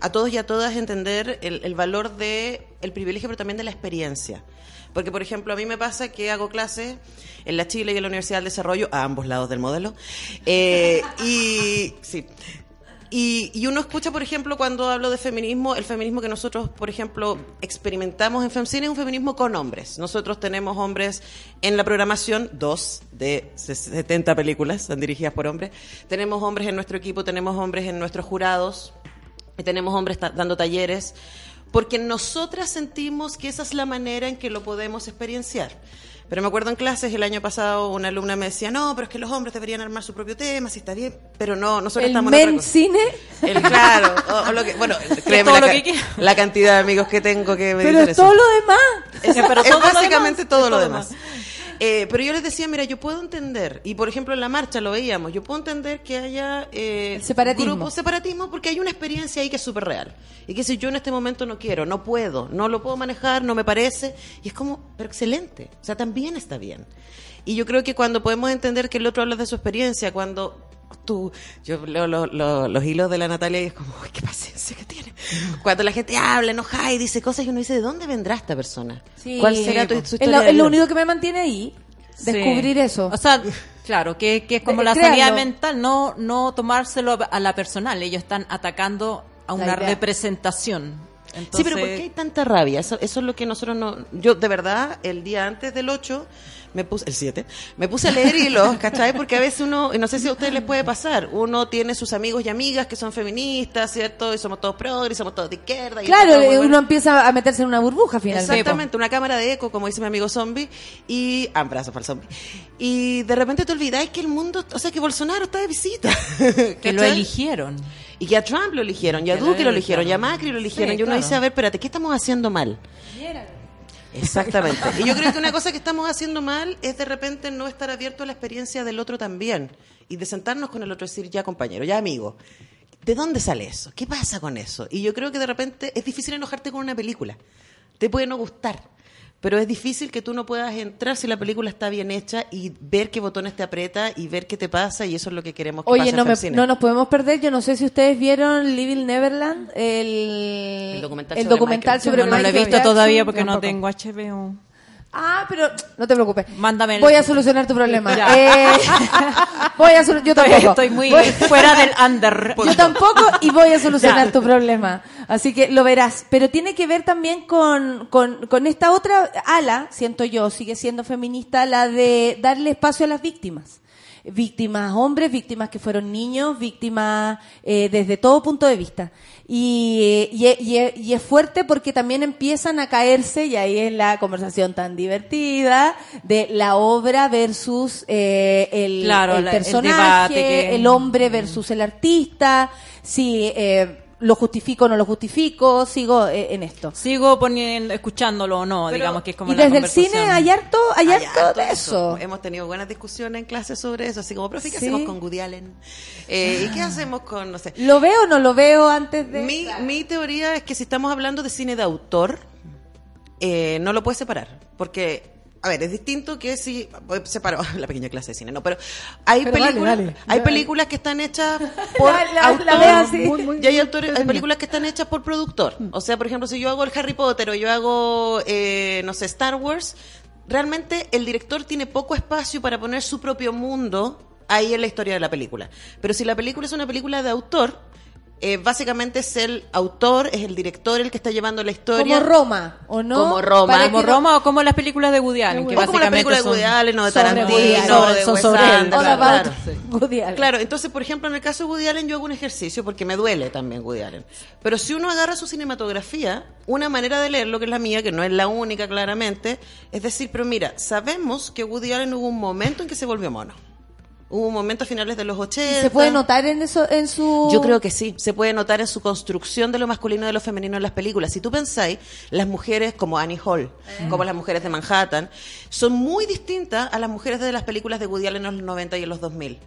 a todos y a todas entender el, el valor de el privilegio, pero también de la experiencia. Porque, por ejemplo, a mí me pasa que hago clases en la Chile y en la Universidad del Desarrollo, a ambos lados del modelo. Eh, y sí. Y, y uno escucha, por ejemplo, cuando hablo de feminismo, el feminismo que nosotros, por ejemplo, experimentamos en FEMCINE es un feminismo con hombres. Nosotros tenemos hombres en la programación, dos de 70 películas son dirigidas por hombres. Tenemos hombres en nuestro equipo, tenemos hombres en nuestros jurados, tenemos hombres dando talleres, porque nosotras sentimos que esa es la manera en que lo podemos experienciar. Pero me acuerdo en clases el año pasado una alumna me decía, no, pero es que los hombres deberían armar su propio tema, si está bien, pero no, nosotros El estamos en men cosa. cine. El claro, o, o lo que, bueno, créeme la, ca- cantidad de amigos que tengo que me Pero dicen es eso. todo lo demás. Es, Pero es todo lo básicamente demás, todo lo demás. Eh, pero yo les decía, mira, yo puedo entender, y por ejemplo en la marcha lo veíamos, yo puedo entender que haya eh, separatismo. grupos separatismo porque hay una experiencia ahí que es súper real. Y que si yo en este momento no quiero, no puedo, no lo puedo manejar, no me parece, y es como, pero excelente, o sea, también está bien. Y yo creo que cuando podemos entender que el otro habla de su experiencia, cuando tú, yo leo lo- lo- los hilos de la Natalia y es como, uy, qué paciencia que tiene. Cuando la gente habla, enoja y dice cosas y uno dice, ¿de dónde vendrá esta persona? Sí. ¿Cuál será tu, su Es lo, es único que me mantiene ahí. Sí. Descubrir eso. O sea, claro, que, que es como la créanlo. sanidad mental, no, no tomárselo a la personal. Ellos están atacando a una idea. Sí, pero ¿por qué hay tanta rabia? Eso, eso es lo que nosotros no... Yo, de verdad, el día antes del 8, me puse, el 7, me puse a leer hilos, ¿cachai? Porque a veces uno, y no sé si a ustedes les puede pasar, uno tiene sus amigos y amigas que son feministas, ¿cierto? Y somos todos progres, somos todos de izquierda. Y claro, bueno. uno empieza a meterse en una burbuja finalmente. Exactamente, una cámara de eco, como dice mi amigo zombie, y ah, abrazo para el zombie. Y de repente te olvidáis que el mundo, o sea, que Bolsonaro está de visita. que lo eligieron. Y que a Trump lo eligieron, y a Duque lo eligieron, y a. Macri lo eligieron. Sí, y uno claro. dice, a ver, espérate, ¿qué estamos haciendo mal? Exactamente. Y yo creo que una cosa que estamos haciendo mal es de repente no estar abierto a la experiencia del otro también. Y de sentarnos con el otro y decir, ya compañero, ya amigo, ¿de dónde sale eso? ¿Qué pasa con eso? Y yo creo que de repente es difícil enojarte con una película. Te puede no gustar. Pero es difícil que tú no puedas entrar si la película está bien hecha y ver qué botones te aprieta y ver qué te pasa y eso es lo que queremos que Oye, pase no, me- Femcine. no nos podemos perder. Yo no sé si ustedes vieron Living Neverland, el, El documental el sobre documental Michael. sobre no lo he visto Jackson. todavía porque no tengo HBO. Ah, pero no te preocupes. Mándame el- Voy a solucionar tu problema. Eh, voy a solu- yo tampoco. estoy muy Voy- fuera del under. Yo tampoco y voy a solucionar Ya. tu problema. Así que lo verás. Pero tiene que ver también con, con, con esta otra ala, siento yo, sigue siendo feminista, la de darle espacio a las víctimas. Víctimas hombres, víctimas que fueron niños, víctimas eh, desde todo punto de vista. Y, y, y- y es fuerte porque también empiezan a caerse, y ahí es la conversación tan divertida, de la obra versus eh, el, Claro, el la- el personaje, debate que- el hombre versus el artista, si eh, lo justifico o no lo justifico, sigo eh, en esto. Sigo poniendo, escuchándolo o no, Pero- digamos que es como y la desde el cine hay harto, hay Hay harto harto de eso. Hemos tenido buenas discusiones en clase sobre eso, así como, profe, ¿qué Sí. hacemos con Woody Allen? Eh, ¿Y qué hacemos con, no sé? ¿Lo veo o no lo veo antes de...? Mi, mi teoría es que si estamos hablando de cine de autor, eh, no lo puedes separar, porque... A ver, es distinto que si separo la pequeña clase de cine, no, pero hay Pero películas, dale. hay películas que están hechas por La- autor la. Muy, muy, y hay autores, hay películas que están hechas por productor. O sea, por ejemplo, si yo hago el Harry Potter o yo hago, eh, no sé, Star Wars, realmente el director tiene poco espacio para poner su propio mundo ahí en la historia de la película. Pero si la película es una película de autor, eh, básicamente es el autor, es el director el que está llevando la historia. Como Roma, ¿o no? Como Roma. Para Como no- Roma o como las películas de Woody Allen, que O como la básicamente película de son- Woody Allen o de Tarantino, Allen. de Wes. Anderson, claro. Woody Allen. Claro, entonces, por ejemplo, en el caso de Woody Allen, yo hago un ejercicio porque me duele también Woody Allen. Pero si uno agarra su cinematografía, una manera de leerlo, que es la mía, que no es la única claramente, es decir, pero mira, sabemos que Woody Allen hubo un momento en que se volvió mono. Hubo un momento a finales de los 80. ¿Se puede notar en eso, en su...? Yo creo que sí, se puede notar en su construcción de lo masculino y de lo femenino en las películas. Si tú pensáis, las mujeres como Annie Hall, como las mujeres de Manhattan, son muy distintas a las mujeres de las películas de Woody Allen en los 90 y en los 2000.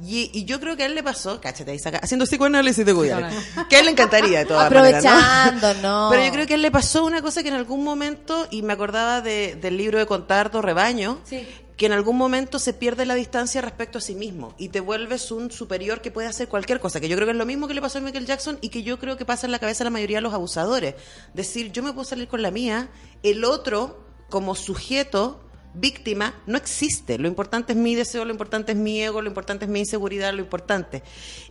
Y, y yo creo que a él le pasó, cáchate ahí saca, haciendo psicoanálisis de Allen, que a él le encantaría de todas maneras, ¿no? Aprovechando, ¿no? Pero yo creo que a él le pasó una cosa que en algún momento, y me acordaba de- del libro de Contardo, Rebaño, Sí. que en algún momento se pierde la distancia respecto a sí mismo y te vuelves un superior que puede hacer cualquier cosa, que yo creo que es lo mismo que le pasó a Michael Jackson y que yo creo que pasa en la cabeza de la mayoría de los abusadores. Decir, yo me puedo salir con la mía, el otro como sujeto víctima no existe. Lo importante es mi deseo, lo importante es mi ego, lo importante es mi inseguridad, lo importante.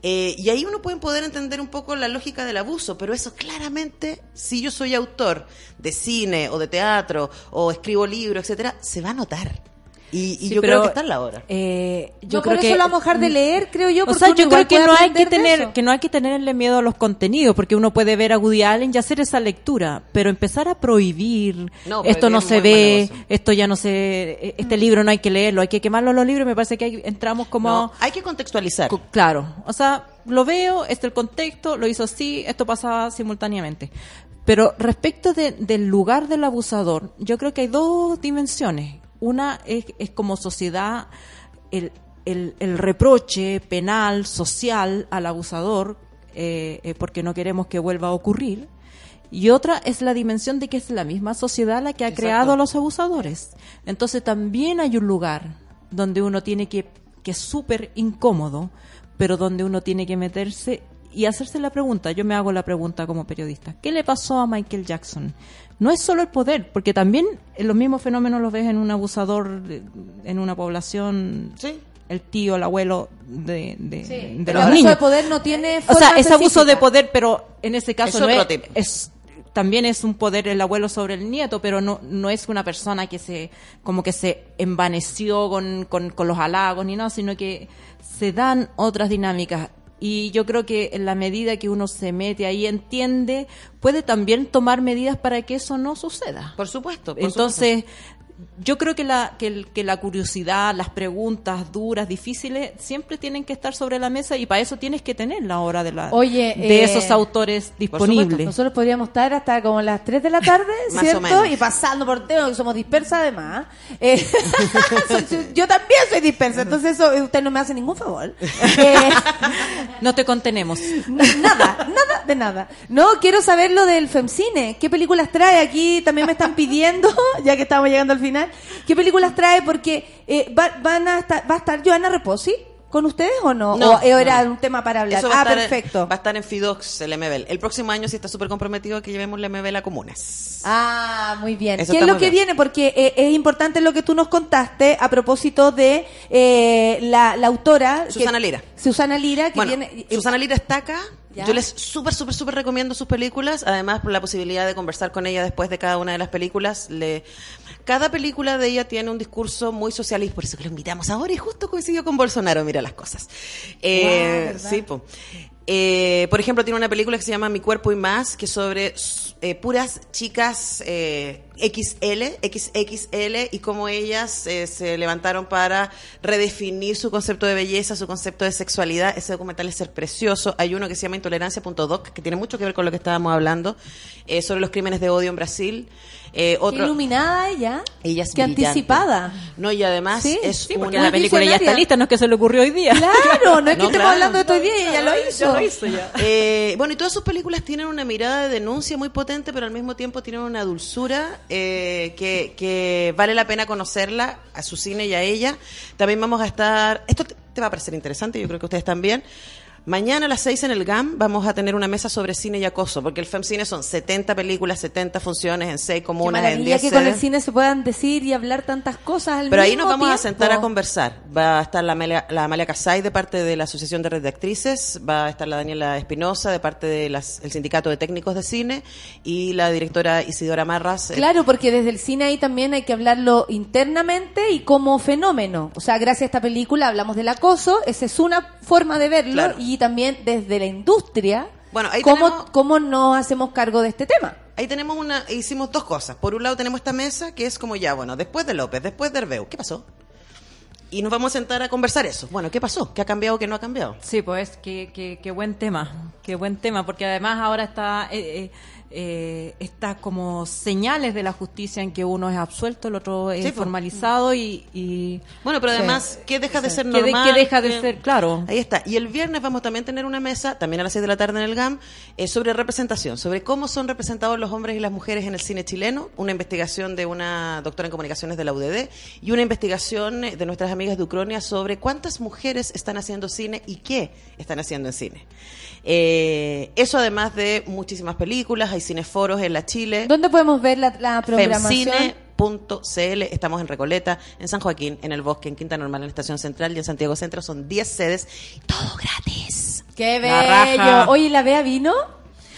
Eh, y ahí uno puede poder entender un poco la lógica del abuso, pero eso claramente, si yo soy autor de cine o de teatro o escribo libros, etcétera, se va a notar. Y, y Sí, yo pero, creo que está en la hora. eh, Yo por creo eso que la vamos a dejar de leer, creo yo. O porque sea, yo creo que no hay que tener eso. que no hay que tenerle miedo a los contenidos, porque uno puede ver a Woody Allen y hacer esa lectura, pero empezar a prohibir No, esto no se ve, esto ya no se, este libro no hay que leerlo, hay que quemarlo los libros. Me parece que ahí entramos como No, hay que contextualizar. Co- Claro, o sea, lo veo, este es el contexto, lo hizo así, esto pasaba simultáneamente. Pero respecto de- del lugar del abusador, yo creo que hay dos dimensiones. Una es, es como sociedad el, el- el reproche penal, social al abusador, eh, eh, porque no queremos que vuelva a ocurrir. Y otra es la dimensión de que es la misma sociedad la que ha Exacto. creado a los abusadores. Entonces también hay un lugar donde uno tiene que, que es súper incómodo, pero donde uno tiene que meterse y hacerse la pregunta. Yo me hago la pregunta como periodista. ¿Qué le pasó a Michael Jackson? No es solo el poder, porque también los mismos fenómenos los ves en un abusador, en una población, Sí. el tío, el abuelo de, de, de El los abuso niños. de poder no tiene O forma sea, es abuso de poder, pero en ese caso Es no otro es, tipo. es- también es un poder el abuelo sobre el nieto, pero no, no es una persona que se como que se envaneció con, con, con los halagos ni nada, sino que se dan otras dinámicas. Y yo creo que en la medida que uno se mete ahí, entiende, puede también tomar medidas para que eso no suceda. Por supuesto. por Entonces, yo creo que la, que, la curiosidad, las preguntas duras, difíciles, siempre tienen que estar sobre la mesa y para eso tienes que tener la hora de, la, Oye, de eh, esos autores disponibles. Nosotros podríamos estar hasta como las 3 de la tarde, ¿cierto? Y pasando por temas que somos dispersas además. Eh, yo también soy dispersa, entonces eso eh, usted no me hace ningún favor. Eh, No te contenemos. nada, nada de nada. No, quiero saber lo del Femcine. ¿Qué películas trae? Aquí también me están pidiendo, ya que estamos llegando al final. ¿Qué películas trae? Porque eh, va, van a estar, va a estar Joana Reposi con ustedes o no? No, ¿O era no. un tema para hablar? Eso va a Ah, estar- perfecto. Va a estar en Fidox, el MBL. El próximo año sí está súper comprometido a que llevemos la MBL a comunes. Ah, muy bien. Eso ¿Qué es lo que bien. viene? Porque eh, es importante lo que tú nos contaste a propósito de eh, la, la autora. que- Susana Lira. Susana Lira, que Bueno, viene. Susana Lira está acá. Ya. Yo les súper, súper, súper recomiendo sus películas. Además, por la posibilidad de conversar con ella después de cada una de las películas. Le... Cada película de ella tiene un discurso muy social y por eso que lo invitamos ahora y justo coincidió con Bolsonaro, mira las cosas. Eh, sí, po. Eh, por ejemplo, tiene una película que se llama Mi cuerpo y más, que es sobre eh, puras chicas eh, XL, XXL, y cómo ellas eh, se levantaron para redefinir su concepto de belleza, su concepto de sexualidad. Ese documental es ser precioso. Hay uno que se llama Intolerancia.doc, que tiene mucho que ver con lo que estábamos hablando, eh, sobre los crímenes de odio en Brasil. Eh, otro, iluminada ella. ella es brillante. anticipada. No, y además Sí, es sí, una... Porque la película ya está lista, no es que se le ocurrió hoy día. Claro, no es que No, estemos claro. hablando de esto hoy día, ella lo hizo. Eh, bueno, y todas sus películas tienen una mirada de denuncia muy potente, pero al mismo tiempo tienen una dulzura eh, que, que vale la pena conocerla, a su cine y a ella. También vamos a estar, esto te va a parecer interesante, yo creo que ustedes también. Mañana a las 6 en el GAM vamos a tener una mesa sobre cine y acoso, porque el FEMCine son 70 películas, 70 funciones en 6 Qué comunas, en maravilla 10 que con el sedes. cine se puedan decir y hablar tantas cosas al Pero ahí mismo nos vamos a tiempo. sentar a conversar. Va a estar la Amalia, la Amalia Casay de parte de la Asociación de Red de Actrices, va a estar la Daniela Espinosa de parte del Sindicato de Técnicos de Cine y la directora Isidora Marras. eh, Claro, porque desde el cine ahí también hay que hablarlo internamente y como fenómeno. O sea, gracias a esta película hablamos del acoso, esa es una forma de verlo Claro. y también desde la industria, Bueno, ahí cómo, tenemos- cómo nos hacemos cargo de este tema. Ahí tenemos una, hicimos dos cosas. Por un lado tenemos esta mesa que es como ya, bueno, después de López, después de Herbeu, ¿qué pasó? Y nos vamos a sentar a conversar eso. Bueno, ¿qué pasó? ¿Qué ha cambiado? ¿Qué no ha cambiado? Sí, pues qué, qué, qué buen tema, qué buen tema, porque además ahora está eh, eh, eh, está como señales de la justicia en que uno es absuelto, el otro es Sí, formalizado y, y Bueno, pero además, ¿qué deja de ser de- normal? que deja de ¿Qué- ser, claro. Ahí está. Y el viernes vamos también a tener una mesa, también a las 6 de la tarde en el GAM, eh, sobre representación, sobre cómo son representados los hombres y las mujeres en el cine chileno, una investigación de una doctora en comunicaciones de la UDD y una investigación de nuestras amigas de Ucronia sobre cuántas mujeres están haciendo cine y qué están haciendo en cine. Eh, eso además de muchísimas películas, hay cineforos en la Chile. ¿Dónde podemos ver la, la programación? www.cl. Estamos en Recoleta, en San Joaquín, en El Bosque, en Quinta Normal, en la Estación Central y en Santiago Centro. Son 10 sedes, todo gratis. ¡Qué La bello! Oye, ¿la Bea vino?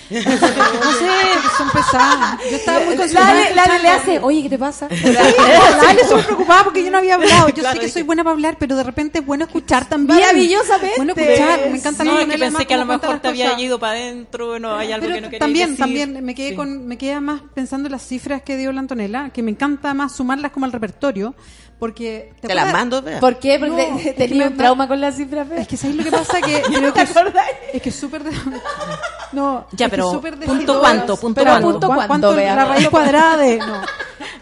No sé, que son pesadas. Yo estaba muy concentrada Lale, Lale le hace, oye, ¿qué te pasa? Lale súper preocupada porque yo no había hablado. Yo Claro, sé que soy buena para hablar, pero de repente es bueno escuchar también. Maravillosamente. Bueno escuchar, me encanta No, es que pensé que a lo mejor te había ido para adentro, no hay algo Pero que no quería también, decir. también me quedé Sí. con, me quedé más pensando en las cifras que dio la Antonella, que me encanta más sumarlas como al repertorio, porque Te las acuerdas? mando. ¿Por qué? Porque No, te- tenía un trauma con las cifras. Bea. Es que sabéis lo que pasa que creo que es, que es súper de- no, Ya, es pero ¿punto cuánto? ¿Punto Pero cuánto? ¿Punto ¿cuán- cuánto, Bea? la raíz cuadrada de no.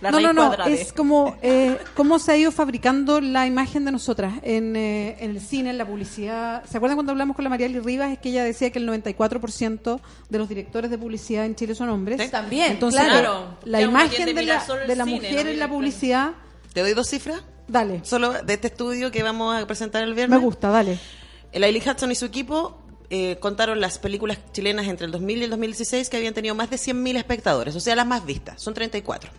La no, no, no, cuadrada es como eh, cómo se ha ido fabricando la imagen de nosotras en, eh, en el cine, en la publicidad. ¿Se acuerdan cuando hablamos con la Mariali Rivas? Es que ella decía que el 94% de los directores de publicidad en Chile son hombres. Sí, también, Entonces, claro. la imagen de la, de la cine, mujer no en la publicidad, ¿Te doy dos cifras? dale. Solo de este estudio que vamos a presentar el viernes. Me gusta, dale. El Ailey Hudson y su equipo eh, contaron las películas chilenas entre el 2000 y el 2016 que habían tenido más de 100.000 espectadores, o sea, las más vistas, son 34.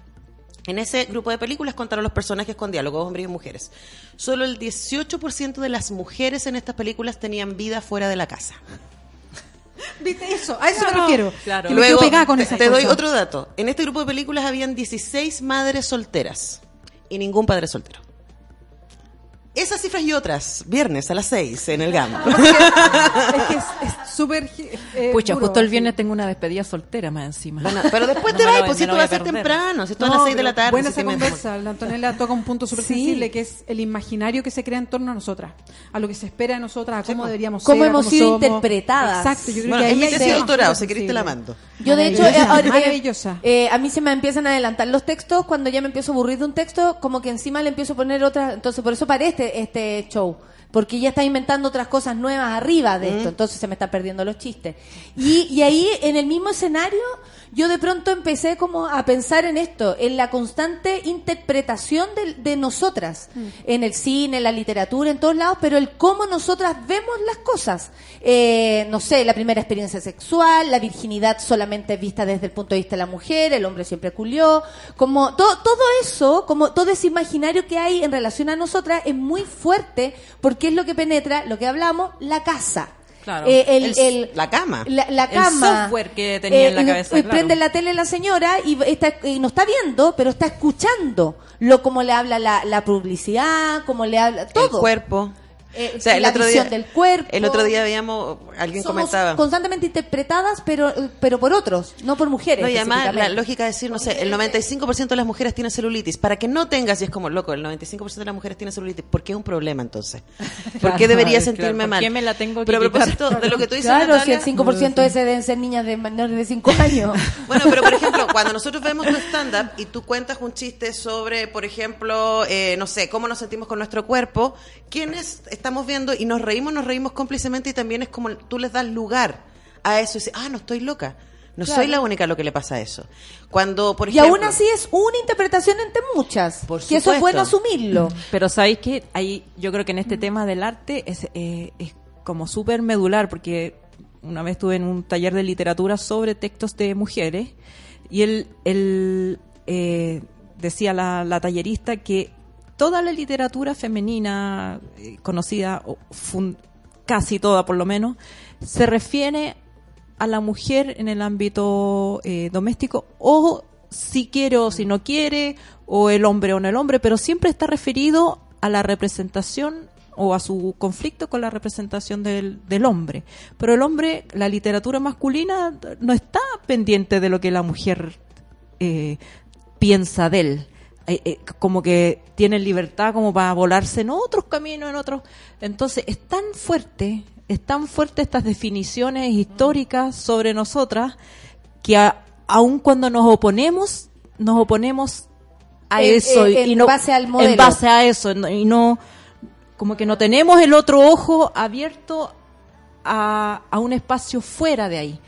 En ese grupo de películas contaron los personajes con diálogos, hombres y mujeres. Solo el 18% de las mujeres en estas películas tenían vida fuera de la casa. ¿Viste eso? A eso me refiero. claro. Luego, pegada con te, te doy otro dato. En este grupo de películas habían 16 madres solteras y ningún padre soltero. Esas cifras y otras, viernes a las 6 en el GAM. es que es es súper. eh, Pucha, duro, justo el sí. viernes tengo una despedida soltera más encima. Bueno, pero después No te vas, pues si lo esto va a ser temprano, si esto es a las 6 de la tarde. Buena si esa me- conversa. La Antonella toca un punto súper Sí. sensible que es el imaginario que se crea en torno a nosotras, a lo que se espera de nosotras, a cómo deberíamos Cómo ser. a hemos cómo sido somos. interpretadas. Exacto, yo creo Bueno, que es ahí mi de temas doctorado, si querés te la mando. Yo de hecho, Maravillosa, eh, eh, a mí se me empiezan a adelantar los textos cuando ya me empiezo a aburrir de un texto, como que encima le empiezo a poner otra, entonces por eso este, este show, porque ya está inventando otras cosas nuevas arriba de esto, entonces se me están perdiendo los chistes. Y, y ahí en el mismo escenario yo de pronto empecé como a pensar en esto, en la constante interpretación de, de nosotras, en el cine, en la literatura, en todos lados, pero el cómo nosotras vemos las cosas. Eh, no sé, la primera experiencia sexual, la virginidad solamente vista desde el punto de vista de la mujer, el hombre siempre culió, como to- todo eso, como todo ese imaginario que hay en relación a nosotras es muy fuerte porque es lo que penetra, lo que hablamos, la casa. Claro. Eh, el- El- el- la cama. la, la El cama. software que tenía en la y- cabeza, y claro. Prende la tele la señora y, está, y no está viendo, pero está escuchando lo como le habla la, la publicidad, como le habla todo. El cuerpo. Eh, O sea, el la otro día, del cuerpo. El otro día veíamos, alguien Somos comentaba. constantemente interpretadas, pero, pero por otros, no por mujeres. No, y además la lógica es decir, no sé, el 95% de las mujeres tienen celulitis. Para que no tengas, y es como, loco, el 95% de las mujeres tienen celulitis. ¿Por qué es un problema entonces? ¿Por Claro, qué debería claro, sentirme ¿por mal? qué me la tengo que Pero a propósito de lo que tú dices, Claro, Natalia, si el 5% ese deben ser niñas de menores de 5 años. Bueno, pero por ejemplo, cuando nosotros vemos tu stand-up y tú cuentas un chiste sobre, por ejemplo, eh, no sé, cómo nos sentimos con nuestro cuerpo, ¿quiénes estamos viendo y nos reímos, nos reímos cómplicemente y también es como tú les das lugar a eso y dices, ah, no estoy loca. No Claro. soy la única a lo que le pasa a eso. Cuando, por y ejemplo... aún así es una interpretación entre muchas. Por que eso es bueno asumirlo. Pero sabéis que ahí yo creo que en este tema del arte es, eh, es como súper medular porque una vez estuve en un taller de literatura sobre textos de mujeres y él, él, eh, decía la, la tallerista que toda la literatura femenina eh, conocida, o casi toda por lo menos, se refiere a la mujer en el ámbito eh, doméstico o si quiere o si no quiere, o el hombre o no el hombre, pero siempre está referido a la representación o a su conflicto con la representación del, del hombre. Pero el hombre, la literatura masculina, no está pendiente de lo que la mujer eh, piensa de él. Eh, eh, como que tiene libertad como para volarse en otros caminos, en otros. Entonces, es tan fuerte, es tan fuerte estas definiciones históricas sobre nosotras que a- aun cuando nos oponemos, nos oponemos a En- eso en- y, en no base al modelo. en base a eso y no como que no tenemos el otro ojo abierto a, a un espacio fuera de ahí.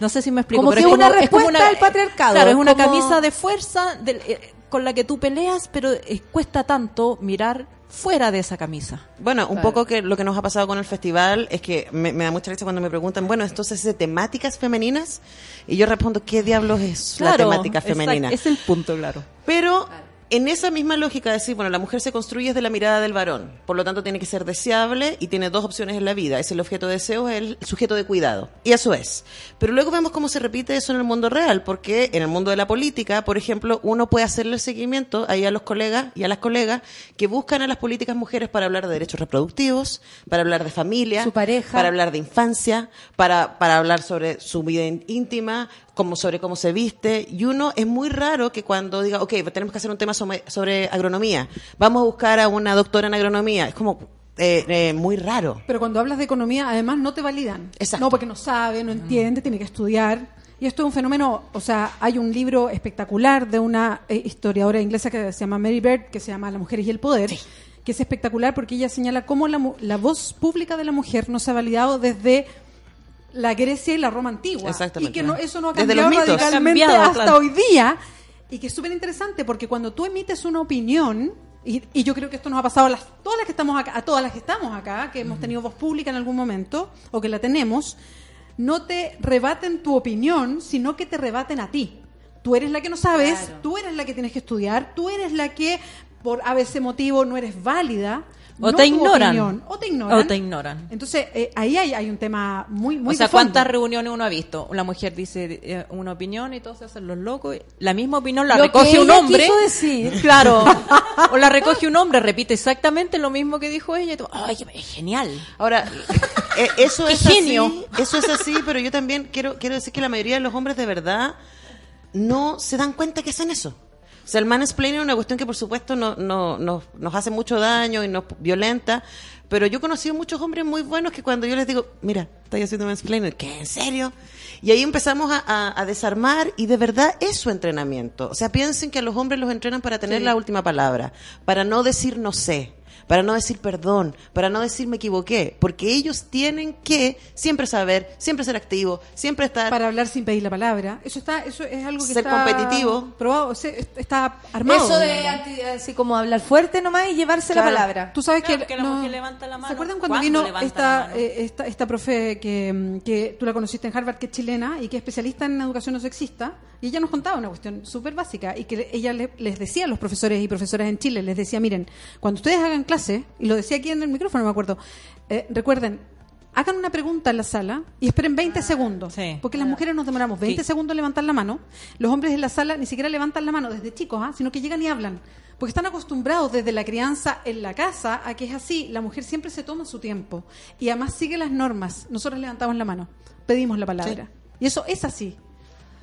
No sé si me explico. Como pero que es una es respuesta al patriarcado, Claro, es una como- camisa de fuerza del- eh, con la que tú peleas, pero eh, cuesta tanto mirar fuera de esa camisa. Bueno, un Claro. poco que lo que nos ha pasado con el festival es que me, me da mucha risa cuando me preguntan, bueno, entonces de temáticas femeninas, y yo respondo, ¿qué diablos es la temática femenina? Es el punto, claro. Pero En esa misma lógica de decir, bueno, la mujer se construye desde la mirada del varón, por lo tanto tiene que ser deseable y tiene dos opciones en la vida, es el objeto de deseo, es el sujeto de cuidado, y eso es. Pero luego vemos cómo se repite eso en el mundo real, porque en el mundo de la política, por ejemplo, uno puede hacerle el seguimiento ahí a los colegas y a las colegas que buscan a las políticas mujeres para hablar de derechos reproductivos, para hablar de familia, Su pareja. para hablar de infancia, para, para hablar sobre su vida íntima, como sobre cómo se viste. Y uno es muy raro que cuando diga, ok, tenemos que hacer un tema sobre, sobre agronomía, vamos a buscar a una doctora en agronomía. Es como eh, eh, muy raro. Pero cuando hablas de economía, además no te validan. Exacto. No, porque no sabe, no entiende, tiene que estudiar. Y esto es un fenómeno, o sea, hay un libro espectacular de una eh, historiadora inglesa que se llama Mary Bird, que se llama Las mujeres y el poder, que es espectacular porque ella señala cómo la, la voz pública de la mujer no se ha validado desde la Grecia y la Roma antigua. Exactamente. Y que no, eso no ha cambiado radicalmente cambiado, hasta claro. hoy día. Y que es súper interesante porque cuando tú emites una opinión, y, y yo creo que esto nos ha pasado a las, todas las que estamos acá, a todas las que estamos acá, que hemos tenido voz pública en algún momento, o que la tenemos, no te rebaten tu opinión, sino que te rebaten a ti. Tú eres la que no sabes, tú eres la que tienes que estudiar, tú eres la que por a veces motivo no eres válida. O no te ignoran. opinión, o te ignoran. O te ignoran. Entonces, eh, ahí hay, hay un tema muy, muy o sea, de fondo. ¿cuántas reuniones uno ha visto? La mujer dice eh, una opinión y todos se hacen los locos. y La misma opinión la Lo recoge que un ella hombre. quiso decir. Claro. o la recoge un hombre, repite exactamente lo mismo que dijo ella. y tú, Ay, es genial. Ahora, eh, eso ¡Qué es genio! así, eso es así, pero yo también quiero, quiero decir que la mayoría de los hombres de verdad no se dan cuenta que hacen eso. O sea, el mansplaining es una cuestión que por supuesto no, no, nos- nos hace mucho daño y nos violenta, pero yo he conocido muchos hombres muy buenos que cuando yo les digo, mira, estoy haciendo mansplaining, ¿qué? ¿En serio? Y ahí empezamos a, a- a desarmar y de verdad es su entrenamiento. O sea, piensen que a los hombres los entrenan para tener la última palabra, para no decir no sé para no decir perdón, para no decir me equivoqué, porque ellos tienen que siempre saber, siempre ser activos, siempre estar para hablar sin pedir la palabra. Eso está, eso es algo que Ser está competitivo. probado, está armado. Eso de anti- así como hablar fuerte nomás y llevarse Claro. la palabra. Tú sabes Claro, que, que la mujer levanta la mano. ¿Se acuerdan cuando ¿Cuándo vino esta, eh, esta esta profe que, que tú la conociste en Harvard, que es chilena y que es especialista en educación no sexista? Y ella nos contaba una cuestión súper básica y que ella le- les decía a los profesores y profesoras en Chile, les decía, miren, cuando ustedes hagan clase, y lo decía aquí en el micrófono, me acuerdo, eh, recuerden, hagan una pregunta en la sala y esperen 20 segundos. Sí. Porque las mujeres nos demoramos 20 Sí. segundos en levantar la mano. Los hombres en la sala ni siquiera levantan la mano desde chicos, ¿ah? sino que llegan y hablan. Porque están acostumbrados desde la crianza en la casa a que es así. La mujer siempre se toma su tiempo. Y además sigue las normas. Nosotros levantamos la mano, pedimos la palabra. Y eso es así.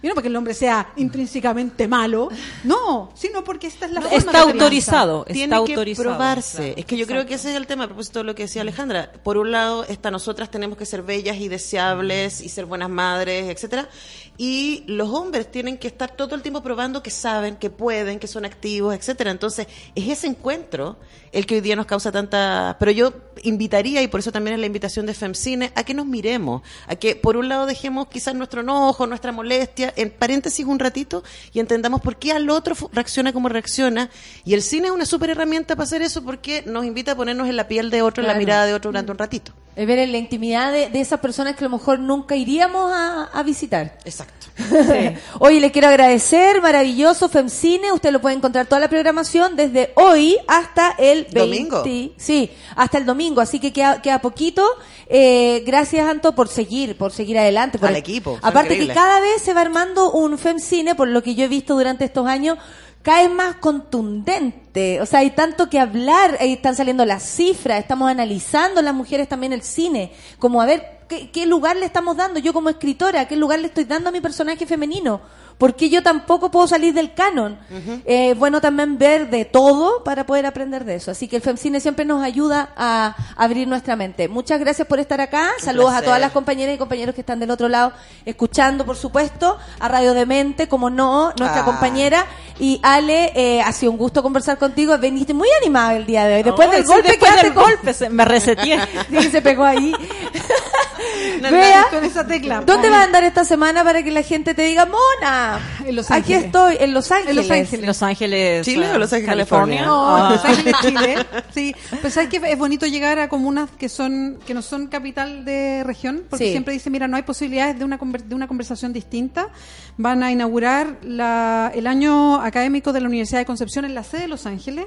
Y no porque el hombre sea intrínsecamente malo, no, sino porque esta es la forma Está autorizado. tiene está que autorizado. probarse. claro. Es que yo creo que ese es el tema, a propósito de lo que decía Alejandra. Por un lado, está nosotras tenemos que ser bellas y deseables y ser buenas madres, etcétera. Y los hombres tienen que estar todo el tiempo probando que saben, que pueden, que son activos, etcétera. Entonces, es ese encuentro el que hoy día nos causa tanta... Pero yo invitaría, y por eso también es la invitación de FemCine, a que nos miremos, a que por un lado dejemos quizás nuestro enojo, nuestra molestia, en paréntesis un ratito, y entendamos por qué al otro reacciona como reacciona. Y el cine es una súper herramienta para hacer eso porque nos invita a ponernos en la piel de otro, en la mirada de otro durante un ratito. Es ver en la intimidad de, de esas personas que a lo mejor nunca iríamos a, a visitar. Exacto. Oye, le quiero agradecer, maravilloso FemCine, usted lo puede encontrar toda la programación desde hoy hasta el 20, Domingo. Sí, hasta el domingo, así que queda, queda poquito. Eh, gracias, Anto, por seguir, por seguir adelante. Por Al equipo, son Aparte que cada vez se va armando un FemCine, por lo que yo he visto durante estos años, cae más contundente. O sea, hay tanto que hablar, ahí están saliendo las cifras, estamos analizando las mujeres también el cine, como a ver qué, qué lugar le estamos dando, yo como escritora, qué lugar le estoy dando a mi personaje femenino, porque yo tampoco puedo salir del canon. Eh, bueno también ver de todo para poder aprender de eso. Así que el FemCine siempre nos ayuda a abrir nuestra mente. Muchas gracias por estar acá. Saludos a todas las compañeras y compañeros que están del otro lado escuchando, por supuesto, a Radio Demente, como no, nuestra Ah. compañera. Y Ale, eh, ha sido un gusto conversar contigo. Veniste muy animada el día de hoy. Después del sí, golpe después del con- golpe se- me reseteé. Sí, se pegó ahí. No, Vea, Con esa tecla. ¿dónde vas a andar esta semana para que la gente te diga, Mona? En Los Aquí Ángeles. estoy, en Los Ángeles. En Los Ángeles. Los Ángeles. ¿Chile eh, o Los Ángeles, California? California? No, Ah. Los Ángeles, Chile. Sí, pues sabes que es bonito llegar a comunas que son que no son capital de región, porque Sí. siempre dicen, mira, no hay posibilidades de una conver- de una conversación distinta. Van a inaugurar la- el año académico de la Universidad de Concepción en la sede de Los Ángeles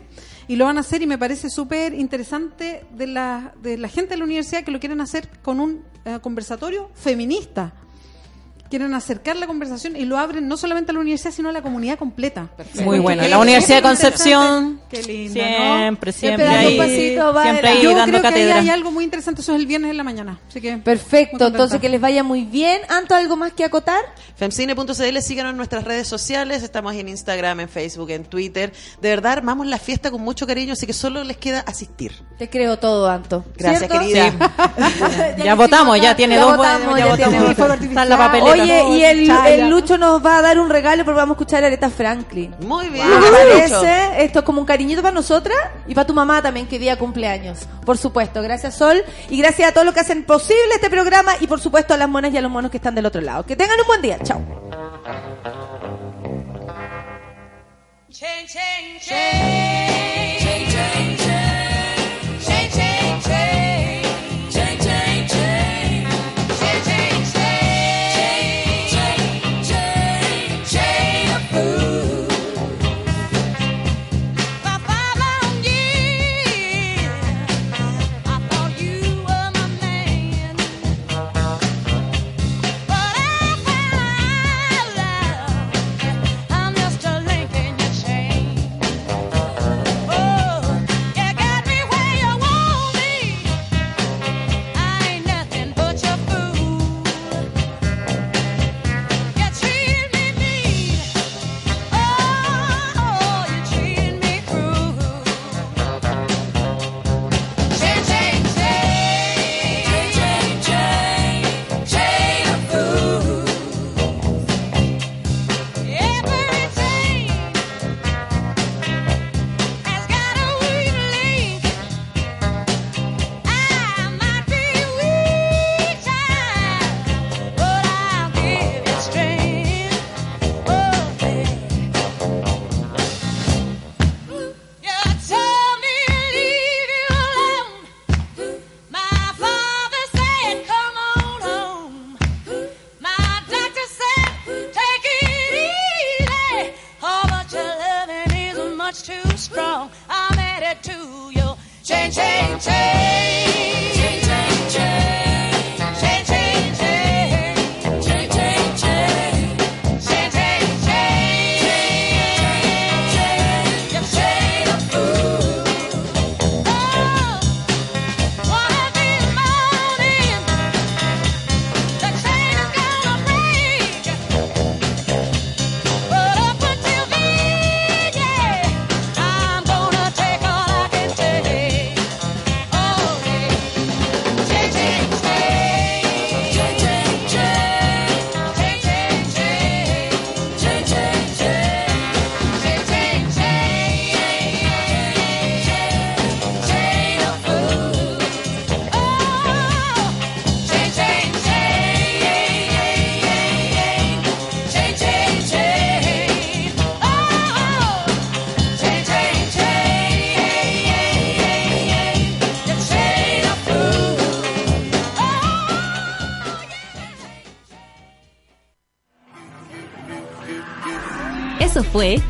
y lo van a hacer y me parece súper interesante de la de la gente de la universidad que lo quieren hacer con un eh, conversatorio feminista. Quieren acercar la conversación y lo abren no solamente a la universidad, sino a la comunidad completa. Muy buena. Qué- La Universidad de Concepción. Qué lindo. Siempre, Siempre ahí. un pasito, va Siempre ahí. Yo dando creo que ahí hay algo muy interesante, eso es el viernes en la mañana. Así que Perfecto, entonces que les vaya muy bien. Anto, ¿algo más que acotar? Femcine.cl, síganos en nuestras redes sociales, estamos en Instagram, en Facebook, en Twitter. De verdad, armamos la fiesta con mucho cariño, así que solo les queda asistir. Te creo todo, Anto. Gracias, ¿Cierto? querida. Ya, votamos, ya tiene ya dos votamos, votos, ya ya tiene votamos. fuego Oye, y el, el Lucho nos va a dar un regalo porque vamos a escuchar a Aretha Franklin. Muy bien. ¿Qué te Lucho. parece? Esto es como un cariñito para nosotras y para tu mamá también, que día cumpleaños. Por supuesto, gracias Sol y gracias a todos los que hacen posible este programa y por supuesto a las monas y a los monos que están del otro lado. Que tengan un buen día. Chao. I'm